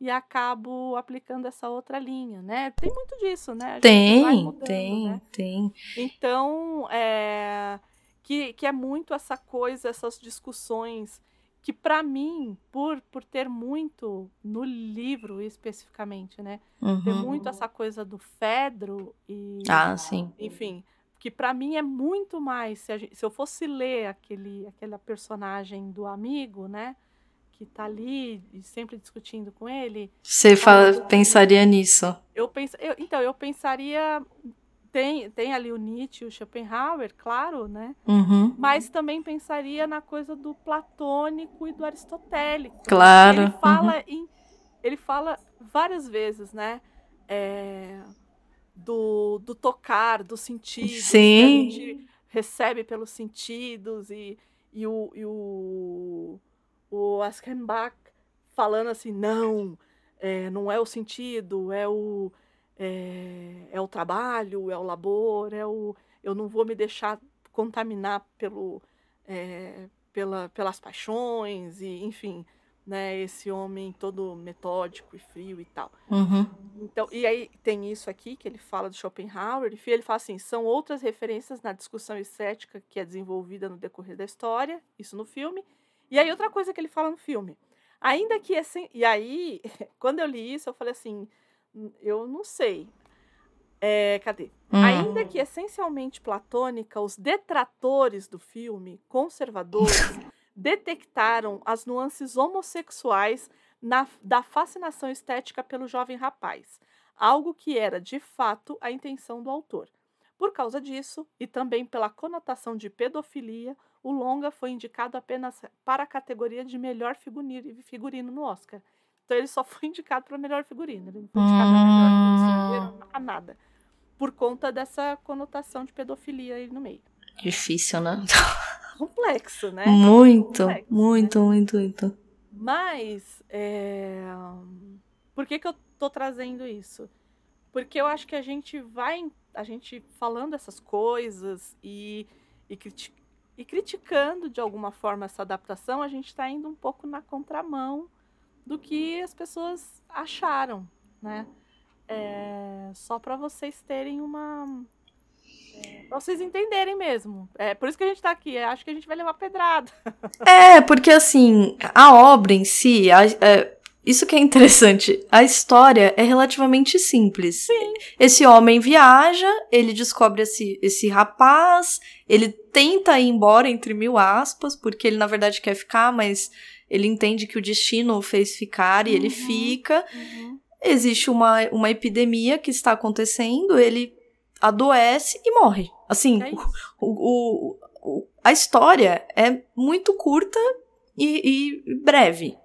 S2: e acabo aplicando essa outra linha, né? Tem muito disso, né?
S1: Tem,
S2: mudando,
S1: tem,
S2: né?
S1: tem.
S2: Então, é, que, que é muito essa coisa, essas discussões que para mim, por, por ter muito no livro especificamente, né? Ter
S1: Uhum.
S2: muito essa coisa do Fedro e
S1: Ah, sim.
S2: enfim, que para mim é muito mais se, a gen- se eu fosse ler aquele aquela personagem do amigo, né, que tá ali e sempre discutindo com ele,
S1: Você fala, pensaria nisso.
S2: eu penso, eu- então eu pensaria tem tem ali o Nietzsche, e o Schopenhauer, claro, né?
S1: Uhum.
S2: Mas também pensaria na coisa do platônico e do aristotélico.
S1: Claro.
S2: Ele fala em. Ele fala várias vezes, né? é, do, do tocar, dos sentidos. que
S1: Sim.
S2: a gente recebe pelos sentidos e, e o. E o, o Aschenbach falando assim, não, é, não é o sentido, é o. É, é o trabalho, é o labor, é o. Eu não vou me deixar contaminar pelo, é, pela, pelas paixões e, enfim, né, esse homem todo metódico e frio e tal.
S1: Uhum.
S2: Então, e aí tem isso aqui que ele fala do Schopenhauer, e ele fala assim, são outras referências na discussão estética que é desenvolvida no decorrer da história, isso no filme. E aí outra coisa que ele fala no filme, ainda que assim, e aí quando eu li isso eu falei assim, "Hum, eu não sei. É, cadê?
S1: Hum.
S2: Ainda que essencialmente platônica, os detratores do filme, conservadores, detectaram as nuances homossexuais na- da fascinação estética pelo jovem rapaz, algo que era, de fato, a intenção do autor. Por causa disso, e também pela conotação de pedofilia, o longa foi indicado apenas para a categoria de melhor figurino, figurino no Oscar. Então ele só foi indicado para melhor figurino, ele não foi indicado para melhor filme estrangeiro, a nada. por conta dessa conotação de pedofilia aí no meio.
S1: Difícil, né?
S2: Complexo, né?
S1: Muito,
S2: Complexo,
S1: muito, muito, muito.
S2: Mas, é... por que, que eu tô trazendo isso? Porque eu acho que a gente vai, a gente falando essas coisas e, e, criti e criticando de alguma forma essa adaptação, a gente está indo um pouco na contramão do que as pessoas acharam, né? É, só para vocês terem uma. É, pra vocês entenderem mesmo. É por isso que a gente tá aqui. Acho que a gente vai levar pedrada.
S1: É, porque assim, a obra em si, a, é, isso que é interessante. A história é relativamente simples.
S2: Sim.
S1: Esse homem viaja, ele descobre esse, esse rapaz, ele tenta ir embora, entre mil aspas, porque ele na verdade quer ficar, mas ele entende que o destino o fez ficar e ele
S2: Uhum.
S1: fica.
S2: Uhum.
S1: Existe uma, uma epidemia que está acontecendo, ele adoece e morre. Assim,
S2: É
S1: o, o- o- a história é muito curta e, e breve.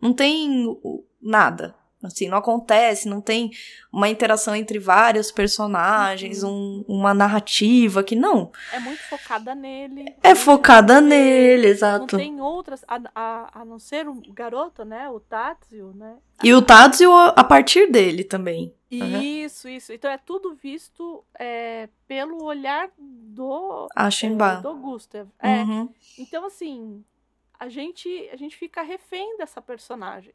S1: Não tem nada. Assim, não acontece, não tem uma interação entre vários personagens, um- uma narrativa que não.
S2: É muito focada nele.
S1: É focada
S2: nele.
S1: nele,
S2: Não
S1: exato.
S2: tem outras, a, a, a não ser o garoto, né? O Tatsu, né?
S1: E o Tadzio a partir dele também. Uhum.
S2: Isso, isso. Então é tudo visto é, pelo olhar do,
S1: A
S2: é, do Gustav. É.
S1: Uhum.
S2: Então, assim, a gente, a gente fica refém dessa personagem.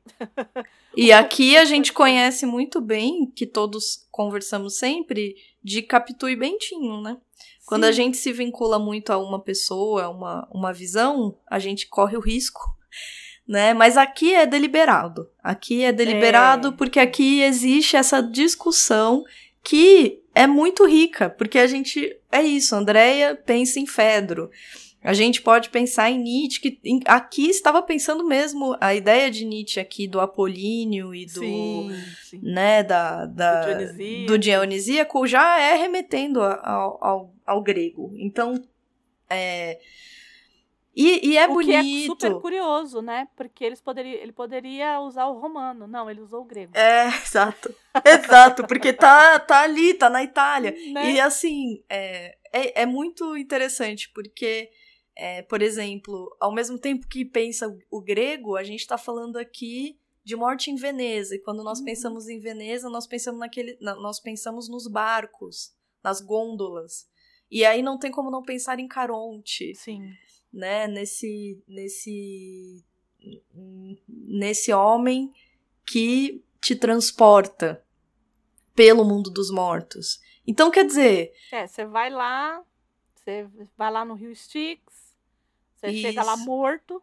S1: E aqui a gente conhece muito bem, que todos conversamos sempre, de Capitu e Bentinho, né? Quando a
S2: Sim.
S1: gente se vincula muito a uma pessoa, a uma, uma visão, a gente corre o risco, né? Mas aqui é deliberado. Aqui é deliberado
S2: É.
S1: porque aqui existe essa discussão que é muito rica, porque a gente é isso, Andréia pensa em Fedro. A gente pode pensar em Nietzsche, que em- aqui estava pensando mesmo a ideia de Nietzsche aqui do Apolíneo e do,
S2: Sim, sim.
S1: né, da, da,
S2: Do Dionisíaco.
S1: do Dionisíaco já é remetendo ao, ao, ao grego. Então, é. E, e é
S2: o
S1: bonito.
S2: que é super curioso, né? Porque eles poderia, ele poderia usar o romano. Não, ele usou o grego.
S1: É, exato. Exato, porque tá, tá ali, tá na Itália.
S2: Né?
S1: E assim, é, é, é muito interessante, porque, é, por exemplo, ao mesmo tempo que pensa o, grego, a gente tá falando aqui de morte em Veneza. E quando nós
S2: Uhum.
S1: pensamos em Veneza, nós pensamos naquele. na- nós pensamos nos barcos, nas gôndolas. E aí não tem como não pensar em Caronte
S2: Sim.
S1: né, nesse nesse nesse homem que te transporta pelo mundo dos mortos. Então quer dizer,
S2: É, você vai lá, você vai lá no Rio Styx, você chega lá
S1: Isso.
S2: morto,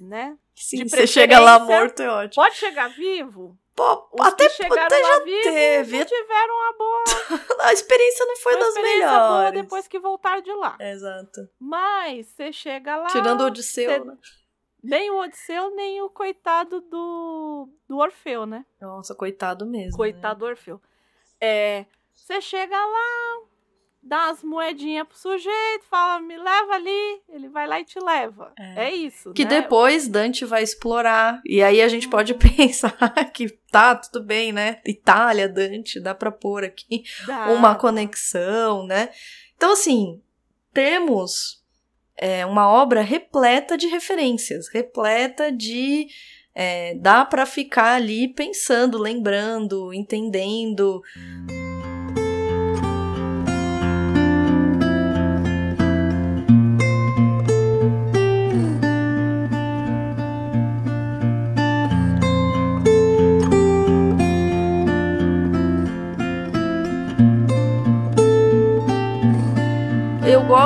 S2: né?
S1: sim, você chega lá morto é ótimo.
S2: Pode chegar vivo?
S1: Pô,
S2: Os
S1: até
S2: que chegaram
S1: até já teve.
S2: tiveram uma boa,
S1: A experiência não foi
S2: uma
S1: das
S2: experiência boa
S1: melhores.
S2: depois que voltaram de lá.
S1: Exato.
S2: Mas você chega lá,
S1: Tirando o Odisseu,
S2: cê-
S1: né?
S2: nem o Odisseu, nem o coitado do, do Orfeu, né?
S1: Nossa, coitado mesmo. né?
S2: Coitado do Orfeu. É, você chega lá, dá umas moedinhas pro sujeito, fala, me leva ali, ele vai lá e te leva.
S1: É.
S2: É, isso,
S1: Que
S2: né?
S1: depois Dante vai explorar. E aí a gente pode
S2: Uhum.
S1: pensar que tá, tudo bem, né? Itália, Dante, dá pra pôr aqui
S2: Dá,
S1: uma conexão, né? Então, assim, temos é, uma obra repleta de referências, repleta de. é, dá pra ficar ali pensando, lembrando, entendendo. Eu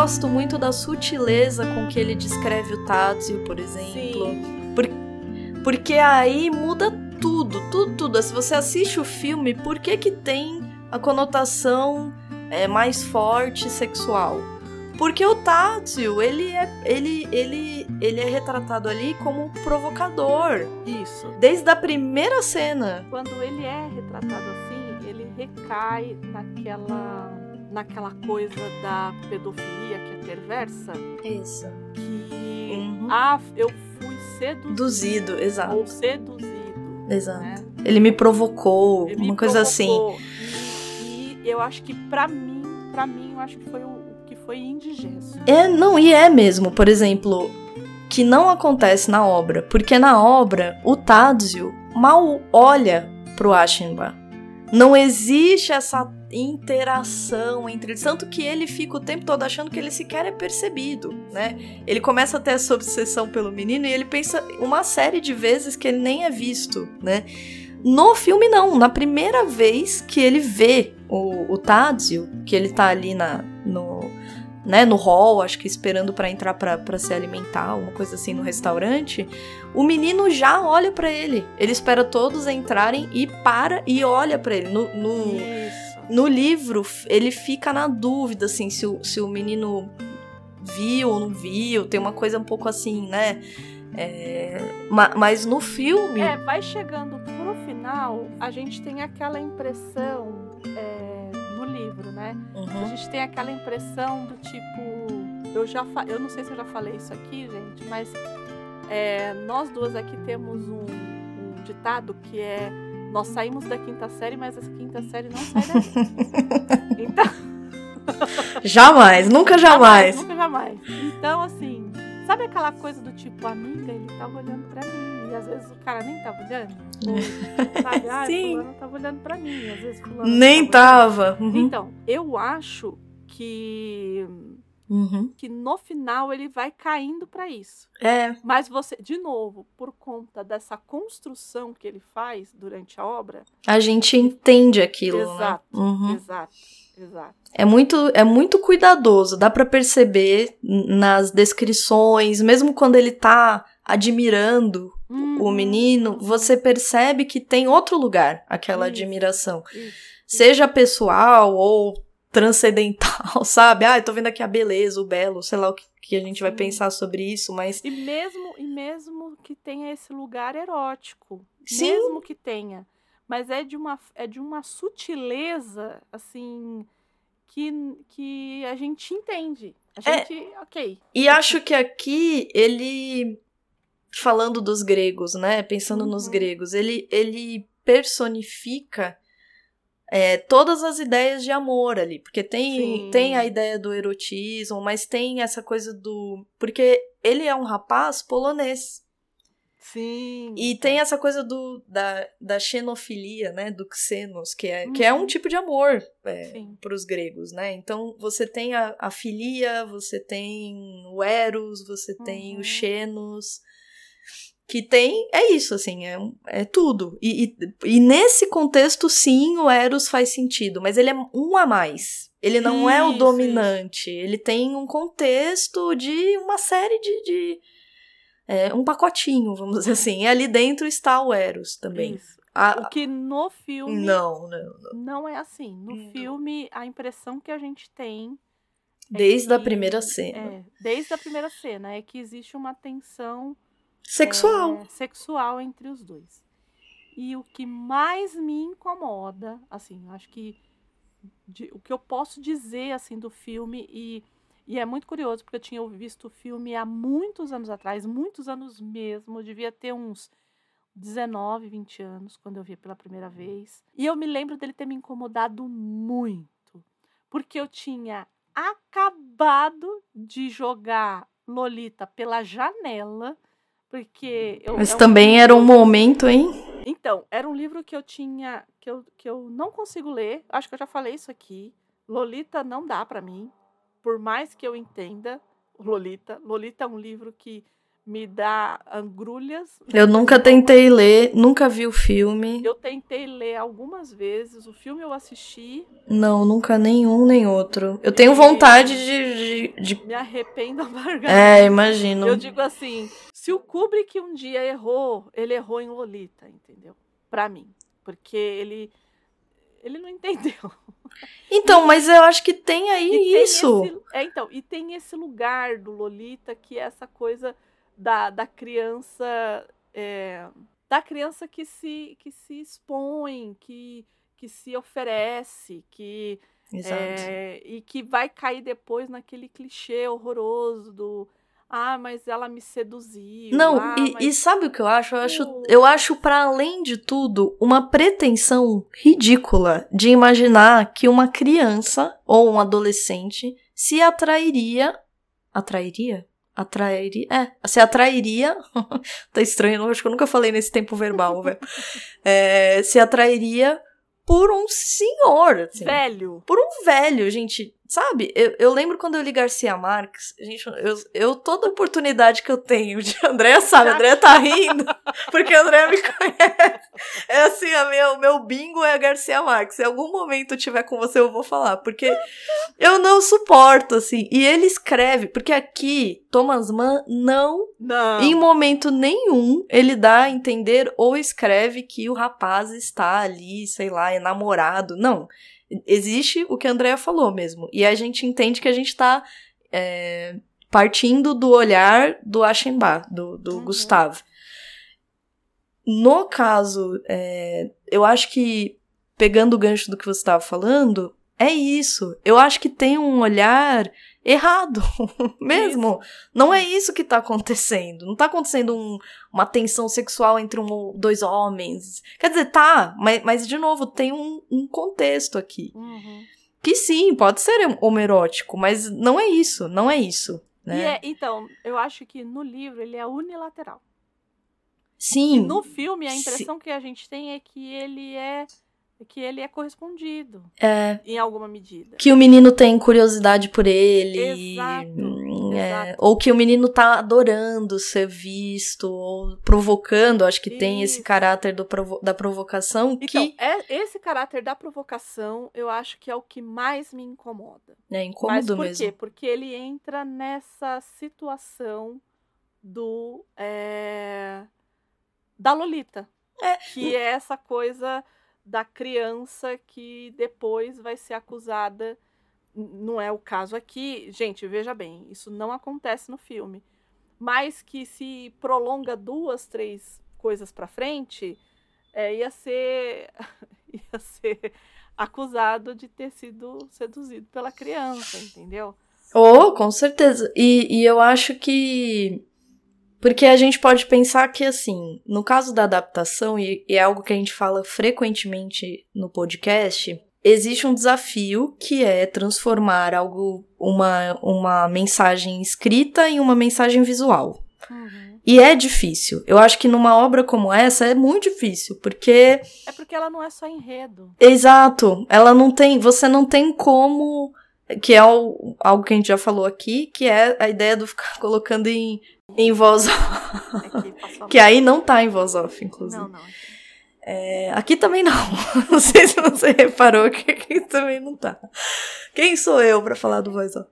S1: gosto muito da sutileza com que ele descreve o Tadzio, por exemplo.
S2: Sim.
S1: Porque aí muda tudo, tudo, tudo. Se você assiste o filme, por que que tem a conotação é, mais forte sexual? Porque o Tadzio, ele é, ele, ele, ele é retratado ali como um provocador.
S2: Isso.
S1: Desde a primeira cena.
S2: Quando ele é retratado assim, ele recai naquela naquela coisa da pedofilia que é perversa,
S1: Isso.
S2: que
S1: Uhum.
S2: ah, eu fui seduzido
S1: Duzido, exato.
S2: ou seduzido,
S1: Exato.
S2: né?
S1: Ele me provocou,
S2: Ele
S1: uma
S2: me
S1: coisa assim.
S2: provocou. E, eu acho que para mim, para mim, eu acho que foi o, o que foi indigesto.
S1: É, não, e é mesmo. Por exemplo, que não acontece na obra, porque na obra o Tadzio mal olha pro Ashenba. Não existe essa interação entre eles, tanto que ele fica o tempo todo achando que ele sequer é percebido, né? Ele começa a ter essa obsessão pelo menino e ele pensa uma série de vezes que ele nem é visto, né? No filme não, na primeira vez que ele vê o, o Tadzio, que ele tá ali na, no, né, no hall, acho que esperando para entrar para se alimentar, uma coisa assim no restaurante, o menino já olha para ele. Ele espera todos entrarem e para e olha para ele. No, no, no, livro, ele fica na dúvida, assim, se o, se o menino viu ou não viu. Tem uma coisa um pouco assim, né? É, mas no filme.
S2: É, vai chegando pro final, a gente tem aquela impressão. É livro, né? Uhum. A gente tem aquela impressão do tipo. Eu já eu não sei se eu já falei isso aqui, gente, mas é, nós duas aqui temos um, um, ditado que é nós saímos da quinta série, mas a quinta série não sai daqui. então.
S1: jamais, nunca jamais.
S2: jamais. Nunca jamais. Então, assim, sabe aquela coisa do tipo, amiga, ele tava olhando pra mim e às vezes o cara nem tava olhando. Ou, sabe? Ah, Sim. fulano tava olhando pra mim. Às vezes fulano
S1: Nem tava.
S2: Uhum. Então, eu acho que. Uhum. Que no final ele vai caindo para isso.
S1: É.
S2: Mas você, de novo, por conta dessa construção que ele faz durante a obra.
S1: A gente entende aquilo.
S2: Né? Exato,
S1: né?
S2: uhum. exato, exato.
S1: É muito, é muito cuidadoso, dá para perceber nas descrições, mesmo quando ele tá admirando uhum. o menino, você percebe que tem outro lugar aquela Isso. admiração. Isso. Seja pessoal ou transcendental, sabe? Ah, eu tô vendo aqui a beleza, o belo, sei lá o que, que a gente vai pensar sobre isso, mas.
S2: E mesmo, e mesmo que tenha esse lugar erótico. Sim. Mesmo que tenha. Mas é de uma, é de uma sutileza, assim, que, que a gente entende. A é. gente, é, ok.
S1: E acho que aqui ele falando dos gregos, né? Pensando uhum. nos gregos, ele, ele personifica é, todas as ideias de amor ali, porque tem, tem a ideia do erotismo, mas tem essa coisa do. Porque ele é um rapaz polonês.
S2: Sim.
S1: E tem essa coisa do, da, da xenofilia, né? Do xenos, que é, uhum. que é um uhum. tipo de amor é, para os gregos, né? Então você tem a, a filia, você tem o eros, você tem o uhum. xenos que tem é isso, assim, é, é tudo. E, e, e, nesse contexto, sim, o Eros faz sentido, mas ele é um a mais. Ele não isso, é o dominante. Isso. Ele tem um contexto de uma série de. de é, um pacotinho, vamos dizer assim. E ali dentro está o Eros também.
S2: Isso. A, o que no filme.
S1: Não, não, não.
S2: Não é assim. No não. filme, a impressão que a gente tem.
S1: É desde que, a primeira cena.
S2: É, desde a primeira cena, é que existe uma tensão
S1: Sexual.
S2: É, sexual entre os dois. E o que mais me incomoda, assim, acho que de, o que eu posso dizer assim do filme e, e é muito curioso porque eu tinha visto o filme há muitos anos atrás, muitos anos mesmo, eu devia ter uns 19, 20 anos quando eu vi pela primeira vez. E eu me lembro dele ter me incomodado muito, porque eu tinha acabado de jogar Lolita pela janela porque eu,
S1: Mas é um também era um momento, hein?
S2: Então, era um livro que eu tinha que eu, que eu não consigo ler. Acho que eu já falei isso aqui. Lolita não dá para mim, por mais que eu entenda Lolita. Lolita é um livro que me dá angrulhas.
S1: Eu nunca tentei ler, nunca vi o filme.
S2: Eu tentei ler algumas vezes, o filme eu assisti.
S1: Não, nunca nenhum nem outro. Eu tenho vontade de, de, de...
S2: Me arrependo amargamente.
S1: É, imagino.
S2: Eu digo assim, se o Kubrick um dia errou, ele errou em Lolita, entendeu? Para mim, porque ele ele não entendeu.
S1: Então, mas eu acho que tem aí isso.
S2: Esse, é, então, e tem esse lugar do Lolita que é essa coisa da, da criança é, da criança que se que se expõe, que que se oferece, que é, e que vai cair depois naquele clichê horroroso do ah, mas ela me seduziu.
S1: Não,
S2: ah,
S1: e,
S2: mas...
S1: e sabe o que eu acho? Eu acho, eu acho para além de tudo, uma pretensão ridícula de imaginar que uma criança ou um adolescente se atrairia. Atrairia? Atrairia. É, se atrairia. tá estranho, eu acho que eu nunca falei nesse tempo verbal, velho. É, se atrairia por um senhor. Assim,
S2: Velho.
S1: por um velho, gente. Sabe? Eu, eu lembro quando eu li Garcia Marques, gente, eu, eu toda oportunidade que eu tenho de André sabe, André tá rindo, porque André me conhece. É assim, a meu, meu bingo é a Garcia Marques. Se algum momento eu tiver com você, eu vou falar, porque eu não suporto, assim. E ele escreve, porque aqui, Thomas Mann não
S2: Não.
S1: em momento nenhum ele dá a entender ou escreve que o rapaz está ali, sei lá, enamorado. Não. Existe o que a Andrea falou mesmo. E a gente entende que a gente está é, partindo do olhar do Aschenbach, do, do
S2: Uhum.
S1: Gustavo. No caso, é, eu acho que, pegando o gancho do que você estava falando, é isso. Eu acho que tem um olhar errado mesmo. Não é isso que tá acontecendo. Não tá acontecendo um- uma tensão sexual entre um dois homens. Quer dizer, tá, mas, mas de novo, tem um, um contexto aqui.
S2: Uhum.
S1: Que sim, pode ser homerótico, mas não é isso, não é isso. Né?
S2: É- então, eu acho que no livro ele é unilateral.
S1: Sim.
S2: E no filme a
S1: Sim.
S2: impressão que a gente tem é que ele é que ele é correspondido
S1: É,
S2: em alguma medida.
S1: que o menino tem curiosidade por ele.
S2: Exato,
S1: hum, é,
S2: exato.
S1: ou que o menino tá adorando ser visto, ou provocando, acho que tem esse
S2: Isso.
S1: caráter do provo- da provocação
S2: Então,
S1: que
S2: é, esse caráter da provocação, eu acho que é o que mais me incomoda.
S1: é
S2: Mas
S1: incômodo
S2: por
S1: mesmo.
S2: quê? Porque ele entra nessa situação do é, da Lolita.
S1: É.
S2: Que é essa coisa da criança que depois vai ser acusada. Não é o caso aqui. Gente, veja bem, isso não acontece no filme. Mas que se prolonga duas, três coisas pra frente, é, ia ser. ia ser acusado de ter sido seduzido pela criança, entendeu?
S1: Oh, com certeza. E, e eu acho que. Porque a gente pode pensar que, assim, no caso da adaptação, e, e é algo que a gente fala frequentemente no podcast, existe um desafio que é transformar algo, uma, uma mensagem escrita em uma mensagem visual. E é difícil. Eu acho que numa obra como essa é muito difícil, porque
S2: É porque ela não é só enredo.
S1: Exato. Ela não tem. Você não tem como. Que é algo que a gente já falou aqui, que é a ideia do ficar colocando em, em voz off.
S2: É que a-
S1: Que aí não tá em voz off, inclusive.
S2: Não, não.
S1: É, aqui também não. Não sei se você reparou que aqui também não tá. Quem sou eu pra falar do voice off?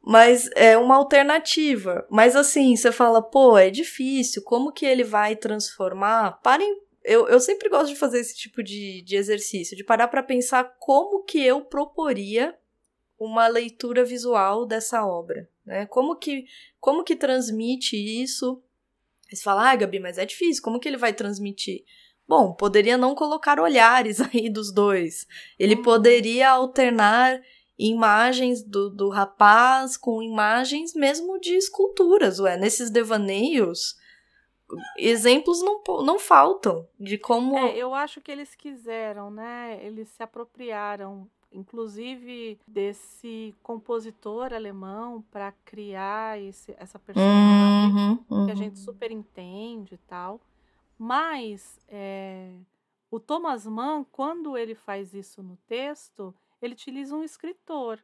S1: Mas é uma alternativa. Mas assim, você fala, pô, é difícil. Como que ele vai transformar? Parem. Eu, eu sempre gosto de fazer esse tipo de, de exercício, de parar pra pensar como que eu proporia uma leitura visual dessa obra, né? Como que, como que transmite isso? Você fala, ah, Gabi, mas é difícil, como que ele vai transmitir? Bom, poderia não colocar olhares aí dos dois. Ele
S2: Uhum.
S1: poderia alternar imagens do, do rapaz com imagens mesmo de esculturas, ué. Nesses devaneios, exemplos não, não faltam de como.
S2: É, eu acho que eles quiseram, né? Eles se apropriaram, inclusive, desse compositor alemão para criar esse, essa personagem.
S1: Uhum,
S2: que a
S1: uhum.
S2: gente super entende e tal. Mas é, o Thomas Mann, quando ele faz isso no texto, ele utiliza um escritor.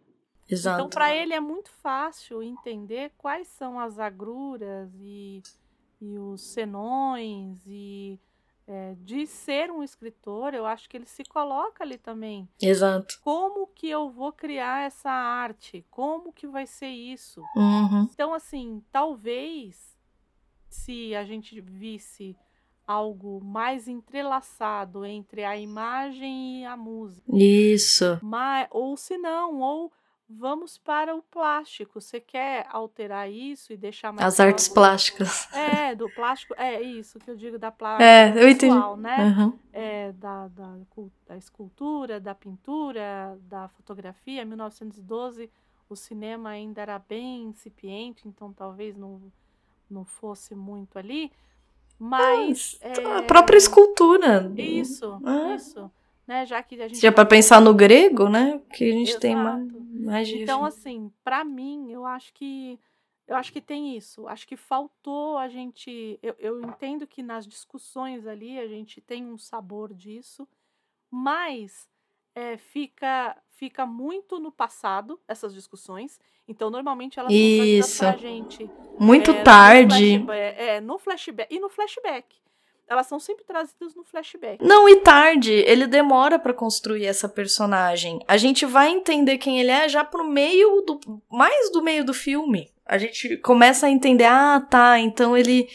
S1: Exato.
S2: Então, para ele é muito fácil entender quais são as agruras e, e os senões e é, de ser um escritor, eu acho que ele se coloca ali também.
S1: Exato.
S2: Como que eu vou criar essa arte? Como que vai ser isso?
S1: Uhum.
S2: Então, assim, talvez se a gente visse algo mais entrelaçado entre a imagem e a música,
S1: Isso.
S2: mas, ou se não, ou vamos para o plástico. Você quer alterar isso e deixar mais
S1: As artes
S2: algo-
S1: plásticas.
S2: É, do plástico, é isso que eu digo da plástica
S1: É, eu entendi.
S2: né?
S1: Uhum.
S2: é, da, da, da escultura, da pintura, da fotografia, 1912, o cinema ainda era bem incipiente, então talvez não, não fosse muito ali. Mas.
S1: É, a própria escultura.
S2: Isso, é. isso. Né, já que a gente.
S1: Já para pensar no grego, né? Que a gente Exato. tem mais, mais
S2: Então, assim, para mim, eu acho que. Eu acho que tem isso. Acho que faltou a gente. Eu, eu entendo que nas discussões ali a gente tem um sabor disso, mas é, fica fica muito no passado essas discussões. Então, normalmente elas
S1: Isso.
S2: são pra gente.
S1: Muito é, tarde.
S2: No é, no flashback. E no flashback. Elas são sempre trazidas no flashback.
S1: Não, e tarde. Ele demora para construir essa personagem. A gente vai entender quem ele é já pro meio do. mais do meio do filme. A gente começa a entender, ah, tá, então ele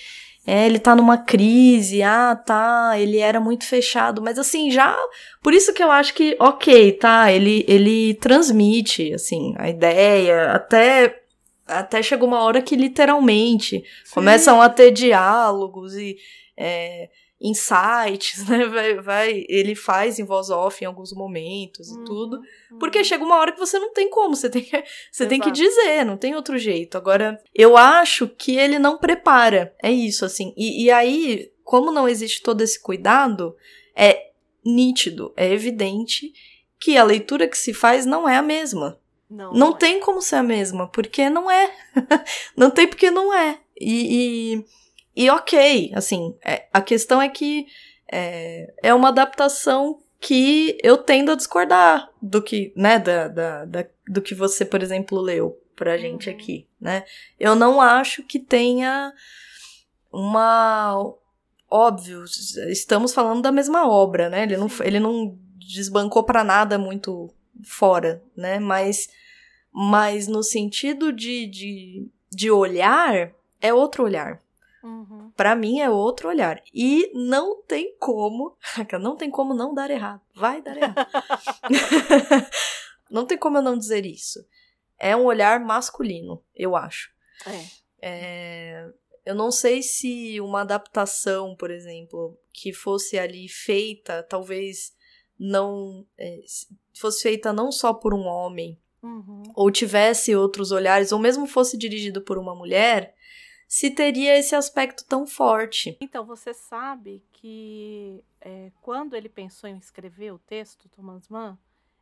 S1: é, ele tá numa crise, ah, tá, ele era muito fechado, mas assim, já. Por isso que eu acho que, ok, tá, ele, ele transmite, assim, a ideia, até. Até chegou uma hora que literalmente Sim. começam a ter diálogos e. É, insights, né? Vai, vai, ele faz em voz off em alguns momentos e tudo. Uhum. Porque chega uma hora que você não tem como, você tem que, você tem que dizer, não tem outro jeito. Agora, eu acho que ele não prepara, é isso, assim. E, e aí, como não existe todo esse cuidado, é nítido, é evidente que a leitura que se faz não é a mesma.
S2: Não,
S1: não, não é. tem como ser a mesma, porque não é. não tem porque não é. e, e e ok, assim, é, a questão é que é, é uma adaptação que eu tendo a discordar do que, né, da, da, da do que você, por exemplo, leu pra gente uhum. aqui, né? Eu não acho que tenha uma óbvio, estamos falando da mesma obra, né? Ele não, ele não desbancou para nada muito fora, né? Mas, mas no sentido de, de, de olhar, é outro olhar.
S2: Uhum.
S1: Para mim é outro olhar. E não tem como, não tem como não dar errado. Vai dar errado. não tem como eu não dizer isso. É um olhar masculino, eu acho.
S2: É.
S1: é. Eu não sei se uma adaptação, por exemplo, que fosse ali feita, talvez não é, fosse feita não só por um homem,
S2: uhum.
S1: ou tivesse outros olhares, ou mesmo fosse dirigido por uma mulher, se teria esse aspecto tão forte.
S2: Então, você sabe que é, quando ele pensou em escrever o texto, Thomas Mann,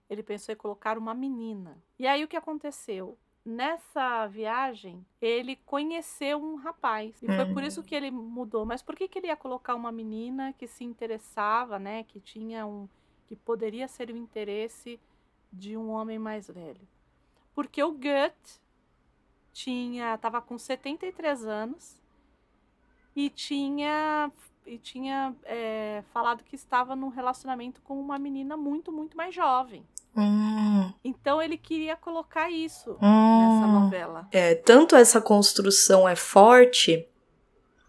S2: ele pensou em colocar uma menina. E aí o que aconteceu? Nessa viagem, ele conheceu um rapaz. E foi por isso uhum. que ele mudou. Mas por que, que ele ia colocar uma menina que se interessava, né? Que tinha um. que poderia ser o interesse de um homem mais velho? Porque o Goethe tinha tava com 73 anos e tinha e tinha é, falado que estava num relacionamento com uma menina muito muito mais jovem
S1: hum.
S2: então ele queria colocar isso
S1: hum.
S2: nessa novela
S1: é tanto essa construção é forte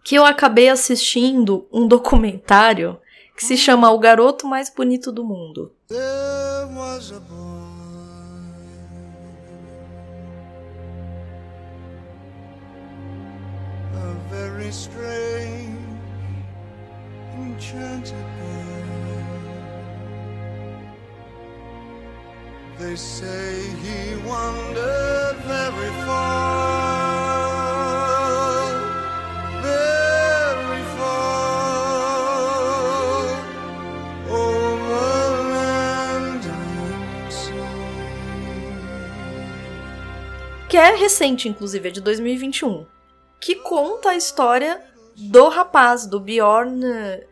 S1: que eu acabei assistindo um documentário que hum. se chama O Garoto Mais Bonito do Mundo. There was a boy. very strange, enchanted bird. They say he wandered very far. Que é recente, inclusive, é de 2021 que conta a história do rapaz, do Bjorn.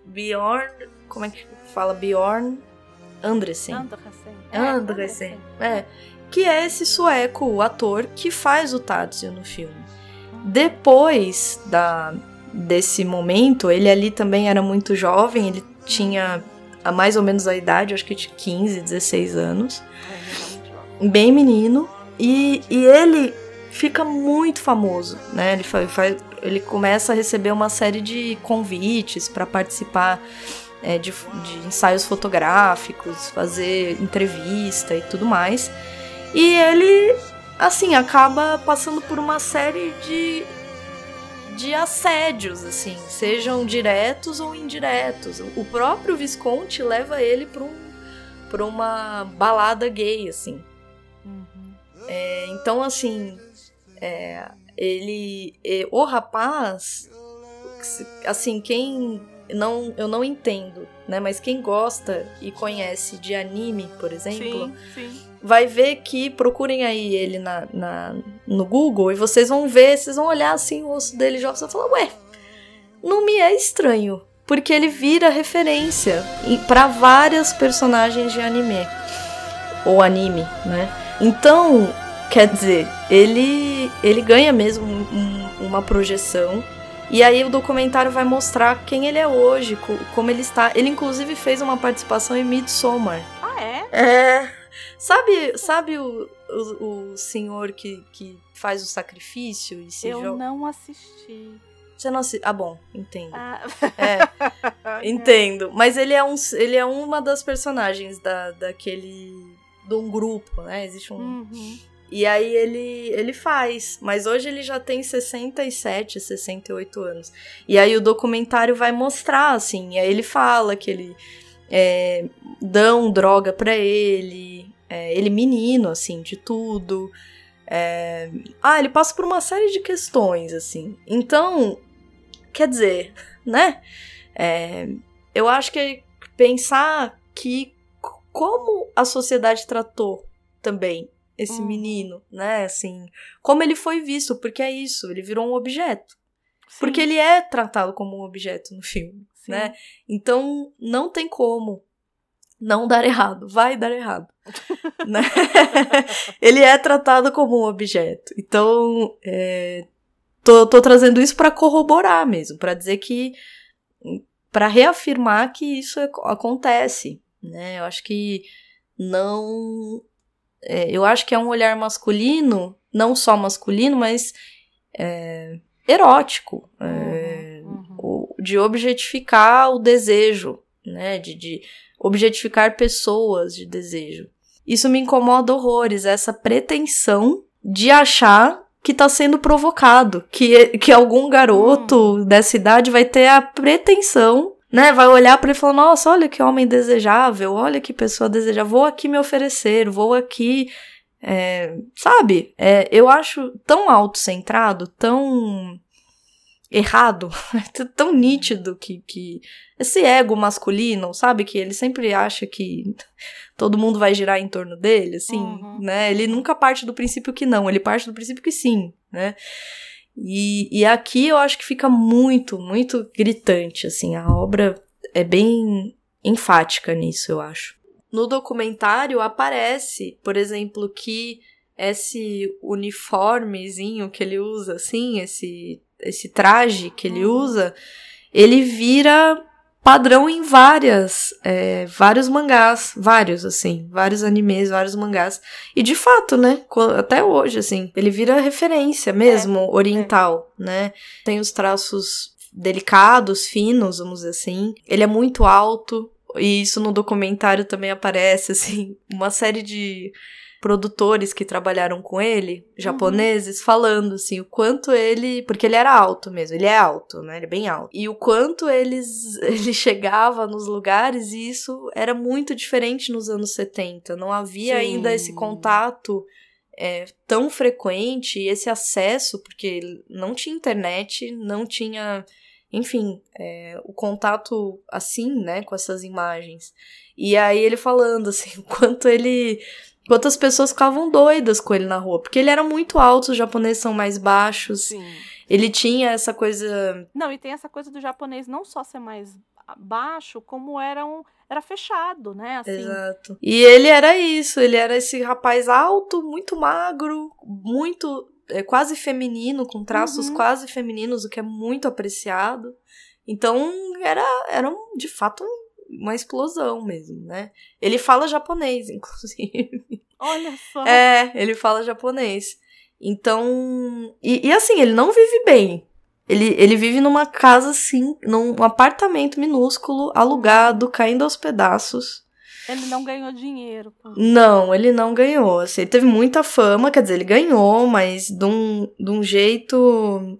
S1: Bjorn. Como é que fala? Bjorn Andresen.
S2: Andresen.
S1: É, Andresen. É. Que é esse sueco, o ator que faz o Tatsu no filme. Depois da, desse momento, ele ali também era muito jovem, ele tinha a mais ou menos a idade, acho que tinha 15, 16 anos. É, bem menino. E, e ele fica muito famoso, né? Ele, faz, ele começa a receber uma série de convites para participar é, de, de ensaios fotográficos, fazer entrevista e tudo mais. E ele, assim, acaba passando por uma série de, de assédios, assim, sejam diretos ou indiretos. O próprio Visconti leva ele para um, pra uma balada gay, assim.
S2: Uhum.
S1: É, então, assim, é, ele. É, o rapaz, assim, quem. Não, eu não entendo, né? Mas quem gosta e conhece de anime, por exemplo,
S2: Sim, sim.
S1: vai ver que procurem aí ele na, na- no Google e vocês vão ver, vocês vão olhar assim o rosto dele e vão falar, ué, não me é estranho. Porque ele vira referência pra várias personagens de anime. Ou anime, né? Então, quer dizer, ele, ele ganha mesmo um- um- uma projeção. E aí o documentário vai mostrar quem ele é hoje, co- como ele está. Ele inclusive fez uma participação em Midsommar.
S2: Ah, é?
S1: É. Sabe, sabe o, o, o senhor que, que faz o sacrifício e se
S2: Eu
S1: joga?
S2: não assisti.
S1: Você não assi- Ah, bom, entendo.
S2: Ah,
S1: É, entendo. Mas ele é, um, ele é uma das personagens da, daquele. de um grupo, né? Existe um.
S2: Uhum.
S1: E aí ele, ele faz. Mas hoje ele já tem 67, 68 anos. E aí o documentário vai mostrar, assim. E aí ele fala que ele. É, dão droga pra ele. é, ele menino, assim, de tudo. É, ah, ele passa por uma série de questões, assim. Então, quer dizer, né? É, eu acho que pensar que como a sociedade tratou também esse
S2: Uhum.
S1: menino, né? Assim, como ele foi visto, porque é isso, ele virou um objeto.
S2: Sim,
S1: Porque ele é tratado como um objeto no filme,
S2: sim.
S1: né? Então, não tem como não dar errado, vai dar errado. né? ele é tratado como um objeto. Então, é, tô, tô trazendo isso para corroborar mesmo, para dizer que para reafirmar que isso ac- acontece, né? Eu acho que não é, eu acho que é um olhar masculino, não só masculino, mas é, erótico, é,
S2: Uhum, uhum.
S1: o- de objetificar o desejo, né? De, de objetificar pessoas de desejo. Isso me incomoda horrores, essa pretensão de achar que tá sendo provocado, que, que algum garoto dessa idade vai ter a pretensão, né? Vai olhar pra ele e falar: Nossa, olha que homem desejável, olha que pessoa desejável, vou aqui me oferecer, vou aqui. é, sabe? É, eu acho tão autocentrado, tão errado, tão nítido que, que esse ego masculino, sabe? Que ele sempre acha que todo mundo vai girar em torno dele, assim,
S2: Uhum.
S1: né? Ele nunca parte do princípio que não, ele parte do princípio que sim, né? E, e aqui eu acho que fica muito, muito gritante, assim, a obra é bem enfática nisso, eu acho. No documentário aparece, por exemplo, que esse uniformezinho que ele usa, assim, esse, esse traje que ele
S2: Uhum.
S1: usa, ele vira padrão em várias, é, vários mangás, vários, assim, vários animes, vários mangás. E de fato, né, até hoje, assim, ele vira referência mesmo, oriental, né? Tem os traços delicados, finos, vamos dizer assim. Ele é muito alto, e isso no documentário também aparece, assim, uma série de produtores que trabalharam com ele, japoneses, falando assim, o quanto ele, porque ele era alto mesmo, ele é alto, né? Ele é bem alto. E o quanto eles ele chegava nos lugares e isso era muito diferente nos anos 70. Não havia
S2: Sim.
S1: ainda esse contato é, tão frequente esse acesso, porque não tinha internet, não tinha, enfim, é, o contato assim, né, com essas imagens. E aí ele falando assim, o quanto ele Quantas pessoas ficavam doidas com ele na rua, porque ele era muito alto, os japoneses são mais baixos.
S2: Sim.
S1: Ele tinha essa coisa.
S2: Não, e tem essa coisa do japonês não só ser mais baixo, como era um era fechado, né? Assim,
S1: Exato. E ele era isso, ele era esse rapaz alto, muito magro, muito. é, quase feminino, com traços
S2: Uhum.
S1: quase femininos, o que é muito apreciado. Então, era, era um, de fato um- uma explosão mesmo, né? Ele fala japonês, inclusive.
S2: Olha só.
S1: É, ele fala japonês. Então. E, e assim, ele não vive bem. Ele, ele vive numa casa assim, num apartamento minúsculo, alugado, caindo aos pedaços.
S2: Ele não ganhou dinheiro.
S1: Não, ele não ganhou. Assim, ele teve muita fama, quer dizer, ele ganhou, mas de um, de um jeito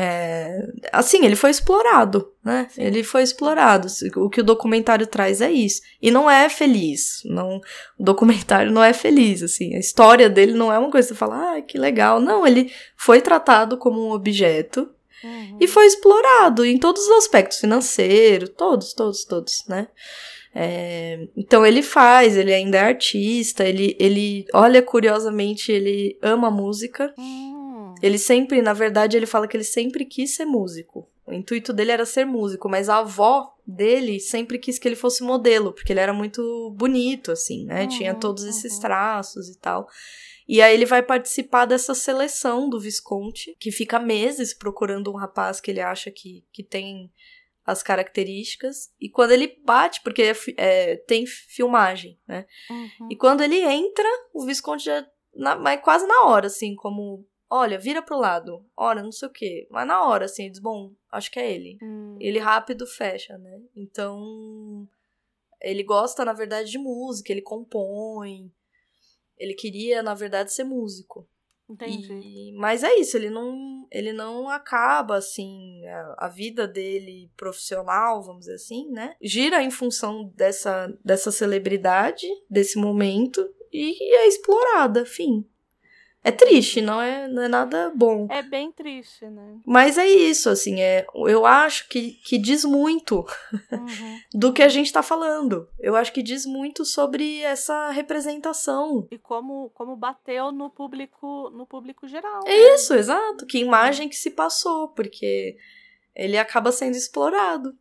S1: É, assim, ele foi explorado, né?
S2: Sim.
S1: Ele foi explorado. O que o documentário traz é isso. E não é feliz. Não, o documentário não é feliz, assim. A história dele não é uma coisa que você fala, ah, que legal. Não, ele foi tratado como um objeto
S2: Uhum.
S1: e foi explorado em todos os aspectos, financeiro, todos, todos, todos, né? É, então ele faz, ele ainda é artista, ele, ele, olha, curiosamente, ele ama música.
S2: Hum.
S1: Ele sempre, na verdade, ele fala que ele sempre quis ser músico. O intuito dele era ser músico, mas a avó dele sempre quis que ele fosse modelo, porque ele era muito bonito, assim, né?
S2: Uhum,
S1: Tinha todos esses traços e tal. E aí ele vai participar dessa seleção do Visconti, que fica meses procurando um rapaz que ele acha que, que tem as características. E quando ele bate, porque é é, tem filmagem, né?
S2: Uhum.
S1: E quando ele entra, o Visconde já. Na, mas quase na hora, assim, como. Olha, vira pro lado. Olha, não sei o quê. Mas na hora, assim, ele diz: Bom, acho que é ele.
S2: Hum.
S1: Ele rápido fecha, né? Então. Ele gosta, na verdade, de música, ele compõe. Ele queria, na verdade, ser músico.
S2: Entendi.
S1: E- mas é isso, ele não, ele não acaba assim, a, a vida dele profissional, vamos dizer assim, né? Gira em função dessa, dessa celebridade, desse momento, e é explorada, fim. É triste, não é, não é nada bom.
S2: É bem triste, né?
S1: Mas é isso, assim, é, eu acho que, que diz muito
S2: Uhum.
S1: do que a gente tá falando. Eu acho que diz muito sobre essa representação
S2: E como, como bateu no público, no público geral. né?
S1: É isso, exato. Que imagem que se passou, porque ele acaba sendo explorado.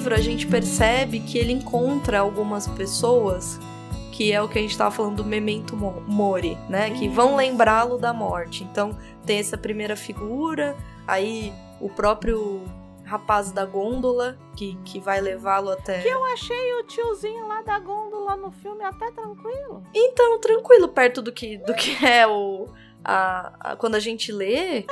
S1: Livro, a gente percebe que ele encontra algumas pessoas que é o que a gente tava falando do memento mo- mori, né? Que vão
S2: Isso.
S1: lembrá-lo da morte. Então, tem essa primeira figura, aí o próprio rapaz da gôndola que, que vai levá-lo até.
S2: Eu achei o tiozinho lá da gôndola no filme até tranquilo.
S1: Então, tranquilo, perto do que, do que é o. A, a- quando a gente lê.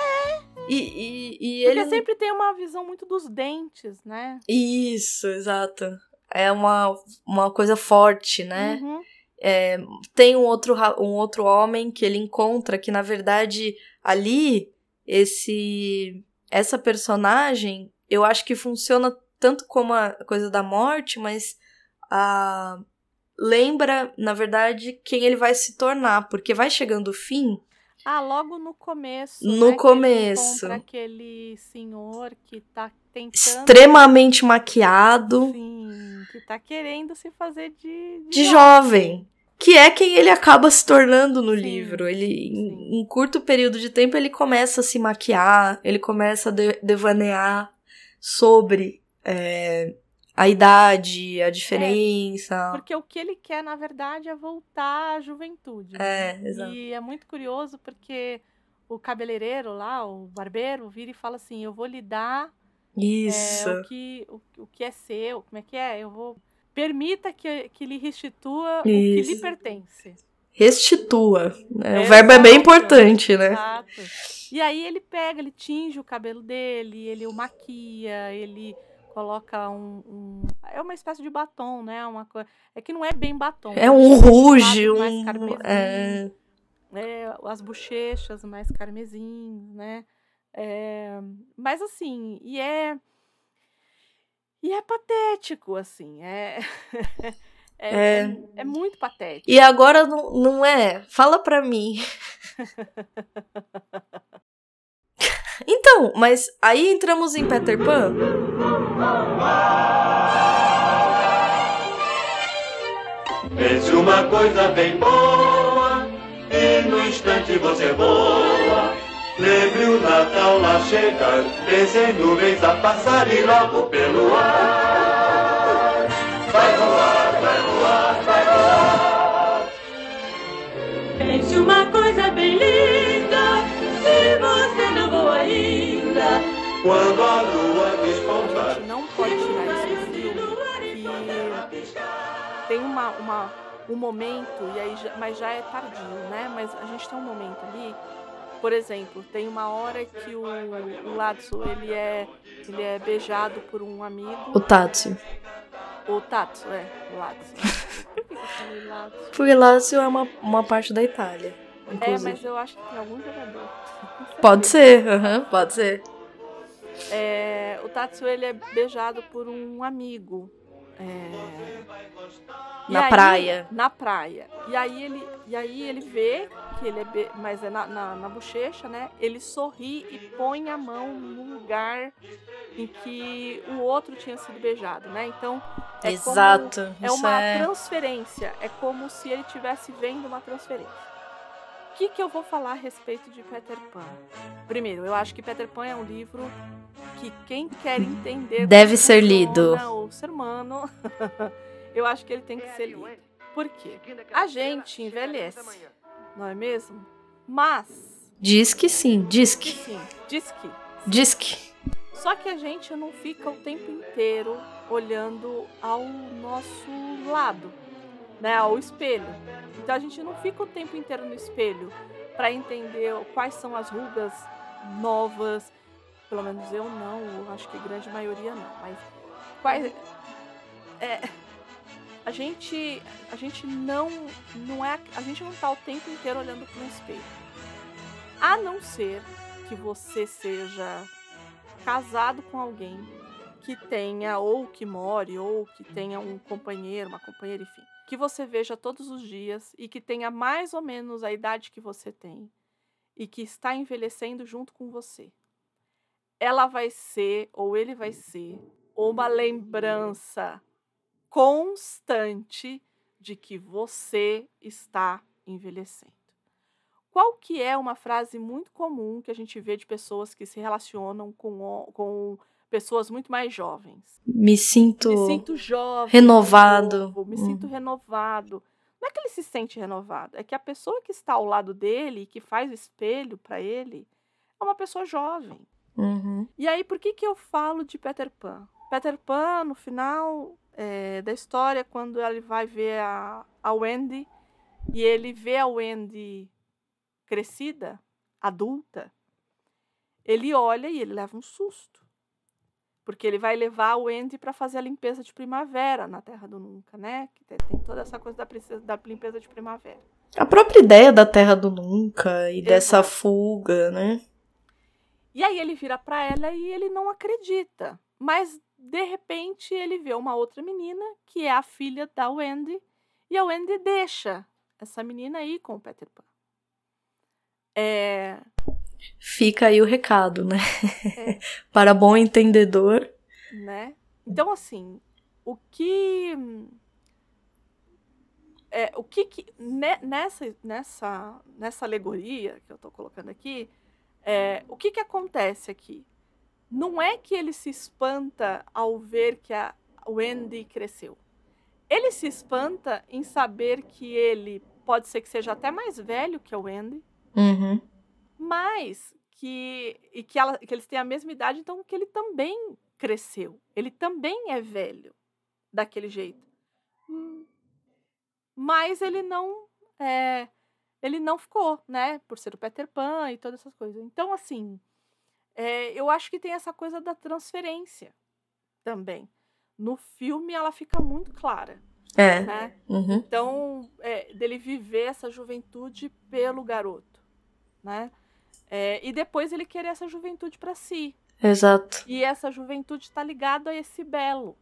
S1: E, e, e
S2: Porque
S1: ele.
S2: sempre tem uma visão muito dos dentes, né?
S1: Isso, exato. É uma, uma coisa forte, né?
S2: Uhum.
S1: É, tem um outro, um outro homem que ele encontra que, na verdade, ali, esse essa personagem, eu acho que funciona tanto como a coisa da morte, mas a, lembra, na verdade, quem ele vai se tornar, porque vai chegando o fim.
S2: Ah, logo no começo.
S1: No
S2: né, que
S1: começo.
S2: encontra aquele senhor que tá tentando.
S1: extremamente maquiado,
S2: Sim, que tá querendo se fazer de.
S1: de jovem. Que é quem ele acaba se tornando no
S2: Sim,
S1: livro. Ele, em, em curto período de tempo, ele começa a se maquiar, ele começa a de- devanear sobre é, a idade, a diferença.
S2: Porque o que ele quer, na verdade, é voltar à juventude. né?
S1: É, exato.
S2: E é muito curioso porque o cabeleireiro lá, o barbeiro, vira e fala assim: Eu vou lhe dar é,
S1: Isso.
S2: o, que, o, o que é seu. Como é que é? Eu vou. Permita que, que lhe restitua o que lhe
S1: Isso.
S2: pertence.
S1: Restitua. né? O
S2: É,
S1: verbo é bem
S2: exato.
S1: importante, né?
S2: Exato. E aí ele pega, ele tinge o cabelo dele, ele o maquia, ele coloca um, um- é uma espécie de batom, né? Uma coisa, é que não é bem batom.
S1: É um
S2: deixa
S1: ruge,
S2: mais
S1: um.
S2: carmesim,
S1: É,
S2: é, as bochechas mais carmesim, né? É, mas assim, e é e é patético, assim, é é,
S1: É.
S2: é, é muito patético.
S1: E agora não, não é? Fala pra mim. então, mas aí entramos em Peter Pan.
S3: Pense uma coisa bem boa e no instante você voa. Lembre o Natal lá chegar, pense nuvens a passar e logo pelo ar. Vai voar, vai voar, vai voar.
S4: Pense uma coisa bem linda,
S3: Quando a lua
S2: A
S3: despontar.
S2: gente não pode tirar isso do filme, que tem uma, uma, um momento, e aí já- mas já é tardio, né? Mas a gente tem um momento ali Por exemplo, tem uma hora que o, o Latsu, ele é, ele é beijado por um amigo.
S1: O Tatsu.
S2: O Tatsu, é, o Latsu?
S1: Porque Lazio é uma, uma parte da Itália.
S2: É,
S1: Inclusive.
S2: mas eu acho que tem algum jogador.
S1: Pode ser, aham, pode ser.
S2: É, o Tatsu, ele é beijado por um amigo. É,
S1: Na
S2: aí-
S1: praia.
S2: Na praia. E aí ele, e aí ele vê que ele é. be- Mas é na, na, na bochecha, né? Ele sorri e põe a mão no lugar em que o outro tinha sido beijado, né? Então. É
S1: Exato.
S2: Como, é uma
S1: é...
S2: transferência. É como se ele estivesse vendo uma transferência. O que, que eu vou falar a respeito de Peter Pan? Primeiro, eu acho que Peter Pan é um livro que quem quer entender
S1: Deve ser lido.
S2: O ser humano, eu acho que ele tem que ser lido. Por quê? A gente envelhece, não é mesmo? Mas,
S1: Diz que sim, diz que.
S2: sim, diz que.
S1: Diz que.
S2: Só que a gente não fica o tempo inteiro olhando ao nosso lado, né, ao espelho. Então a gente não fica o tempo inteiro no espelho para entender quais são as rugas novas. Pelo menos eu não, eu acho que a grande maioria não. Mas quais é, a gente a gente não não é a gente não tá o tempo inteiro olhando para um espelho. A não ser que você seja casado com alguém que tenha ou que more ou que tenha um companheiro, uma companheira, enfim, que você veja todos os dias e que tenha mais ou menos a idade que você tem e que está envelhecendo junto com você. Ela vai ser ou ele vai ser uma lembrança constante de que você está envelhecendo. Qual que é uma frase muito comum que a gente vê de pessoas que se relacionam com, com pessoas muito mais jovens?
S1: Me sinto.
S2: Me sinto jovem.
S1: renovado.
S2: novo, me sinto renovado. Não é que ele se sente renovado, é que a pessoa que está ao lado dele e que faz o espelho para ele é uma pessoa jovem.
S1: Uhum.
S2: E aí, por que, que eu falo de Peter Pan? Peter Pan, no final é, da história, quando ele vai ver a, a Wendy e ele vê a Wendy crescida, adulta, ele olha e ele leva um susto. Porque ele vai levar a Wendy para fazer a limpeza de primavera na Terra do Nunca, né? Que tem, toda essa coisa da, princesa- da limpeza de primavera.
S1: A própria ideia da Terra do Nunca e dessa
S2: Exato.
S1: fuga, né?
S2: E aí ele vira para ela e ele não acredita. Mas de repente ele vê uma outra menina, que é a filha da Wendy, e a Wendy deixa essa menina aí com o Peter Pan. É,
S1: Fica aí o recado, né?
S2: É.
S1: Para bom entendedor.
S2: né? Então assim, o que é, o que, que ne- nessa nessa nessa alegoria que eu tô colocando aqui, é, o que que acontece aqui? Não é que ele se espanta ao ver que a Wendy cresceu. Ele se espanta em saber que ele pode ser que seja até mais velho que a Wendy,
S1: Uhum.
S2: Mas que e que, ela, que eles têm a mesma idade, então que ele também cresceu. Ele também é velho daquele jeito. Hum, Mas ele não é, ele não ficou, né? Por ser o Peter Pan e todas essas coisas. Então, assim, é, eu acho que tem essa coisa da transferência também. No filme ela fica muito clara,
S1: É.
S2: né?
S1: Uhum.
S2: Então, é, dele viver essa juventude pelo garoto, né? É, e depois ele querer essa juventude para si.
S1: Exato.
S2: E essa juventude está ligada a esse belo,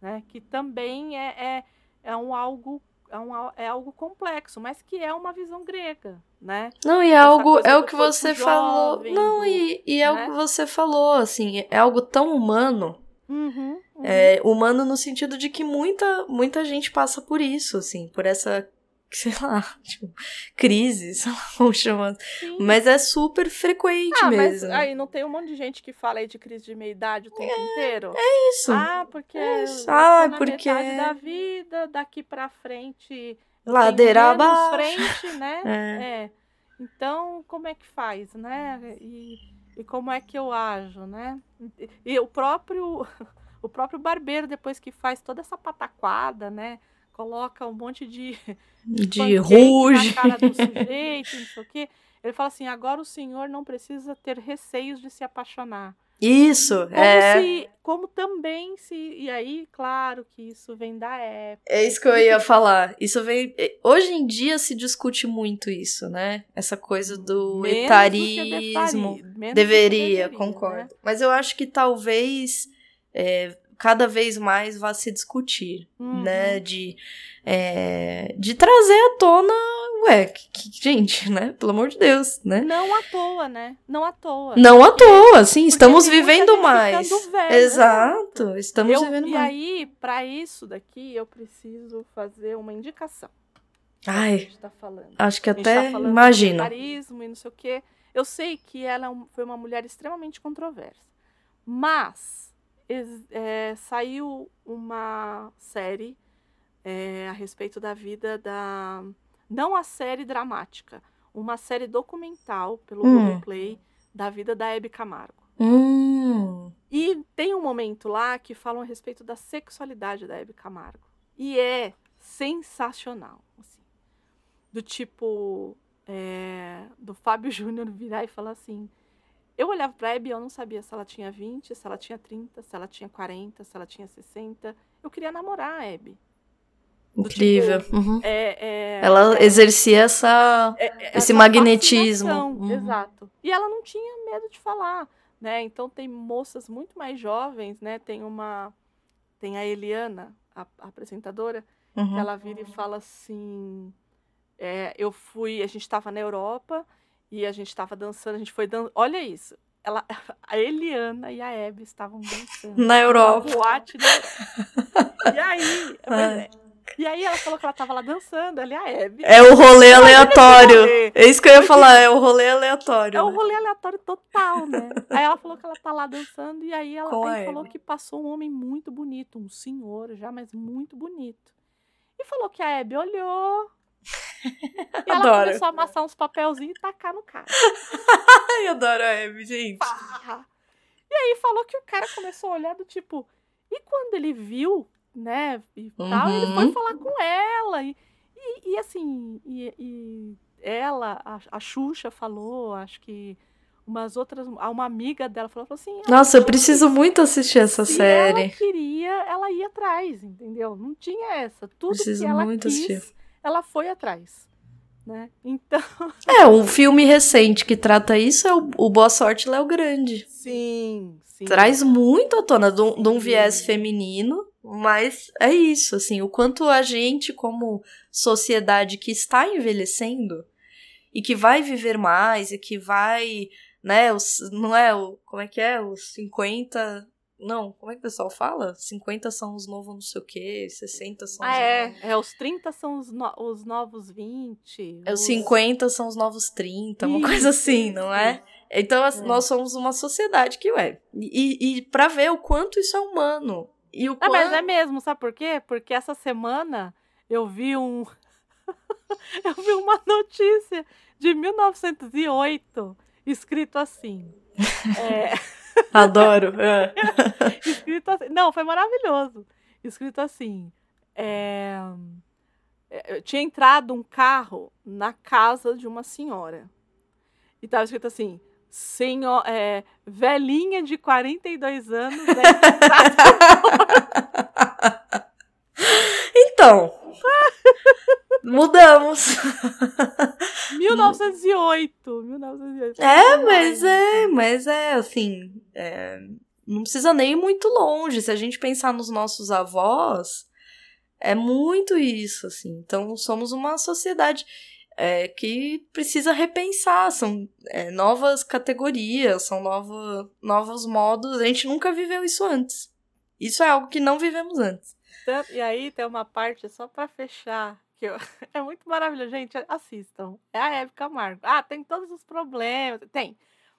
S2: né? Que também é, é, é um algo é, um, é algo complexo, mas que é uma visão grega, né?
S1: Não, e é
S2: Essa
S1: algo, é o que você falou.
S2: jovem,
S1: Não,
S2: do-
S1: e, e é o
S2: né?
S1: que você falou, assim, é algo tão humano.
S2: Uhum, uhum.
S1: É, humano no sentido de que muita, muita gente passa por isso, assim, por essa, sei lá, tipo, crise, sei lá como chama.
S2: Sim.
S1: Mas é super frequente
S2: ah, mas
S1: mesmo.
S2: aí não tem um monte de gente que fala aí de crise de meia-idade o tempo inteiro?
S1: isso.
S2: Ah, porque
S1: É isso. Ah,
S2: na
S1: porque-
S2: metade da vida, daqui pra frente
S1: Ladeira abaixo.
S2: frente, né?
S1: É.
S2: É. Então, como é que faz, né? E, e como é que eu ajo, né? E, e o próprio o próprio barbeiro depois que faz toda essa pataquada, né? Coloca um monte de
S1: De ruge.
S2: na cara do sujeito, não sei o quê. Ele fala assim: agora o senhor não precisa ter receios de se apaixonar.
S1: Isso,
S2: Como
S1: é.
S2: se, como também se, e aí, claro que isso vem da época.
S1: É isso que eu ia falar. Isso vem. Hoje em dia se discute muito isso, né? Essa coisa do
S2: Menos
S1: etarismo.
S2: que
S1: Deveria,
S2: né?
S1: concordo. Mas eu acho que talvez é, cada vez mais vá se discutir,
S2: Uhum.
S1: né? De, é, de trazer à tona, ué, que- que- gente, né? Pelo amor de Deus, né?
S2: Não à toa, né? Não à toa.
S1: Não à toa, sim,
S2: Porque
S1: estamos
S2: muita
S1: vivendo mais.
S2: ficando velha,
S1: Exato, estamos
S2: Eu-
S1: vivendo
S2: e
S1: mais.
S2: aí, pra isso daqui, eu preciso fazer uma indicação. A
S1: Ai,
S2: gente tá falando.
S1: acho que
S2: A tá
S1: até imagino.
S2: de carisma e não sei o quê. Eu sei que ela é foi uma mulher extremamente controversa. Mas é, saiu uma série é, a respeito da vida da. Não a série dramática, uma série documental pelo
S1: Hum.
S2: Globoplay da vida da Hebe Camargo.
S1: Hum,
S2: E tem um momento lá que falam a respeito da sexualidade da Hebe Camargo. E é sensacional. assim. Do tipo, é, do Fábio Júnior virar e falar assim. Eu olhava pra Hebe e eu não sabia se ela tinha 20, se ela tinha 30, se ela tinha 40, se ela tinha 60. Eu queria namorar a Hebe. Do
S1: incrível.
S2: tipo,
S1: Uhum.
S2: É, é,
S1: Ela
S2: é-
S1: exercia essa.
S2: é- é
S1: esse magnetismo. Uhum.
S2: Exato. E ela não tinha medo de falar, né? Então tem moças muito mais jovens, né? Tem uma tem a Eliana, a, a apresentadora,
S1: Uhum.
S2: que ela vira e fala assim, é, eu fui, a gente estava na Europa e a gente estava dançando, a gente foi dan olha isso. Ela, a Eliana e a Hebe estavam dançando.
S1: Na Europa.
S2: boate Europa. E aí, é. E aí ela falou que ela tava lá dançando, ela e a Hebe.
S1: É o rolê aleatório.
S2: rolê.
S1: É isso que eu ia falar, é o rolê aleatório.
S2: É um
S1: né?
S2: rolê aleatório total, né? aí ela falou que ela tá lá dançando e aí ela aí falou que passou um homem muito bonito, um senhor já, mas muito bonito. E falou que a Hebe olhou. E ela
S1: Adoro.
S2: começou a amassar uns papelzinhos e tacar no cara.
S1: Eu adoro a Abby, gente.
S2: Pá! E aí falou que o cara começou a olhar do tipo. E quando ele viu, né, e tal, ele foi
S1: Uhum.
S2: falar com ela. E, e, e assim, e, e ela, a, a Xuxa falou, acho que umas outras, uma amiga dela falou, falou assim.
S1: Nossa, eu
S2: "Gente,
S1: preciso muito assistir essa
S2: se
S1: série.
S2: ela queria, ela ia atrás, entendeu? Não tinha essa. Tudo
S1: Preciso
S2: que ela
S1: muito
S2: quis,
S1: assistir.
S2: Ela foi atrás. Né? Então,
S1: É, um filme recente que trata isso é o, o Boa Sorte Léo Grande.
S2: sim, sim.
S1: Traz muito à tona de um, de um viés feminino, mas é isso, assim, o quanto a gente, como sociedade que está envelhecendo e que vai viver mais e que vai, né, os, não é o, como é que é, os 50, não, como é que o pessoal fala? 50 são os novos não sei o quê, 60 são os
S2: Ah, é.
S1: novos-
S2: É, os 30 são os, no- os novos 20.
S1: É, os 50 são os novos 30, uma coisa
S2: Isso,
S1: assim, não é? Então,
S2: É.
S1: nós somos uma sociedade que, ué, e, e para ver o quanto isso é humano. E o
S2: É,
S1: quanto...
S2: mas é mesmo, sabe por quê? Porque essa semana eu vi um. eu vi uma notícia de 1908 escrito assim. É,
S1: Adoro. é.
S2: escrito assim. Não, foi maravilhoso. Escrito assim. é, é, tinha entrado um carro na casa de uma senhora. E tava escrito assim. Senhor, é, velhinha de 42 anos é
S1: Então, mudamos.
S2: 1908. 1908.
S1: É, mas é, mas é assim, é, não precisa nem ir muito longe. Se a gente pensar nos nossos avós, é muito isso, assim. Então, somos uma sociedade é, que precisa repensar. São é, novas categorias, são nova, novos modos. A gente nunca viveu isso antes. Isso é algo que não vivemos antes.
S2: Então, E aí tem uma parte só pra fechar. Que eu- é muito maravilhoso, gente. Assistam. É a Hebe Camargo. Ah, tem todos os problemas. Tem.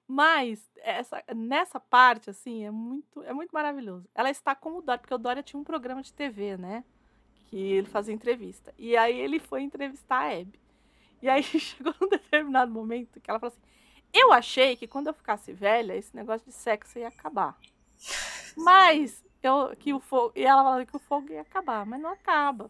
S2: Mas essa, nessa parte, assim, é muito, é muito maravilhoso. Ela está com o Dória, porque o Dória tinha um programa de TV, né? Que ele fazia entrevista. E aí ele foi entrevistar a Hebe. E aí chegou num determinado momento que ela falou assim: Eu achei que quando eu ficasse velha, esse negócio de sexo ia acabar. Mas eu, que o fogo. E ela falou que o fogo ia acabar, mas não acaba.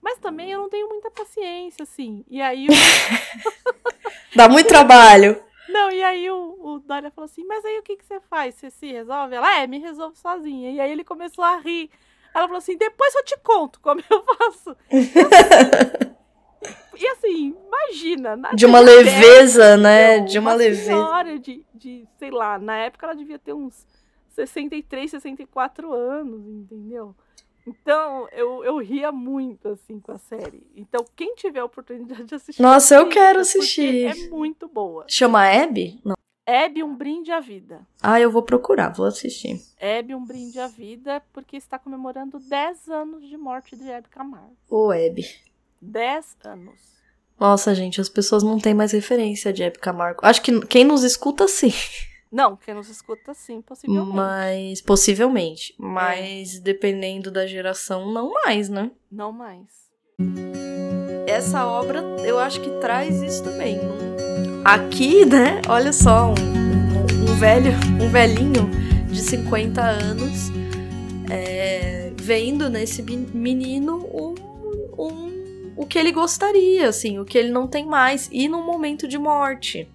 S2: Mas também eu não tenho muita paciência, assim. E aí o,
S1: Dá muito trabalho.
S2: Não, e aí o, o Dória falou assim, mas aí o que, que você faz? Você se resolve? Ela, é, me resolvo sozinha. E aí ele começou a rir. Ela falou assim, depois eu te conto como eu faço. E assim, imagina. na
S1: De uma leveza, né? De uma leveza.
S2: senhora de, de, sei lá, na época ela devia ter uns 63, 64 anos, entendeu? Então, eu, eu ria muito, assim, com a série. Então, quem tiver a oportunidade de assistir...
S1: Nossa, eu quero assistir.
S2: É muito boa.
S1: Chama Abby? Não.
S2: Hebe, um brinde à vida.
S1: Ah, eu vou procurar, vou assistir.
S2: Hebe, um brinde à vida, porque está comemorando 10 anos de morte de Hebe Camargo.
S1: Ô, Abby.
S2: 10 anos.
S1: Nossa, gente, as pessoas não têm mais referência de Hebe Camargo. Acho que quem nos escuta, sim.
S2: Não, quem nos escuta, sim, possivelmente.
S1: Mas, possivelmente. Mas, dependendo da geração, não mais, né?
S2: Não mais.
S1: Essa obra, eu acho que traz isso também. Aqui, né? Olha só, um, um- um velho, um velhinho de 50 anos é, vendo nesse menino um, um- o que ele gostaria, assim, o que ele não tem mais, e num momento de morte.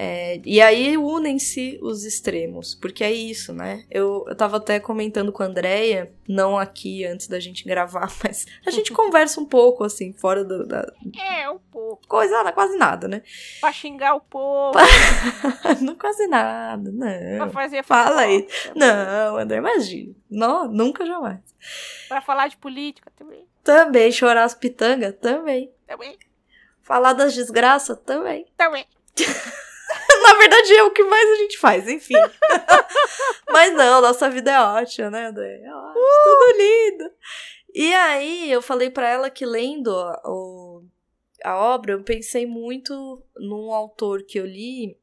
S1: É, e aí unem-se os extremos, porque é isso, né? Eu, eu tava até comentando com a Andrea, não aqui antes da gente gravar, mas a gente conversa um pouco, assim, fora do, da
S2: É, um pouco.
S1: coisa, quase nada, né?
S2: Pra xingar o povo,
S1: não quase nada,
S2: pra
S1: não.
S2: fazer
S1: Fala aí. Não, André, imagina. Não, nunca jamais.
S2: Pra falar de política também.
S1: Também chorar as pitangas, também.
S2: Também.
S1: Falar das desgraças, também.
S2: Também.
S1: Na verdade, é o que mais a gente faz, enfim. Mas não, nossa vida é ótima, né, André? É ótimo, tudo lindo. E aí, eu falei pra ela que lendo a, o- a obra, eu pensei muito num autor que eu li,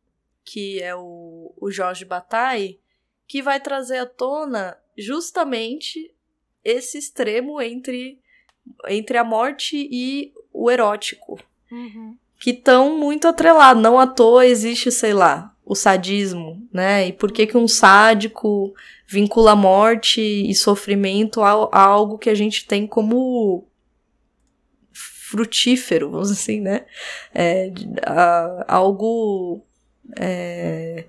S1: que é o, o Jorge Bataille, que vai trazer à tona justamente esse extremo entre, entre a morte e o erótico
S2: Uhum.
S1: Que estão muito atrelados. Não à toa existe, sei lá, o sadismo, né? E por que que um sádico vincula morte e sofrimento a, a algo que a gente tem como frutífero, vamos dizer assim, né? É, a- algo é,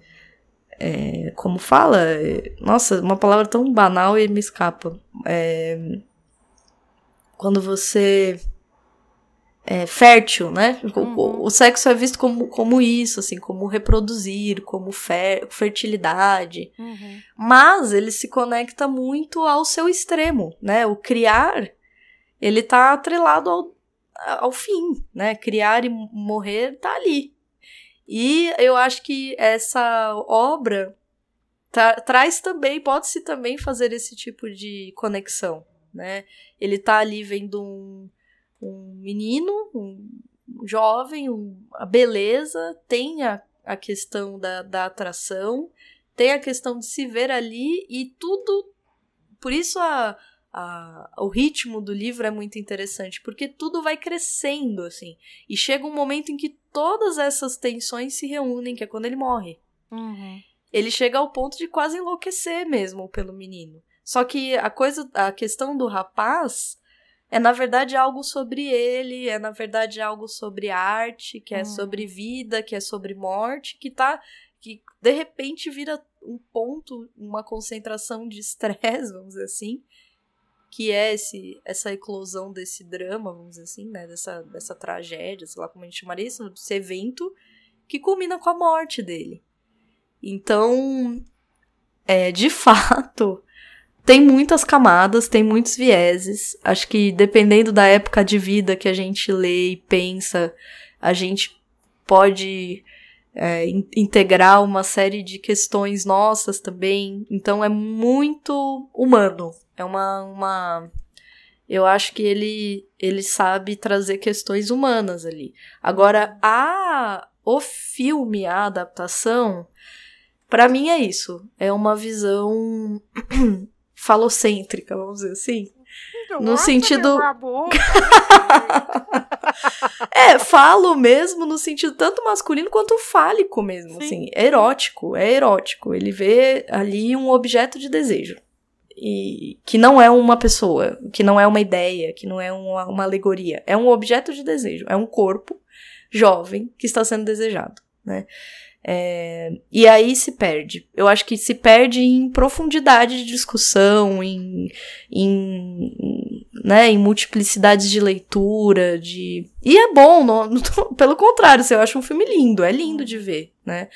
S1: é, como fala? É, Nossa, uma palavra tão banal e me escapa. É, quando você é fértil, né? O-
S2: Uhum.
S1: O, o sexo é visto como, como isso, assim, como reproduzir, como fer- fertilidade.
S2: Uhum.
S1: Mas ele se conecta muito ao seu extremo, né? O criar, ele tá atrelado ao, ao fim, né? Criar e morrer tá ali. E eu acho que essa obra tra- traz também, pode-se também fazer esse tipo de conexão, né? Ele tá ali vendo um, um menino, um jovem, um- a beleza, tem a, a questão da, da atração, tem a questão de se ver ali e tudo. Por isso a, a- o ritmo do livro é muito interessante, porque tudo vai crescendo, assim. E chega um momento em que todas essas tensões se reúnem, que é quando ele morre.
S2: Uhum.
S1: Ele chega ao ponto de quase enlouquecer mesmo pelo menino. Só que a coisa, a questão do rapaz é na verdade algo sobre ele, é na verdade algo sobre arte, que é
S2: Hum.
S1: sobre vida, que é sobre morte, que tá que de repente vira um ponto, uma concentração de estresse, vamos dizer assim, que é esse essa eclosão desse drama, vamos dizer assim, né, dessa dessa tragédia, sei lá como a gente chamaria isso, desse evento que culmina com a morte dele. Então, é, de fato, tem muitas camadas, tem muitos vieses. Acho que dependendo da época de vida que a gente lê e pensa, a gente pode é, in- integrar uma série de questões nossas também. Então é muito humano. É uma. uma eu acho que ele, ele sabe trazer questões humanas ali. Agora, a, o filme, a adaptação, Pra mim é isso. É uma visão falocêntrica, vamos dizer assim. No
S2: Nossa,
S1: sentido-
S2: meu amor.
S1: É, falo mesmo no sentido tanto masculino quanto fálico mesmo,
S2: Sim.
S1: assim. É erótico, é erótico. Ele vê ali um objeto de desejo. E que não é uma pessoa, que não é uma ideia, que não é uma, uma alegoria. É um objeto de desejo. É um corpo jovem que está sendo desejado, né? É, e aí se perde. Eu acho que se perde em profundidade de discussão, em, em, né, em multiplicidades de leitura, de. E é bom, não, não tô, pelo contrário, assim, eu acho um filme lindo, é lindo de ver, né?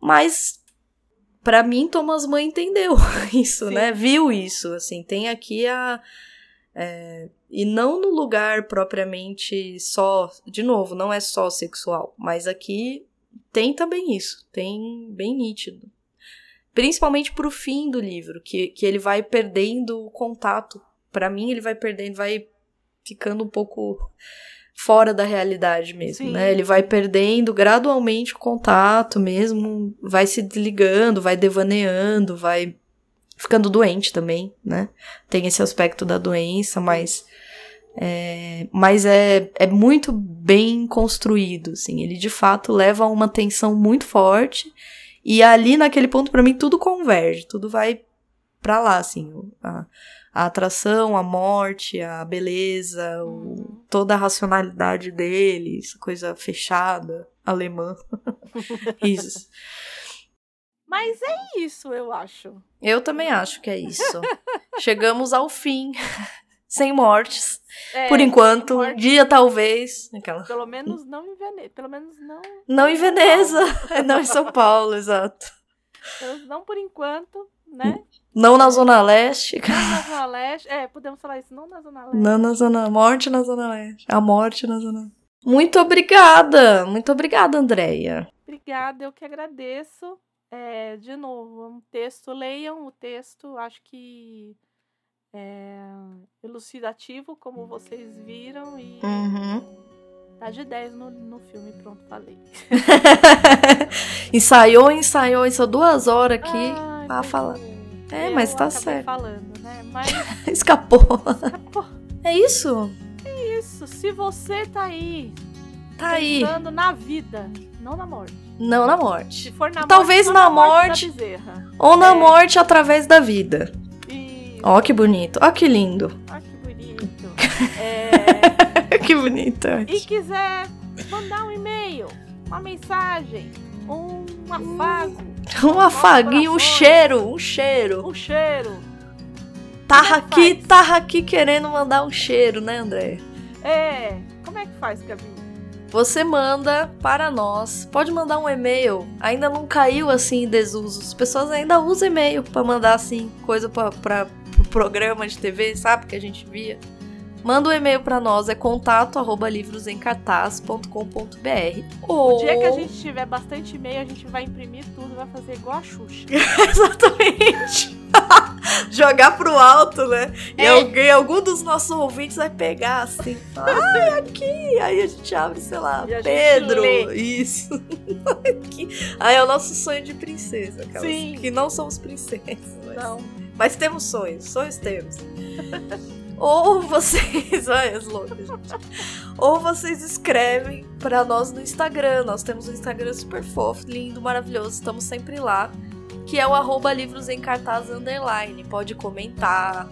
S1: Mas para mim Thomas Mann entendeu isso, Sim. né? Viu isso, assim, tem aqui a é, e não no lugar propriamente só, de novo, não é só sexual, mas aqui tem também isso, tem bem nítido. Principalmente pro fim do livro, que, que ele vai perdendo o contato. para mim, ele vai perdendo, vai ficando um pouco fora da realidade mesmo, Sim. né? Ele vai perdendo gradualmente o contato mesmo, vai se desligando, vai devaneando, vai ficando doente também, né? Tem esse aspecto da doença, mas é, mas é, é muito bem construído, assim. Ele de fato leva a uma tensão muito forte. E ali naquele ponto, para mim, tudo converge, tudo vai para lá, assim. A, a, atração, a morte, a beleza, o, toda a racionalidade dele, essa coisa fechada, alemã. isso.
S2: Mas é isso, eu acho.
S1: Eu também acho que é isso. Chegamos ao fim sem mortes. É, por enquanto, um dia talvez. Aquela...
S2: Pelo menos não em Veneza. Pelo menos não.
S1: Não em Veneza. não em São Paulo, exato.
S2: Não por enquanto, né?
S1: Não na Zona Leste.
S2: Não na Zona Leste. É, podemos falar isso, não na Zona Leste.
S1: Não na Zona. Morte na Zona Leste. A morte na Zona. Muito obrigada. Muito obrigada, Andréia.
S2: Obrigada, eu que agradeço. É, de novo, um texto, leiam o texto, acho que é, elucidativo, como vocês viram, e
S1: uhum.
S2: tá de 10 no, no filme, pronto, falei.
S1: ensaiou, ensaiou, isso duas horas aqui Ai, pra falar. É, mas tá certo.
S2: falando, né? Mas...
S1: Escapou. Escapou. É isso?
S2: É isso. Se você tá aí
S1: tá
S2: pensando
S1: aí.
S2: na vida, não na morte.
S1: Não na morte.
S2: Se for na
S1: Talvez
S2: morte,
S1: na, morte.
S2: morte
S1: ou na é. morte através da vida. Ó, oh, que bonito. Ó, oh, que lindo.
S2: Ó, oh, que bonito. É...
S1: que bonito.
S2: E quiser mandar um e-mail, uma mensagem, um afago.
S1: Um afaguinho, um cheiro, um cheiro.
S2: Um cheiro.
S1: Tava aqui, tava aqui querendo mandar um cheiro, né, André?
S2: É. Como é que faz, Gabi?
S1: Você manda para nós. Pode mandar um e-mail. Ainda não caiu assim em desuso. As pessoas ainda usam e-mail para mandar assim coisa para pro programa de TV, sabe? Que a gente via. Manda um e-mail para nós, é contato arroba livrosemcartaz.com.br.
S2: Ou... O dia que a gente tiver bastante e-mail, a gente vai imprimir tudo, vai fazer igual a Xuxa.
S1: Exatamente. Jogar pro alto, né? E é. alguém, algum dos nossos ouvintes vai pegar assim, ai, aqui. Aí a gente abre, sei lá, Pedro. Isso. Aí é o nosso sonho de princesa, Sim. que não somos princesas. Mas... Não. Mas temos sonhos, sonhos temos. Ou vocês. Olha as loucas, gente. Ou vocês escrevem para nós no Instagram. Nós temos um Instagram super fofo, lindo, maravilhoso. Estamos sempre lá. Que é o arroba livros em cartaz underline. Pode comentar,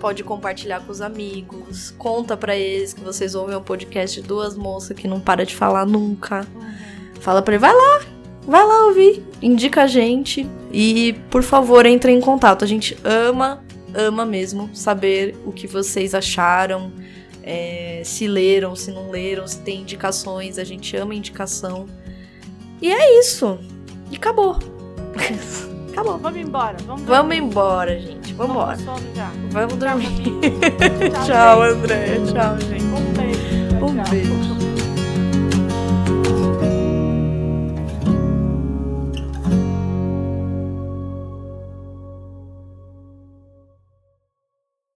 S1: pode compartilhar com os amigos. Conta para eles que vocês ouvem um podcast de duas moças que não para de falar nunca. Uhum. Fala pra ele, vai lá, vai lá ouvir, indica a gente e, por favor, entre em contato. A gente ama, ama mesmo saber o que vocês acharam, é, se leram, se não leram, se tem indicações. A gente ama indicação. E é isso. E acabou.
S2: acabou. Vamos embora.
S1: Vamos, vamos embora, gente. Vamos embora.
S2: Vamos
S1: dormir. Tchau, Tchau André. Tchau, gente.
S2: Um beijo.
S1: Um beijo.